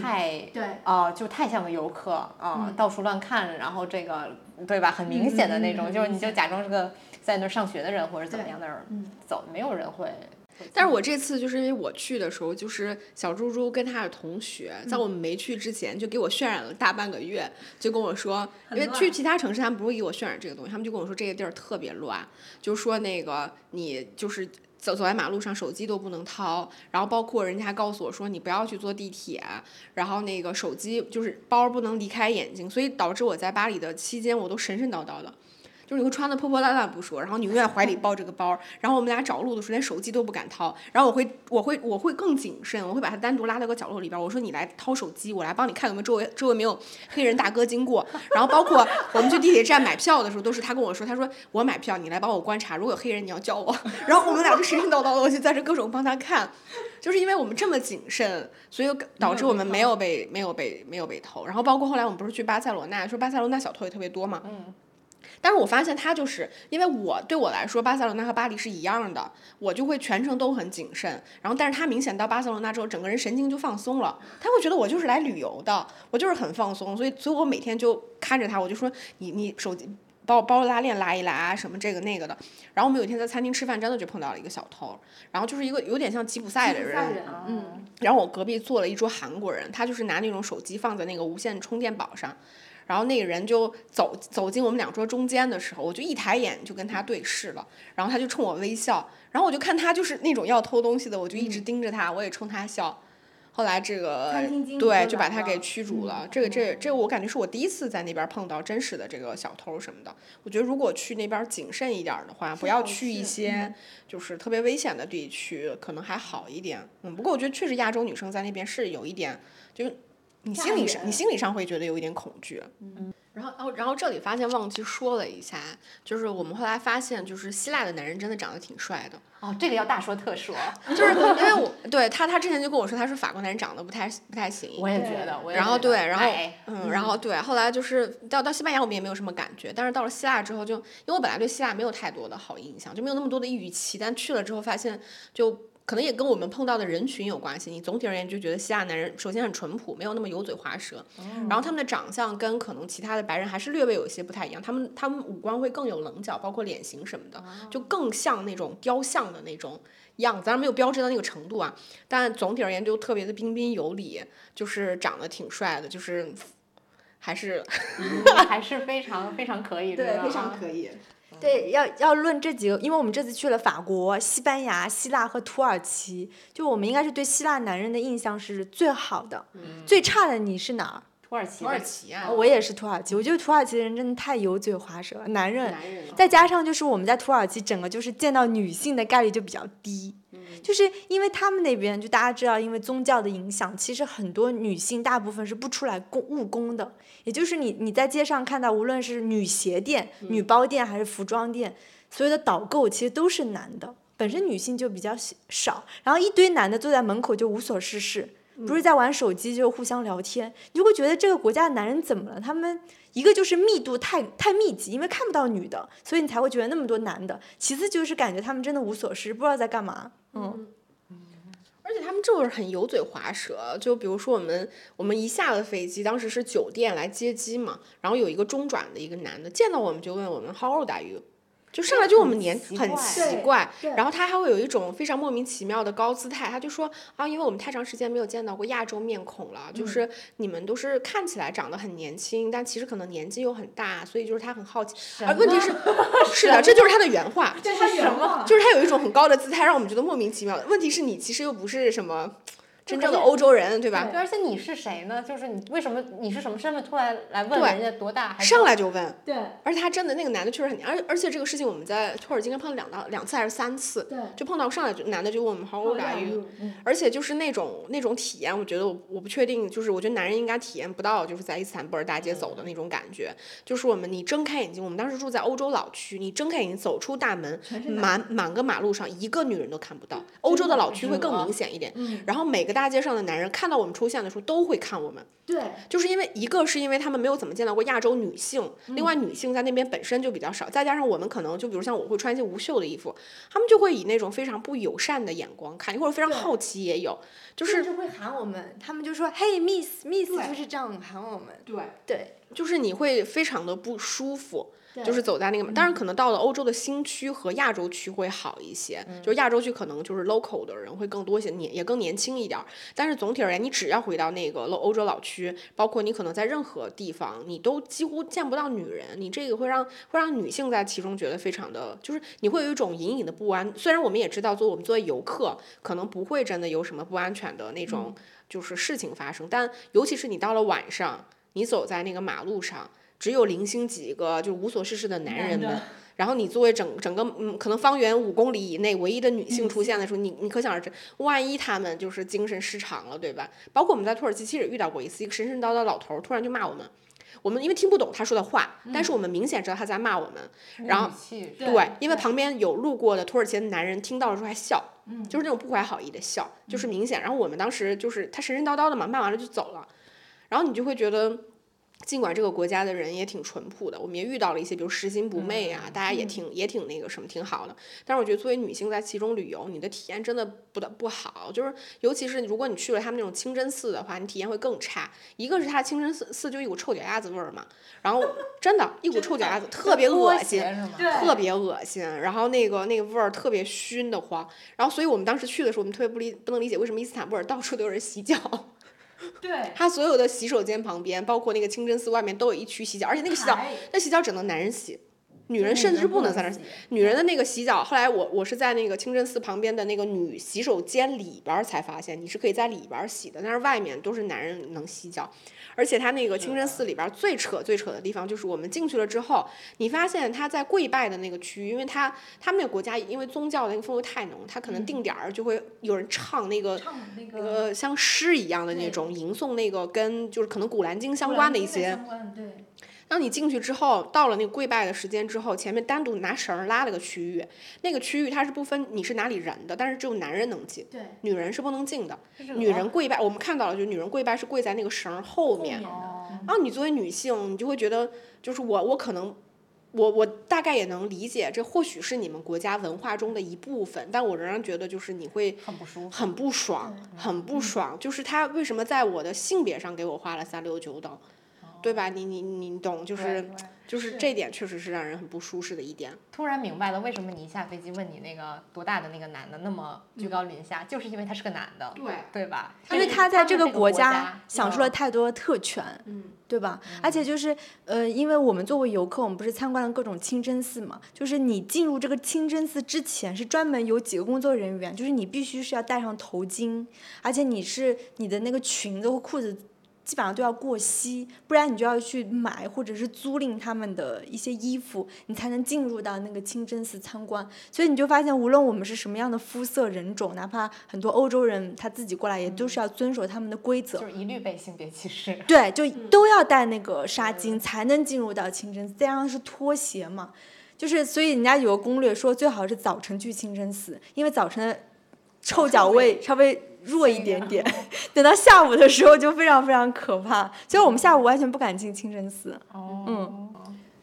太
对
啊，就太像个游客啊，到处乱看，然后这个对吧？很明显的那种，就是你就假装是个在那儿上学的人或者怎么样那儿走，没有人会。
但是我这次就是因为我去的时候，就是小猪猪跟他的同学，在我们没去之前就给我渲染了大半个月，就跟我说，因为去其他城市他们不会给我渲染这个东西，他们就跟我说这个地儿特别乱，就说那个你就是。走走在马路上，手机都不能掏，然后包括人家告诉我说，你不要去坐地铁，然后那个手机就是包不能离开眼睛，所以导致我在巴黎的期间，我都神神叨叨的。就是你会穿的破破烂烂不说，然后你永远怀里抱着个包，然后我们俩找路的时候连手机都不敢掏，然后我会我会我会更谨慎，我会把它单独拉到个角落里边，我说你来掏手机，我来帮你看有没有周围周围没有黑人大哥经过，然后包括我们去地铁站买票的时候，都是他跟我说，他说我买票，你来帮我观察，如果有黑人你要叫我，然后我们俩就神神叨叨的，我就在这各种帮他看，就是因为我们这么谨慎，所以导致我们没有被没有被没有被偷，然后包括后来我们不是去巴塞罗那，说巴塞罗那小偷也特别多嘛，但是我发现他就是因为我对我来说，巴塞罗那和巴黎是一样的，我就会全程都很谨慎。然后，但是他明显到巴塞罗那之后，整个人神经就放松了。他会觉得我就是来旅游的，我就是很放松。所以，所以我每天就看着他，我就说你你手机包包拉链拉一拉啊，什么这个那个的。然后我们有一天在餐厅吃饭，真的就碰到了一个小偷，然后就是一个有点像吉普赛的人，嗯。然后我隔壁坐了一桌韩国人，他就是拿那种手机放在那个无线充电宝上。然后那个人就走走进我们两桌中间的时候，我就一抬眼就跟他对视了，然后他就冲我微笑，然后我就看他就是那种要偷东西的，我就一直盯着他，我也冲他笑。后来这个对就把他给驱逐了。这个这这我感觉是我第一次在那边碰到真实的这个小偷什么的。我觉得如果去那边谨慎一点的话，不要去一些就是特别危险的地区，可能还好一点。嗯，不过我觉得确实亚洲女生在那边是有一点就。你心理上，你心理上会觉得有一点恐惧。嗯，然后，然后，然后这里发现忘记说了一下，就是我们后来发现，就是希腊的男人真的长得挺帅的。
哦，这个要大说特说，
就是因为我对他，他之前就跟我说，他说法国男人长得不太不太行。
我也觉得，
然后对，然后嗯，然后对，后来就是到到西班牙，我们也没有什么感觉，但是到了希腊之后，就因为我本来对希腊没有太多的好印象，就没有那么多的预期，但去了之后发现就。可能也跟我们碰到的人群有关系。你总体而言就觉得希腊男人首先很淳朴，没有那么油嘴滑舌，然后他们的长相跟可能其他的白人还是略微有一些不太一样。他们他们五官会更有棱角，包括脸型什么的，就更像那种雕像的那种样子。当然没有标志到那个程度啊，但总体而言就特别的彬彬有礼，就是长得挺帅的，就是还是
还是非常非常可以的，
对，非常可以。
对，要要论这几个，因为我们这次去了法国、西班牙、希腊和土耳其，就我们应该是对希腊男人的印象是最好的。最差的你是哪儿？
土耳其。
土耳其啊。
我也是土耳其，我觉得土耳其的人真的太油嘴滑舌了，
男
人。男人。再加上就是我们在土耳其整个就是见到女性的概率就比较低。就是因为他们那边，就大家知道，因为宗教的影响，其实很多女性大部分是不出来工务工的。也就是你你在街上看到，无论是女鞋店、女包店还是服装店，所有的导购其实都是男的，本身女性就比较少。然后一堆男的坐在门口就无所事事，不是在玩手机就互相聊天。你就会觉得这个国家的男人怎么了？他们一个就是密度太太密集，因为看不到女的，所以你才会觉得那么多男的。其次就是感觉他们真的无所事，不知道在干嘛。嗯，
而且他们就是很油嘴滑舌，就比如说我们我们一下了飞机，当时是酒店来接机嘛，然后有一个中转的一个男的见到我们就问我们 How old are you？就上来就我们年很
奇怪
然后他还会有一种非常莫名其妙的高姿态，他就说啊，因为我们太长时间没有见到过亚洲面孔了，
嗯
就是你们都是看起来长得很年轻，但其实可能年纪又很大，所以就是他很好奇。而问题是，是的，这就是他的原话，
这是什么？
就是他有一种很高的姿态，让我们觉得莫名其妙。问题是你其实又不是什么真正的欧洲人，对吧？
对，而且你是谁呢？就是你为什么你是什么身份突然来问
对
人家多大？还
上来就问，
对
而且他真的那个男的确实很黏，而而且这个事情我们在土耳其应该碰到两到两次还是三次，
对，
就碰到上来就男的就问我们 How old are you？
嗯
而且就是那种那种体验，我觉得我我不确定，就是我觉得男人应该体验不到，就是在伊斯坦布尔大街走的那种感觉。就是我们你睁开眼睛，我们当时住在欧洲老区，你睁开眼睛走出大门，满满个马路上一个女人都看不到。欧洲的老区会更明显一点，嗯然后每个大街上的男人看到我们出现的时候都会看我们。
对，
就是因为一个是因为他们没有怎么见到过亚洲女性，另外女性在那边本身就比较少，再加上我们可能就比如像我会穿一些无袖的衣服，他们就会以那种非常不友善的眼光看你，或者非常好奇也有，就是
就会喊我们，他们就说嘿 Miss Miss，就是这样喊我们。
对
对，
就是你会非常的不舒服。就是走在那个，当然可能到了欧洲的新区和亚洲区会好一些，就是亚洲区可能就是 local 的人会更多一些，年也更年轻一点儿。但是总体而言，你只要回到那个欧欧洲老区，包括你可能在任何地方，你都几乎见不到女人，你这个会让会让女性在其中觉得非常的，就是你会有一种隐隐的不安。虽然我们也知道，做我们作为游客，可能不会真的有什么不安全的那种就是事情发生，但尤其是你到了晚上，你走在那个马路上。只有零星几个就无所事事的男人们，然后你作为整整个嗯，可能方圆五公里以内唯一的女性出现的时候，你你可想而知，万一他们就是精神失常了，对吧？包括我们在土耳其其实也遇到过一次，一个神神叨叨老头突然就骂我们，我们因为听不懂他说的话，但是我们明显知道他在骂我们，然后对，因为旁边有路过的土耳其的男人听到了之后还笑，就是那种不怀好意的笑，就是明显。然后我们当时就是他神神叨叨的嘛，骂完了就走了，然后你就会觉得。尽管这个国家的人也挺淳朴的，我们也遇到了一些，比如拾金不昧啊，大家也挺也挺那个什么，挺好的。但是我觉得作为女性在其中旅游，你的体验真的不的不好，就是尤其是如果你去了他们那种清真寺的话，你体验会更差。一个是它清真寺寺就一股臭脚丫子味儿嘛，然后 真的，一股臭脚丫子，特别恶心。特别恶心，然后那个那个味儿特别熏得慌，然后所以我们当时去的时候，我们特别不理不能理解为什么伊斯坦布尔到处都有人洗脚，
对，
他所有的洗手间旁边，包括那个清真寺外面都有一区洗脚，而且那个洗脚那洗脚只能男人洗，女人甚至不能在那儿洗。女人的那个洗脚，后来我我是在那个清真寺旁边的那个女洗手间里边儿才发现，你是可以在里边儿洗的，但是外面都是男人能洗脚。而且它那个清真寺里边最扯最扯的地方，就是我们进去了之后，你发现他在跪拜的那个区域，因为他他们那个国家因为宗教的那个氛围太浓，他可能定点儿就会有人唱那个。
唱那个
呃，像诗一样的那种吟诵，那个跟就是可能《古兰经》相关的一些，
对，
当你进去之后，到了那个跪拜的时间之后，前面单独拿绳拉了个区域，那个区域它是不分你是哪里人的，但是只有男人能进，
对，
女人是不能进的。女人跪拜，我们看到了，就是女人跪拜是跪在那个绳儿后面。然后你作为女性，你就会觉得，就是我我可能。我我大概也能理解，这或许是你们国家文化中的一部分，但我仍然觉得就是你会
很不舒服。
很不爽，很不爽。就是他为什么在我的性别上给我画了三六九等，对吧？你你你懂，就是就是这点确实是让人很不舒适的一点。
突然明白了为什么你一下飞机问你那个多大的那个男的那么居高临下，就是因为他是个男的，
对
对吧？
因为他在这
个
个国
家
家享受了太多的特权，
嗯，
对吧？而且就是呃，因为我们作为游客，我们不是参观了各种清真寺嘛，就是你进入这个清真寺之前，是专门有几个工作人员，就是你必须是要戴上头巾，而且你是你的那个裙子或裤子。基本上都要过膝，不然你就要去买或者是租赁他们的一些衣服，你才能进入到那个清真寺参观。所以你就发现，无论我们是什么样的肤色人种，哪怕很多欧洲人他自己过来，也都是要遵守他们的规则。
就是一律被性别歧视。
对，就都要戴那个纱巾才能进入到清真寺，再加上是拖鞋嘛，就是所以人家有个攻略说，最好是早晨去清真寺，因为早晨的臭脚味 稍微弱一点点，等到下午的时候就非常非常可怕。所以我们下午完全不敢进清真寺。
哦，
嗯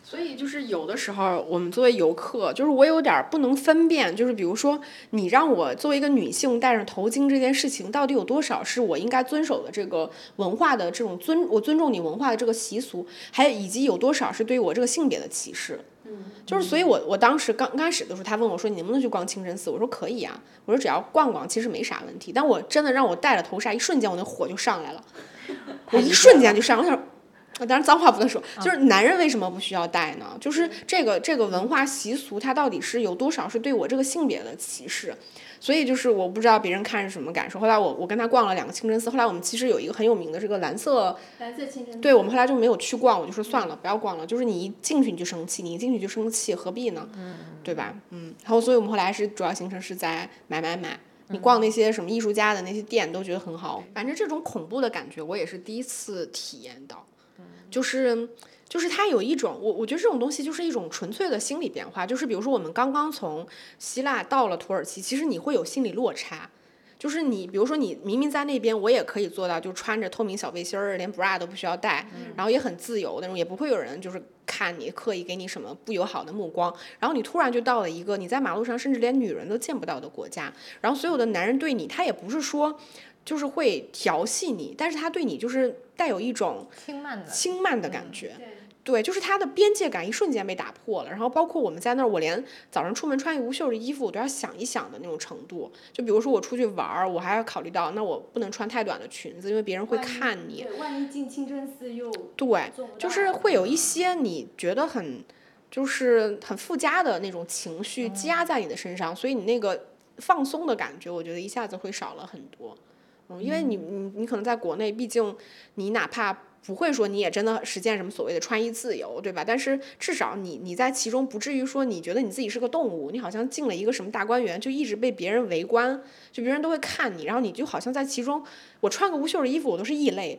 所以就是有的时候，我们作为游客，就是我有点儿不能分辨，就是比如说，你让我作为一个女性戴上头巾这件事情，到底有多少是我应该遵守的这个文化的这种尊，我尊重你文化的这个习俗，还以及有多少是对于我这个性别的歧视。就是所以我，我当时刚刚开始的时候，他问我说：“你能不能去逛清真寺？”我说：“可以啊。”我说：“只要逛逛，其实没啥问题。”但我真的让我戴了头纱，一瞬间我那火就上来了，我一瞬间就上。我想，当然脏话不能说，就是男人为什么不需要戴呢？就是这个这个文化习俗，它到底是有多少是对我这个性别的歧视？所以就是我不知道别人看是什么感受。后来我我跟他逛了两个清真寺，后来我们其实有一个很有名的这个蓝色，
蓝色清真寺
对我们后来就没有去逛，我就说算了，不要逛了。就是你一进去你就生气，你一进去就生气，何必呢？对吧？嗯。然后所以我们后来是主要行程是在买买买，你逛那些什么艺术家的那些店都觉得很好。反正这种恐怖的感觉我也是第一次体验到，就是。就是它有一种，我我觉得这种东西就是一种纯粹的心理变化。就是比如说，我们刚刚从希腊到了土耳其，其实你会有心理落差。就是你，比如说你明明在那边，我也可以做到，就穿着透明小背心儿，连 bra 都不需要带，然后也很自由那种，也不会有人就是看你，刻意给你什么不友好的目光。然后你突然就到了一个你在马路上甚至连女人都见不到的国家，然后所有的男人对你，他也不是说就是会调戏你，但是他对你就是带有一种
轻慢的，
轻慢的感觉。对，就是它的边界感一瞬间被打破了。然后包括我们在那儿，我连早上出门穿一无袖的衣服，我都要想一想的那种程度。就比如说我出去玩儿，我还要考虑到，那我不能穿太短的裙子，因为别人会看你。
对，万一进清真寺又
对，就是会有一些你觉得很，就是很附加的那种情绪积压在你的身上，所以你那个放松的感觉，我觉得一下子会少了很多。嗯，因为你你你可能在国内，毕竟你哪怕。不会说你也真的实现什么所谓的穿衣自由，对吧？但是至少你你在其中不至于说你觉得你自己是个动物，你好像进了一个什么大观园，就一直被别人围观，就别人都会看你，然后你就好像在其中，我穿个无袖的衣服我都是异类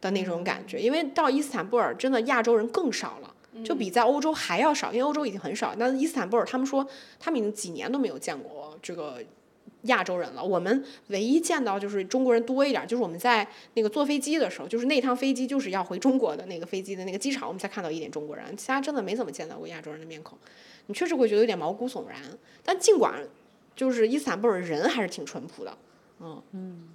的那种感觉。因为到伊斯坦布尔，真的亚洲人更少了，就比在欧洲还要少，因为欧洲已经很少，那伊斯坦布尔他们说他们已经几年都没有见过这个。亚洲人了，我们唯一见到就是中国人多一点，就是我们在那个坐飞机的时候，就是那趟飞机就是要回中国的那个飞机的那个机场，我们才看到一点中国人，其他真的没怎么见到过亚洲人的面孔。你确实会觉得有点毛骨悚然，但尽管就是伊斯坦布尔人还是挺淳朴的，嗯嗯，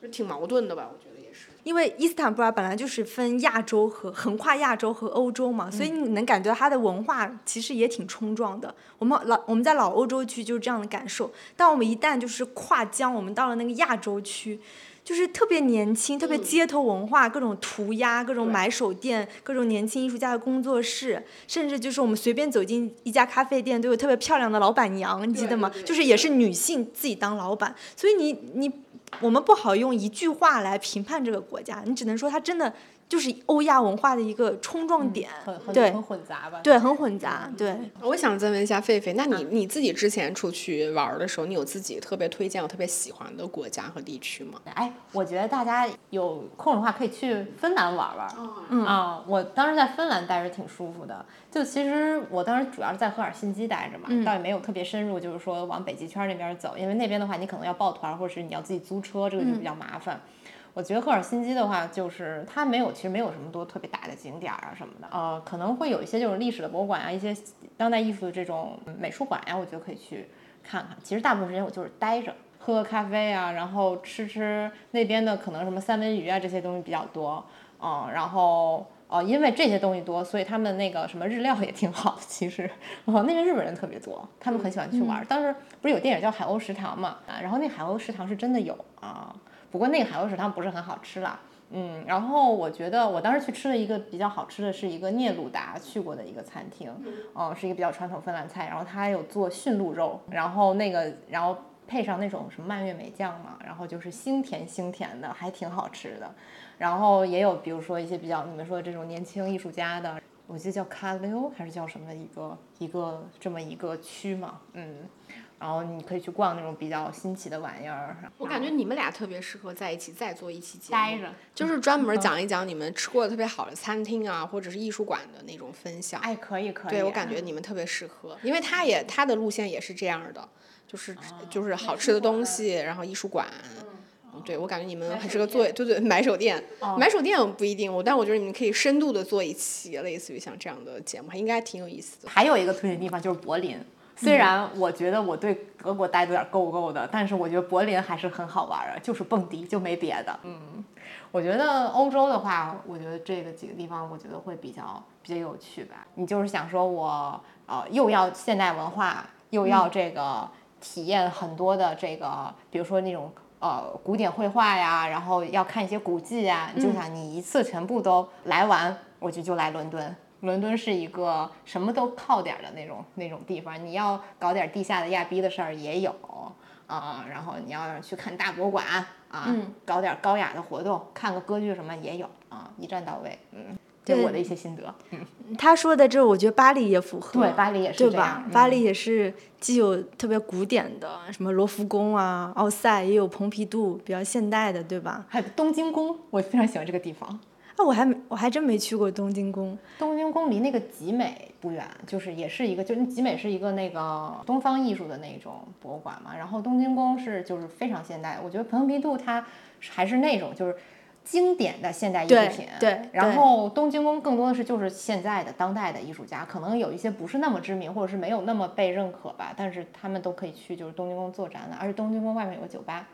就挺矛盾的吧，我觉得。
因为伊斯坦布尔本来就是分亚洲和横跨亚洲和欧洲嘛，所以你能感觉它的文化其实也挺冲撞的。我们老我们在老欧洲区就是这样的感受，但我们一旦就是跨江，我们到了那个亚洲区，就是特别年轻，特别街头文化，各种涂鸦，各种买手店，各种年轻艺术家的工作室，甚至就是我们随便走进一家咖啡店都有特别漂亮的老板娘，你记得吗？就是也是女性自己当老板，所以你你。我们不好用一句话来评判这个国家，你只能说他真的就是欧亚文化的一个冲撞点，对，
很混杂吧？
对，很混杂。对，
我想再问一下狒狒，那你你自己之前出去玩的时候，你有自己特别推荐、特别喜欢的国家和地区吗？
哎，我觉得大家有空的话可以去芬兰玩玩。嗯啊，我当时在芬兰待着挺舒服的。就其实我当时主要是在赫尔辛基待着嘛，倒也没有特别深入，就是说往北极圈那边走，因为那边的话你可能要抱团，或者是你要自己租车，这个就比较麻烦。我觉得赫尔辛基的话，就是它没有，其实没有什么多特别大的景点啊什么的，呃，可能会有一些就是历史的博物馆啊，一些当代艺术的这种美术馆呀，我觉得可以去看看。其实大部分时间我就是待着，喝喝咖啡啊，然后吃吃那边的可能什么三文鱼啊这些东西比较多，嗯，然后。哦，因为这些东西多，所以他们那个什么日料也挺好的。其实，哦，那边日本人特别多，他们很喜欢去玩。当时不是有电影叫《海鸥食堂》嘛？啊，然后那海鸥食堂是真的有啊，不过那个海鸥食堂不是很好吃啦。嗯，然后我觉得我当时去吃了一个比较好吃的是一个聂鲁达去过的一个餐厅，嗯，是一个比较传统芬兰菜，然后他有做驯鹿肉，然后那个然后配上那种什么蔓越莓酱嘛，然后就是腥甜腥甜的，还挺好吃的。然后也有，比如说一些比较你们说的这种年轻艺术家的，我记得叫卡留还是叫什么一个一个这么一个区嘛，嗯，然后你可以去逛那种比较新奇的玩意儿。
我感觉你们俩特别适合在一起再做一期节
目，待着，
就是专门讲一讲你们吃过的特别好的餐厅啊，或者是艺术馆的那种分享。
哎，可以可以。
对我感觉你们特别适合，因为他也他的路线也是这样的，就是就是好吃的东西，然后艺术馆。对，我感觉你们很适合做，对对，买手店，买手店不一定，我但我觉得你们可以深度的做一期类似于像这样的节目，还应该挺有意思的。
还有一个推荐地方就是柏林，虽然我觉得我对德国待的有点够够的，但是我觉得柏林还是很好玩儿，就是蹦迪就没别的。嗯，我觉得欧洲的话，我觉得这个几个地方我觉得会比较比较有趣吧。你就是想说我呃又要现代文化，又要这个体验很多的这个，比如说那种呃古典绘画呀，然后要看一些古迹呀，你就想你一次全部都来完，我就就来伦敦。伦敦是一个什么都靠点儿的那种那种地方，你要搞点地下的亚逼的事儿也有啊、然后你要去看大博物馆啊，
嗯
搞点高雅的活动，看个歌剧什么也有啊，一站到位，嗯，这我的一些心得。
嗯他说的这，我觉得巴黎也符合。
对，巴黎也是
对吧巴黎也是既有特别古典的，什么罗浮宫啊、奥赛，也有蓬皮杜比较现代的，对吧？
还有东京宫，我非常喜欢这个地方。
啊，我还没我还真没去过东京宫。
东京宫离那个集美不远，就是也是一个，就是集美是一个那个东方艺术的那种博物馆嘛。然后东京宫是就是非常现代，我觉得蓬皮杜它还是那种就是经典的现代艺术
对
品。
对
然后东京宫更多的是就是现在的当代的艺术家，可能有一些不是那么知名，或者是没有那么被认可吧，但是他们都可以去就是东京宫做展览，而且东京宫外面有个酒吧。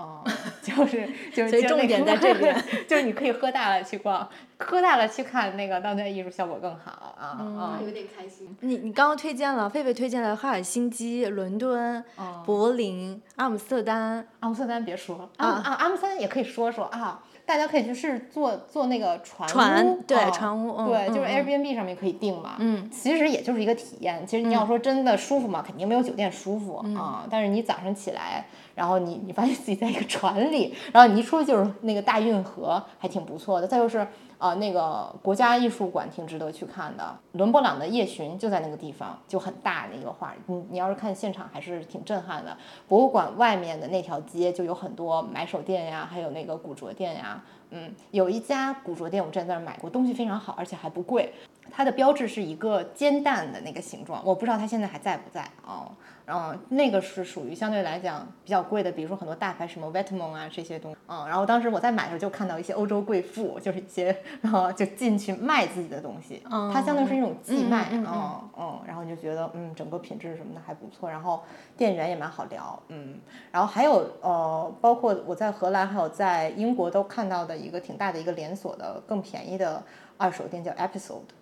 哦、就是就是，
重点在这边
就是你可以喝大了去逛，喝大了去看那个当代艺术，效果更好啊啊！
有点开心。
你你刚刚推荐了，狒狒推荐了赫尔辛基、伦敦、
嗯
柏林、阿姆斯特丹。
阿姆斯特丹别说
啊
啊啊，阿姆斯特丹也可以说说啊，大家可以去试坐坐那个船
船对船屋嗯
对，就是
嗯嗯
Airbnb 上面可以订嘛，
嗯，
其实也就是一个体验。其实你要说真的舒服嘛，肯定没有酒店舒服
嗯
啊。但是你早上起来，然后你你发现自己在一个船里，然后你一出去就是那个大运河，还挺不错的。再就是呃那个国家艺术馆挺值得去看的，伦勃朗的《夜巡》就在那个地方，就很大的一个画。你你要是看现场，还是挺震撼的。博物馆外面的那条街就有很多买手店呀，还有那个古着店呀。嗯，有一家古着店，我之前在那儿买过，东西非常好，而且还不贵。它的标志是一个煎蛋的那个形状，我不知道它现在还在不在哦。然后那个是属于相对来讲比较贵的，比如说很多大牌什么 Vetements 啊这些东西。嗯，然后当时我在买的时候就看到一些欧洲贵妇，就是一些然后就进去卖自己的东西，它相当于是一种寄卖，
嗯嗯嗯
嗯嗯，然后你就觉得嗯整个品质什么的还不错，然后店员也蛮好聊，嗯，然后还有呃，包括我在荷兰还有在英国都看到的一个挺大的一个连锁的更便宜的二手店叫 Episode。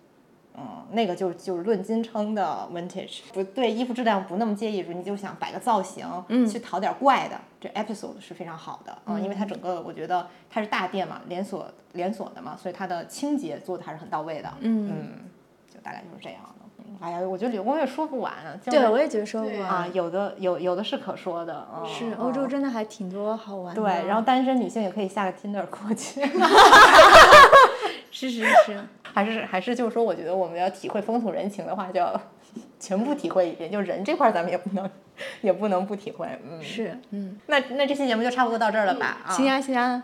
嗯，那个就就是论斤称的 vintage，不对衣服质量不那么介意，你就想摆个造型，
嗯
去淘点怪的，这 episode 是非常好的，嗯，因为它整个我觉得它是大店嘛，连锁连锁的嘛，所以它的清洁做的还是很到位的，
嗯
嗯，就大概就是这样的。嗯哎呀，我觉得刘工也说不完啊，就是
对，我也觉得说不完。
啊，有的有有的是可说的，嗯、
是欧洲
嗯
真的还挺多好玩的。
对，然后单身女性也可以下个 Tinder 过去。
是是是，
还是还是就是说，我觉得我们要体会风土人情的话，就要全部体会一遍。就人这块儿，咱们也不能也不能不体会。嗯，。
是嗯，
那那这期节目就差不多到这儿了吧？啊，
行啊行呀，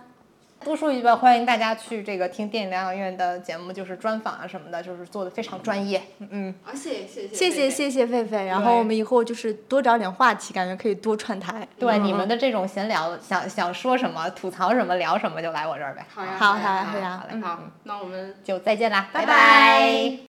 多说一句吧，欢迎大家去这个听电影疗养院的节目，就是专访啊什么的，就是做的非常专业。嗯，
啊，谢谢
谢谢谢谢谢狒狒，然后我们以后就是多找点话题，感觉可以多串台。
对，
嗯。
你们的这种闲聊，想想说什么，吐槽什么，聊什么，就来我这儿呗。
好呀，
好
呀，
好好呀。
好嘞，
好，那我们
就再见啦，
拜。
拜
拜